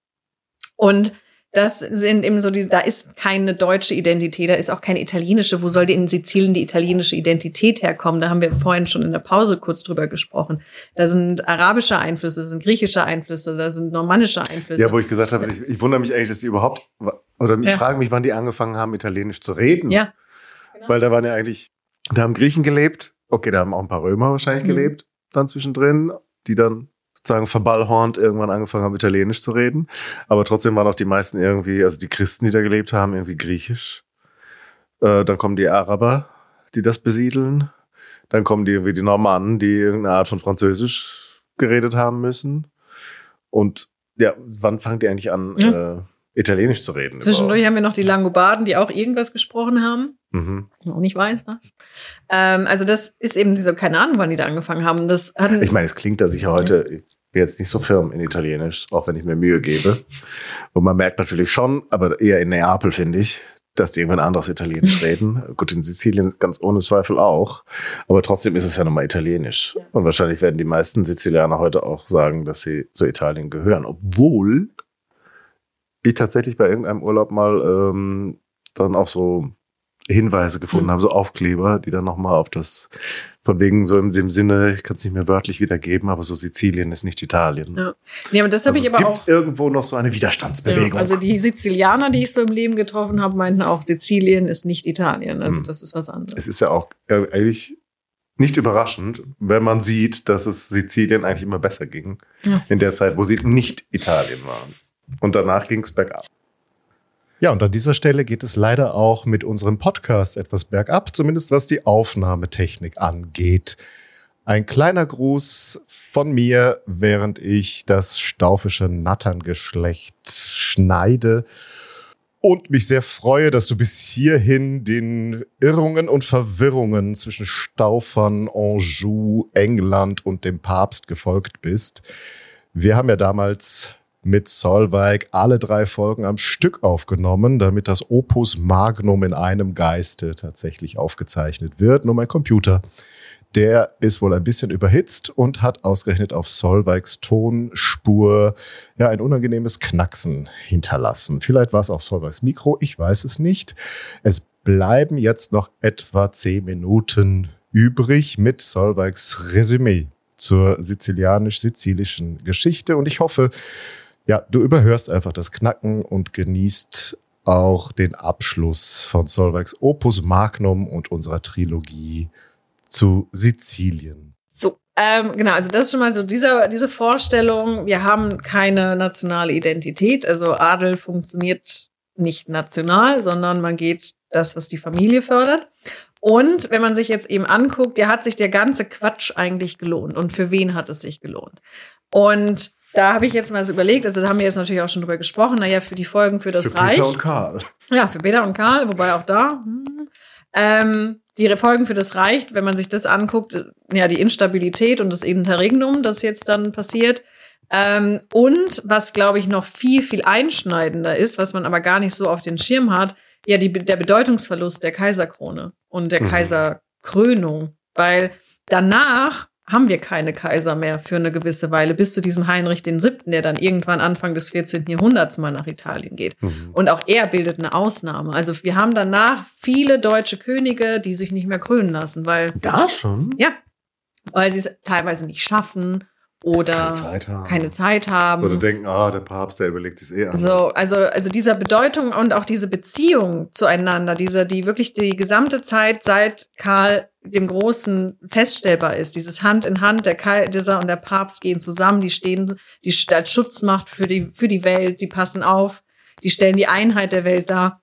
Und das sind eben so die, da ist keine deutsche Identität, da ist auch keine italienische. Wo soll die in Sizilien die italienische Identität herkommen? Da haben wir vorhin schon in der Pause kurz drüber gesprochen. Da sind arabische Einflüsse, da sind griechische Einflüsse, da sind normannische Einflüsse. Ja, wo ich gesagt habe, ich, ich wundere mich eigentlich, dass die überhaupt, oder ich Ja. frage mich, wann die angefangen haben, Italienisch zu reden. ja. Weil da waren ja eigentlich Da haben Griechen gelebt. Okay, da haben auch ein paar Römer wahrscheinlich mhm. gelebt, dann zwischendrin, die dann sozusagen verballhornt irgendwann angefangen haben, Italienisch zu reden. Aber trotzdem waren auch die meisten irgendwie, also die Christen, die da gelebt haben, irgendwie Griechisch. Äh, dann kommen die Araber, die das besiedeln. Dann kommen die irgendwie die Normannen, die irgendeine Art von Französisch geredet haben müssen. Und ja, wann fangen die eigentlich an, ja. äh, Italienisch zu reden? Zwischendurch überhaupt? haben wir noch die Langobarden, die auch irgendwas gesprochen haben. Mhm. Auch nicht weiß was. Ähm, also das ist eben so, keine Ahnung, wann die da angefangen haben. Das hatten, ich meine, es klingt, dass ich ja heute, ich bin jetzt nicht so firm in Italienisch, auch wenn ich mir Mühe gebe. Und man merkt natürlich schon, aber eher in Neapel, finde ich, dass die irgendwann anderes Italienisch reden. Gut, in Sizilien ganz ohne Zweifel auch. Aber trotzdem ist es ja nochmal Italienisch. Ja. Und wahrscheinlich werden die meisten Sizilianer heute auch sagen, dass sie zu Italien gehören. Obwohl ich tatsächlich bei irgendeinem Urlaub mal ähm, dann auch so Hinweise gefunden mhm. habe, so Aufkleber, die dann nochmal auf das, von wegen so im, im Sinne, ich kann es nicht mehr wörtlich wiedergeben, aber so Sizilien ist nicht Italien. Ja, nee, aber das habe also ich aber auch. Es gibt irgendwo noch so eine Widerstandsbewegung. Ja, also die Sizilianer, die ich so im Leben getroffen habe, meinten auch, Sizilien ist nicht Italien. Also mhm. das ist was anderes. Es ist ja auch äh, eigentlich nicht überraschend, wenn man sieht, dass es Sizilien eigentlich immer besser ging. Ja. In der Zeit, wo sie nicht Italien waren. Und danach ging es bergab. Ja, und an dieser Stelle geht es leider auch mit unserem Podcast etwas bergab, zumindest was die Aufnahmetechnik angeht. Ein kleiner Gruß von mir, während ich das staufische Natterngeschlecht schneide und mich sehr freue, dass du bis hierhin den Irrungen und Verwirrungen zwischen Staufern, Anjou, England und dem Papst gefolgt bist. Wir haben ja damals mit Solveig alle drei Folgen am Stück aufgenommen, damit das Opus Magnum in einem Geiste tatsächlich aufgezeichnet wird. Nur mein Computer, der ist wohl ein bisschen überhitzt und hat ausgerechnet auf Solveigs Tonspur ja ein unangenehmes Knacksen hinterlassen. Vielleicht war es auf Solveigs Mikro, ich weiß es nicht. Es bleiben jetzt noch etwa zehn Minuten übrig mit Solveigs Resümee zur sizilianisch-sizilischen Geschichte und ich hoffe, ja, du überhörst einfach das Knacken und genießt auch den Abschluss von Solveigs Opus Magnum und unserer Trilogie zu Sizilien. So, ähm, genau, also das ist schon mal so dieser, diese Vorstellung, wir haben keine nationale Identität, also Adel funktioniert nicht national, sondern man geht das, was die Familie fördert. Und wenn man sich jetzt eben anguckt, ja, hat sich der ganze Quatsch eigentlich gelohnt und für wen hat es sich gelohnt? Und da habe ich jetzt mal so überlegt, also da haben wir jetzt natürlich auch schon drüber gesprochen, naja, für die Folgen für das für Reich. Peter und Karl. Ja, für Peter und Karl, wobei auch da. Hm, ähm, die Folgen für das Reich, wenn man sich das anguckt, ja, die Instabilität und das Interregnum, das jetzt dann passiert. Ähm, und was, glaube ich, noch viel, viel einschneidender ist, was man aber gar nicht so auf den Schirm hat, ja, die, der Bedeutungsverlust der Kaiserkrone und der mhm. Kaiserkrönung. Weil danach haben wir keine Kaiser mehr für eine gewisse Weile, bis zu diesem Heinrich den Siebten, der dann irgendwann Anfang des 14. Jahrhunderts mal nach Italien geht. Mhm. Und auch er bildet eine Ausnahme. Also wir haben danach viele deutsche Könige, die sich nicht mehr krönen lassen, weil. Da schon? Ja. Weil sie es teilweise nicht schaffen oder keine Zeit haben. Keine Zeit haben. Oder denken, ah, der Papst, der überlegt sich eh anders. So, also, also dieser Bedeutung und auch diese Beziehung zueinander, diese, die wirklich die gesamte Zeit seit Karl dem Großen feststellbar ist. Dieses Hand in Hand, der Kaiser und der Papst gehen zusammen, die stehen, die als Schutzmacht für die, für die Welt, die passen auf, die stellen die Einheit der Welt dar.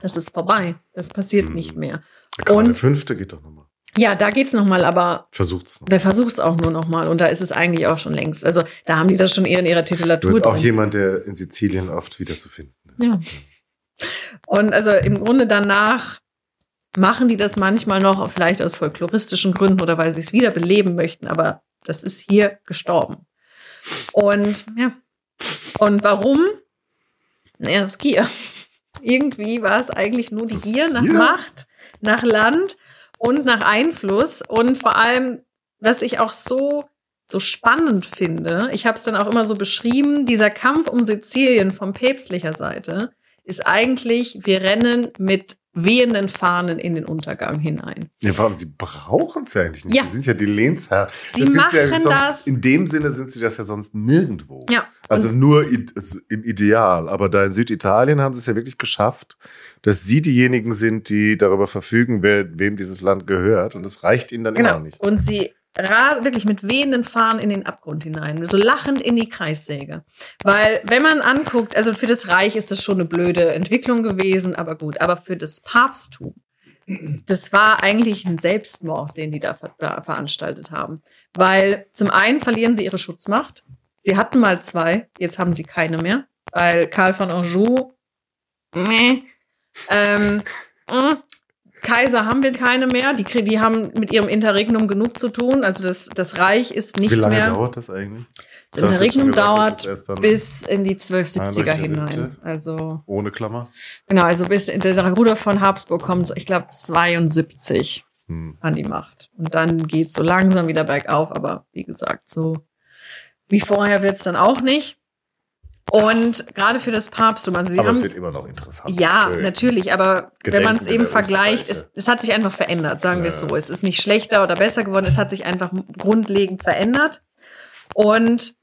Das ist vorbei. Das passiert hm. nicht mehr. Karl und der Fünfte geht doch nochmal. Ja, da geht's noch mal, aber versucht's. Noch. Der versucht's auch nur noch mal und da ist es eigentlich auch schon längst. Also da haben die das schon eher in ihrer Titulatur. Bist auch jemand, der in Sizilien oft wieder zu finden ist. Ja. Und also im Grunde danach machen die das manchmal noch, vielleicht aus folkloristischen Gründen oder weil sie es wieder beleben möchten, aber das ist hier gestorben. Und ja. Und warum? Naja, das Gier. Irgendwie war es eigentlich nur die Gier nach Macht, nach Land und nach Einfluss und vor allem, was ich auch so so spannend finde, ich habe es dann auch immer so beschrieben, dieser Kampf um Sizilien von päpstlicher Seite ist eigentlich, wir rennen mit wehenden Fahnen in den Untergang hinein. Ja, vor allem, sie brauchen es ja eigentlich nicht. Ja. Sie sind ja die Lehnsherr. Sie Das machen ja sonst, das- In dem Sinne sind sie das ja sonst nirgendwo. Ja. Also Und- nur also im Ideal. Aber da in Süditalien haben sie es ja wirklich geschafft, dass sie diejenigen sind, die darüber verfügen, wer, wem dieses Land gehört. Und das reicht ihnen dann immer Genau. nicht. Und sie wirklich mit wehenden Fahnen in den Abgrund hinein, so lachend in die Kreissäge. Weil, wenn man anguckt, also für das Reich ist das schon eine blöde Entwicklung gewesen, aber gut. Aber für das Papsttum, das war eigentlich ein Selbstmord, den die da ver veranstaltet haben. Weil zum einen verlieren sie ihre Schutzmacht. Sie hatten mal zwei, jetzt haben sie keine mehr. Weil Karl von Anjou, meh, ähm, mm, Kaiser haben wir keine mehr. Die, die haben mit ihrem Interregnum genug zu tun. Also das, das Reich ist nicht Wie lange mehr. dauert das eigentlich? Das Interregnum dauert bis in die 1270er Heinrich der hinein. Also, Ohne Klammer? genau, also bis der Rudolf von Habsburg kommt, ich glaube, 72 Hm. an die Macht. Und dann geht so langsam wieder bergauf, aber wie gesagt, so wie vorher wird's dann auch nicht. Und gerade für das Papsttum, also sie Aber es haben wird immer noch interessant. ja, Schön. natürlich, aber wenn Gedenken man es eben vergleicht, es, es hat sich einfach verändert, sagen wir es Ja. so. Es ist nicht schlechter oder besser geworden, es hat sich einfach grundlegend verändert. Und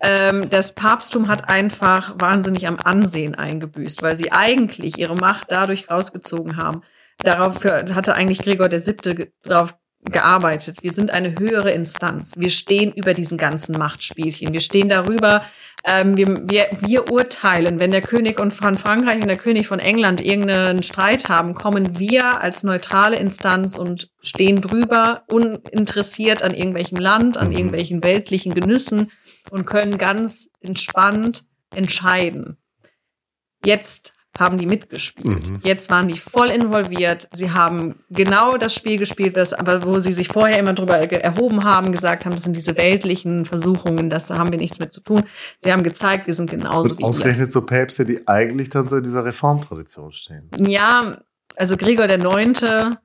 ähm, das Papsttum hat einfach wahnsinnig am Ansehen eingebüßt, weil sie eigentlich ihre Macht dadurch rausgezogen haben. Darauf hatte eigentlich Gregor der Siebte darauf gearbeitet. Wir sind eine höhere Instanz. Wir stehen über diesen ganzen Machtspielchen. Wir stehen darüber. Ähm, wir, wir, wir urteilen, wenn der König und von Frankreich und der König von England irgendeinen Streit haben, kommen wir als neutrale Instanz und stehen drüber, uninteressiert an irgendwelchem Land, an Mhm. irgendwelchen weltlichen Genüssen und können ganz entspannt entscheiden. Jetzt haben die mitgespielt. Mhm. Jetzt waren die voll involviert. Sie haben genau das Spiel gespielt, das, aber wo sie sich vorher immer drüber erhoben haben, gesagt haben, das sind diese weltlichen Versuchungen, das da haben wir nichts mit zu tun. Sie haben gezeigt, wir sind genauso Und wie ausgerechnet so Päpste, die eigentlich dann so in dieser Reformtradition stehen. Ja, also Gregor der Neunte,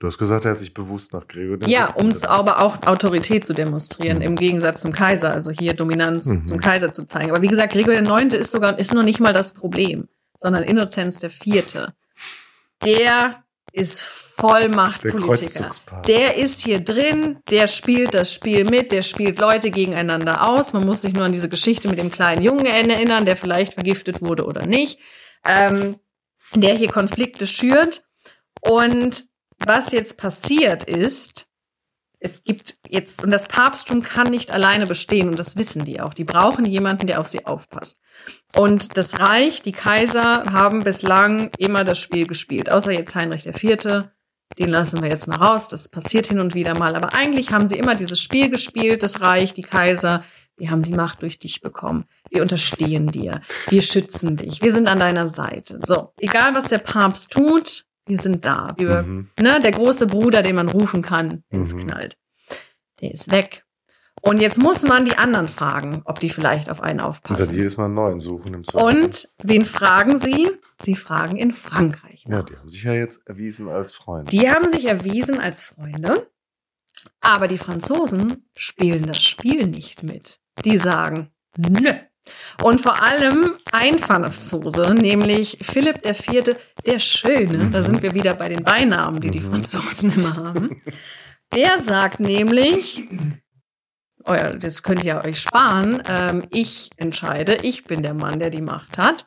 Du hast gesagt, er hat sich bewusst nach Gregor ja, um es aber auch Autorität zu demonstrieren, im Gegensatz zum Kaiser, also hier Dominanz Mhm. zum Kaiser zu zeigen. Aber wie gesagt, Gregor der Neunte ist sogar, ist noch nicht mal das Problem, sondern Innozenz der Vierte. Der ist Vollmachtpolitiker. Kreuzzugspapst. Der ist hier drin, der spielt das Spiel mit, der spielt Leute gegeneinander aus. Man muss sich nur an diese Geschichte mit dem kleinen Jungen erinnern, der vielleicht vergiftet wurde oder nicht. Ähm, der hier Konflikte schürt. Und was jetzt passiert ist, es gibt jetzt, und das Papsttum kann nicht alleine bestehen, und das wissen die auch. Die brauchen jemanden, der auf sie aufpasst. Und das Reich, die Kaiser haben bislang immer das Spiel gespielt, außer jetzt Heinrich IV. Den lassen wir jetzt mal raus, das passiert hin und wieder mal. Aber eigentlich haben sie immer dieses Spiel gespielt, das Reich, die Kaiser. Wir haben die Macht durch dich bekommen. Wir unterstehen dir. Wir schützen dich. Wir sind an deiner Seite. So, egal was der Papst tut, wir sind da. Wir, Mhm. ne, der große Bruder, den man rufen kann, wenn es Mhm. knallt. Der ist weg. Und jetzt muss man die anderen fragen, ob die vielleicht auf einen Und dann aufpassen. jedes Mal einen neuen suchen im Zweifel. Und wen fragen sie? Sie fragen in Frankreich. Ja, nach. die haben sich ja jetzt erwiesen als Freunde. Die haben sich erwiesen als Freunde, aber die Franzosen spielen das Spiel nicht mit. Die sagen, nö. Und vor allem ein Franzose, nämlich Philipp IV., der Schöne, da sind wir wieder bei den Beinamen, die die Mhm. Franzosen immer haben, der sagt nämlich, ja, das könnt ihr euch sparen, ähm, ich entscheide, ich bin der Mann, der die Macht hat.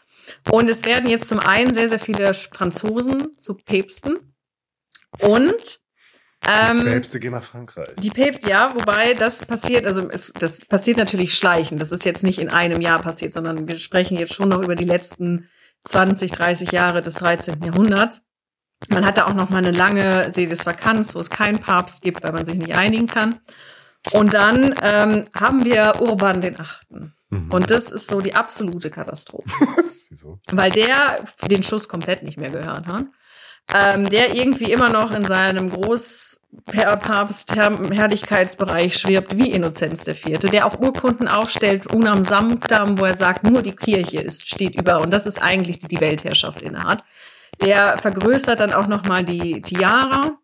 Und es werden jetzt zum einen sehr, sehr viele Franzosen zu Päpsten und ähm, Päpste gehen nach Frankreich. die Päpste, ja, wobei das passiert, also es, das passiert natürlich schleichend. Das ist jetzt nicht in einem Jahr passiert, sondern wir sprechen jetzt schon noch über die letzten 20, 30 Jahre des 13. Jahrhunderts. Man hatte auch noch mal eine lange Sedisvakanz, wo es keinen Papst gibt, weil man sich nicht einigen kann. Und dann ähm, haben wir Urban den Achten. Mhm. Und das ist so die absolute Katastrophe Was? Wieso? weil der den Schuss komplett nicht mehr gehört hat. Ähm, der irgendwie immer noch in seinem Großpapst-Herrlichkeitsbereich schwirbt, wie Innozenz der Vierte, der auch Urkunden aufstellt, unam sanctam, wo er sagt, nur die Kirche ist, steht über, und das ist eigentlich die die Weltherrschaft innehat. Der vergrößert dann auch nochmal die Tiara.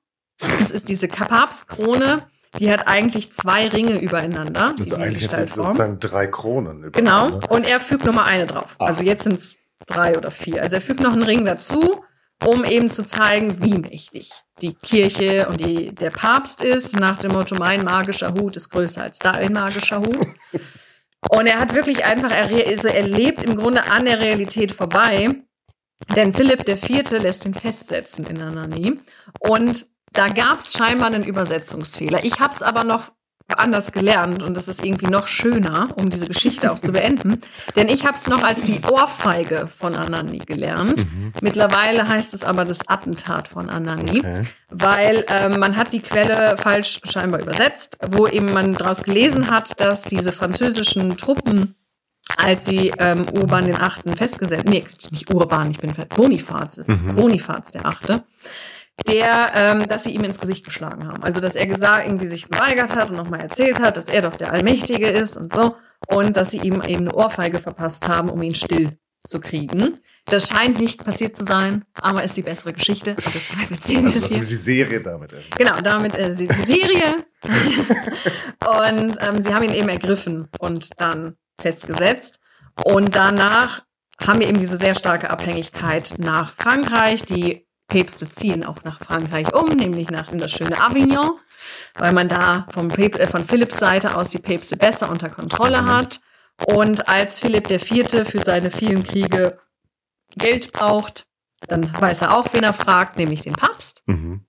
Das ist diese Papstkrone, die hat eigentlich zwei Ringe übereinander. Also eigentlich hat sie sozusagen drei Kronen. Genau. Und er fügt nochmal eine drauf. Ah. Also jetzt sind es drei oder vier. Also er fügt noch einen Ring dazu um eben zu zeigen, wie mächtig die Kirche und die, der Papst ist, nach dem Motto, mein magischer Hut ist größer als dein magischer Hut. Und er hat wirklich einfach, er, also er lebt im Grunde an der Realität vorbei. Denn Philipp IV. lässt ihn festsetzen in Anani. Und da gab es scheinbar einen Übersetzungsfehler. Ich habe es aber noch anders gelernt und das ist irgendwie noch schöner, um diese Geschichte auch zu beenden. Denn ich habe es noch als die Ohrfeige von Anani gelernt. Mhm. Mittlerweile heißt es aber das Attentat von Anani, okay. weil ähm, man hat die Quelle falsch scheinbar übersetzt, wo eben man daraus gelesen hat, dass diese französischen Truppen als sie ähm, Urban den Achten festgesetzt, nee, nicht Urban, ich bin Bonifaz ist es, mhm. Bonifaz der Achte, der, ähm, dass sie ihm ins Gesicht geschlagen haben. Also, dass er gesagt, irgendwie sich geweigert hat und nochmal erzählt hat, dass er doch der Allmächtige ist und so. Und dass sie ihm eben eine Ohrfeige verpasst haben, um ihn still zu kriegen. Das scheint nicht passiert zu sein, aber ist die bessere Geschichte. Und deshalb erzählen also, wir das hier. die Serie damit. Erwähnt. Genau, damit äh, die Serie. und ähm, sie haben ihn eben ergriffen und dann festgesetzt. Und danach haben wir eben diese sehr starke Abhängigkeit nach Frankreich. Die Päpste ziehen auch nach Frankreich um, nämlich nach in das schöne Avignon, weil man da vom Päp äh, von Philipps Seite aus die Päpste besser unter Kontrolle hat. Und als Philipp IV. für seine vielen Kriege Geld braucht, dann weiß er auch, wen er fragt, nämlich den Papst. Mhm.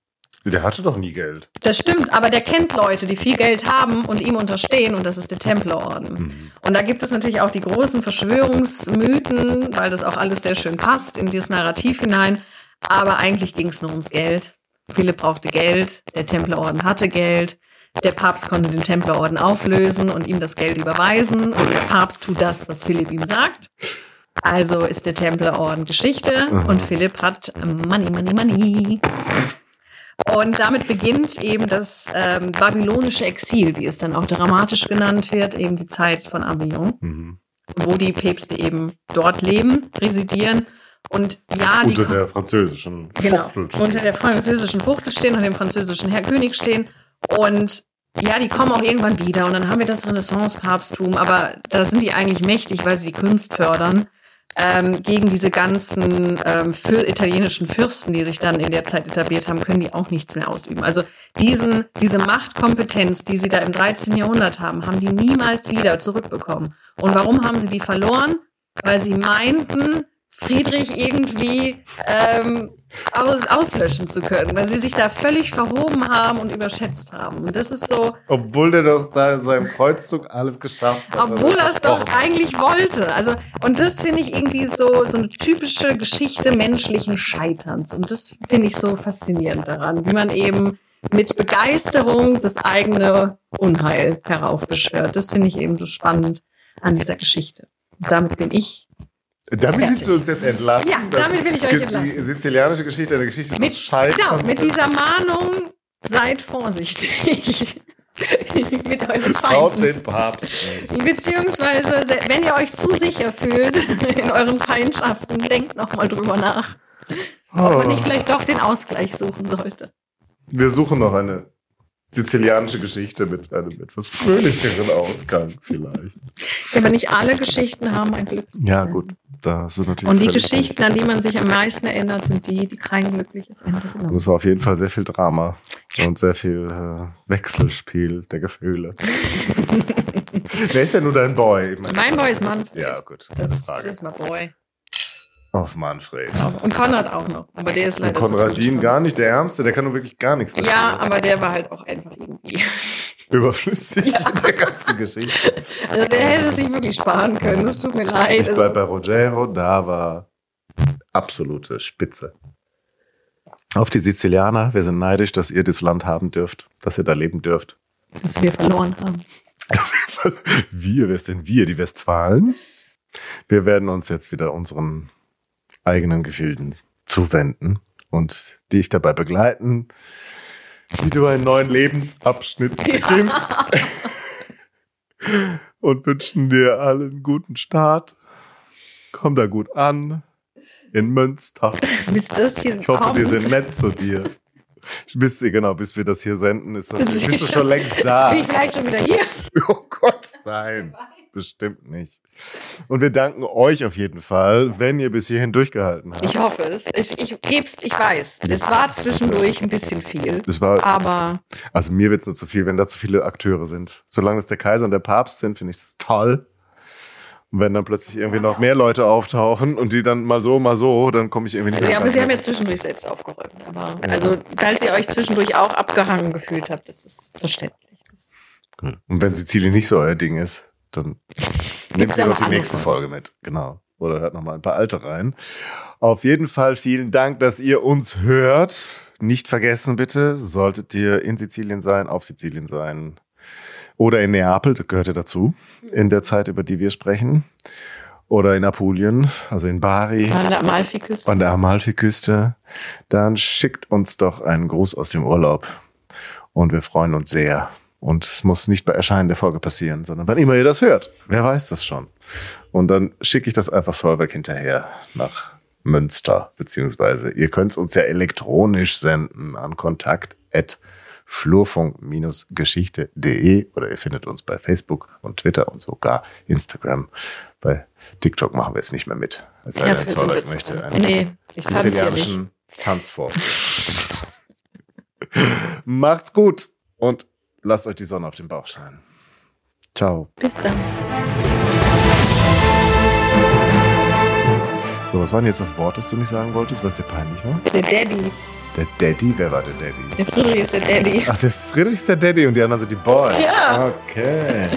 Der hatte doch nie Geld. Das stimmt, aber der kennt Leute, die viel Geld haben und ihm unterstehen und das ist der Templerorden. Mhm. Und da gibt es natürlich auch die großen Verschwörungsmythen, weil das auch alles sehr schön passt in dieses Narrativ hinein. Aber eigentlich ging es nur ums Geld. Philipp brauchte Geld, der Templerorden hatte Geld, der Papst konnte den Templerorden auflösen und ihm das Geld überweisen und der Papst tut das, was Philipp ihm sagt. Also ist der Templerorden Geschichte mhm. und Philipp hat Money, Money, Money. Und damit beginnt eben das ähm, babylonische Exil, wie es dann auch dramatisch genannt wird, eben die Zeit von Avignon, mhm. wo die Päpste eben dort leben, residieren und ja, die unter der französischen genau, Fuchtel stehen. unter der französischen Fuchtel stehen und dem französischen Herr König stehen und ja, die kommen auch irgendwann wieder und dann haben wir das Renaissance-Papsttum, aber da sind die eigentlich mächtig, weil sie die Kunst fördern. Ähm, gegen diese ganzen ähm, für italienischen Fürsten, die sich dann in der Zeit etabliert haben, können die auch nichts mehr ausüben. Also diesen, diese Machtkompetenz, die sie da im 13. Jahrhundert haben, haben die niemals wieder zurückbekommen. Und warum haben sie die verloren? Weil sie meinten, Friedrich irgendwie ähm, aus, auslöschen zu können, weil sie sich da völlig verhoben haben und überschätzt haben. Und das ist so. Obwohl der das da in seinem Kreuzzug alles geschafft hat. Obwohl er es doch eigentlich wollte. Also, und das finde ich irgendwie so, so eine typische Geschichte menschlichen Scheiterns. Und das finde ich so faszinierend daran, wie man eben mit Begeisterung das eigene Unheil heraufbeschwört. Das finde ich eben so spannend an dieser Geschichte. Und damit bin ich damit willst du uns jetzt entlassen. Ja, damit will ich euch entlassen. Die sizilianische Geschichte, eine Geschichte mit, des Scheiterns. Genau, mit dieser Mahnung, seid vorsichtig. mit euren Traut den Papst Beziehungsweise, wenn ihr euch zu sicher fühlt in euren Feindschaften, denkt nochmal drüber nach. Oh. Ob man nicht vielleicht doch den Ausgleich suchen sollte. Wir suchen noch eine sizilianische Geschichte mit einem etwas fröhlicheren Ausgang vielleicht. Aber nicht alle Geschichten haben ein Glück. Ja, gut. Da du natürlich Und die Geschichten, an die man sich am meisten erinnert, sind die, die kein glückliches Ende haben. Es war auf jeden Fall sehr viel Drama und sehr viel äh, Wechselspiel der Gefühle. Wer ist denn nur dein Boy? Mein Boy ist Manfred. Ja, gut. Das, das ist mein Boy. Auf Manfred. Und Konrad auch noch. Aber der ist leider. Und Konradin gar nicht, der Ärmste, der kann nur wirklich gar nichts dafür. Ja, aber der war halt auch einfach irgendwie. Überflüssig ja. in der ganzen Geschichte. Also der hätte sich wirklich sparen können. Es tut mir leid. Ich bleib bei Rogero, da war absolute Spitze. Auf die Sizilianer, wir sind neidisch, dass ihr das Land haben dürft, dass ihr da leben dürft. Dass wir verloren haben. wir, wer ist denn wir, die Westfalen? Wir werden uns jetzt wieder unseren eigenen Gefilden zuwenden und dich dabei begleiten, wie du einen neuen Lebensabschnitt beginnst. Ja. und wünschen dir allen guten Start. Komm da gut an. In Münster. Bis das hier ich hoffe, kommt. die sind nett zu dir. Bis, genau, bis wir das hier senden, ist das, bist du schon längst da. Bin ich vielleicht schon wieder hier? Oh Gott, nein. Bestimmt nicht. Und wir danken euch auf jeden Fall, wenn ihr bis hierhin durchgehalten habt. Ich hoffe es. Ich, ich geb's, ich weiß. Es war zwischendurch ein bisschen viel. Das war, aber. Also mir wird es nur zu viel, wenn da zu viele Akteure sind. Solange es der Kaiser und der Papst sind, finde ich das toll. Und wenn dann plötzlich irgendwie noch mehr Leute auftauchen und die dann mal so, mal so, dann komme ich irgendwie nicht mehr. Ja, aber sie haben ja zwischendurch selbst aufgeräumt. Aber also, falls ihr euch zwischendurch auch abgehangen gefühlt habt, das ist verständlich. Das und wenn Sizilien nicht so euer Ding ist, dann nehmt ihr noch doch die nächste. Folge mit. Genau. Oder hört noch mal ein paar alte rein. Auf jeden Fall vielen Dank, dass ihr uns hört. Nicht vergessen bitte, solltet ihr in Sizilien sein, auf Sizilien sein oder in Neapel, das gehört ja dazu, in der Zeit, über die wir sprechen. Oder in Apulien, also in Bari, An der Amalfiküste. an der Amalfiküste, dann schickt uns doch einen Gruß aus dem Urlaub. Und wir freuen uns sehr. Und es muss nicht bei Erscheinen der Folge passieren, sondern wann immer ihr das hört. Wer weiß das schon. Und dann schicke ich das einfach Solberg hinterher nach Münster. Beziehungsweise ihr könnt es uns ja elektronisch senden an kontakt flurfunk-geschichte.de oder ihr findet uns bei Facebook und Twitter und sogar Instagram. Bei TikTok machen wir jetzt nicht mehr mit. Es sei Ja, denn, zu möchte einen Nee, ich tanze hier nicht. sizilianischen Tanzform. Macht's gut und lasst euch die Sonne auf den Bauch scheinen. Ciao. Bis dann. So, was war denn jetzt das Wort, das du nicht sagen wolltest, was dir peinlich war? Der Daddy. Der Daddy? Wer war der Daddy? Der Friedrich ist der Daddy. Ach, der Friedrich ist der Daddy und die anderen sind die Boys. Ja. Okay.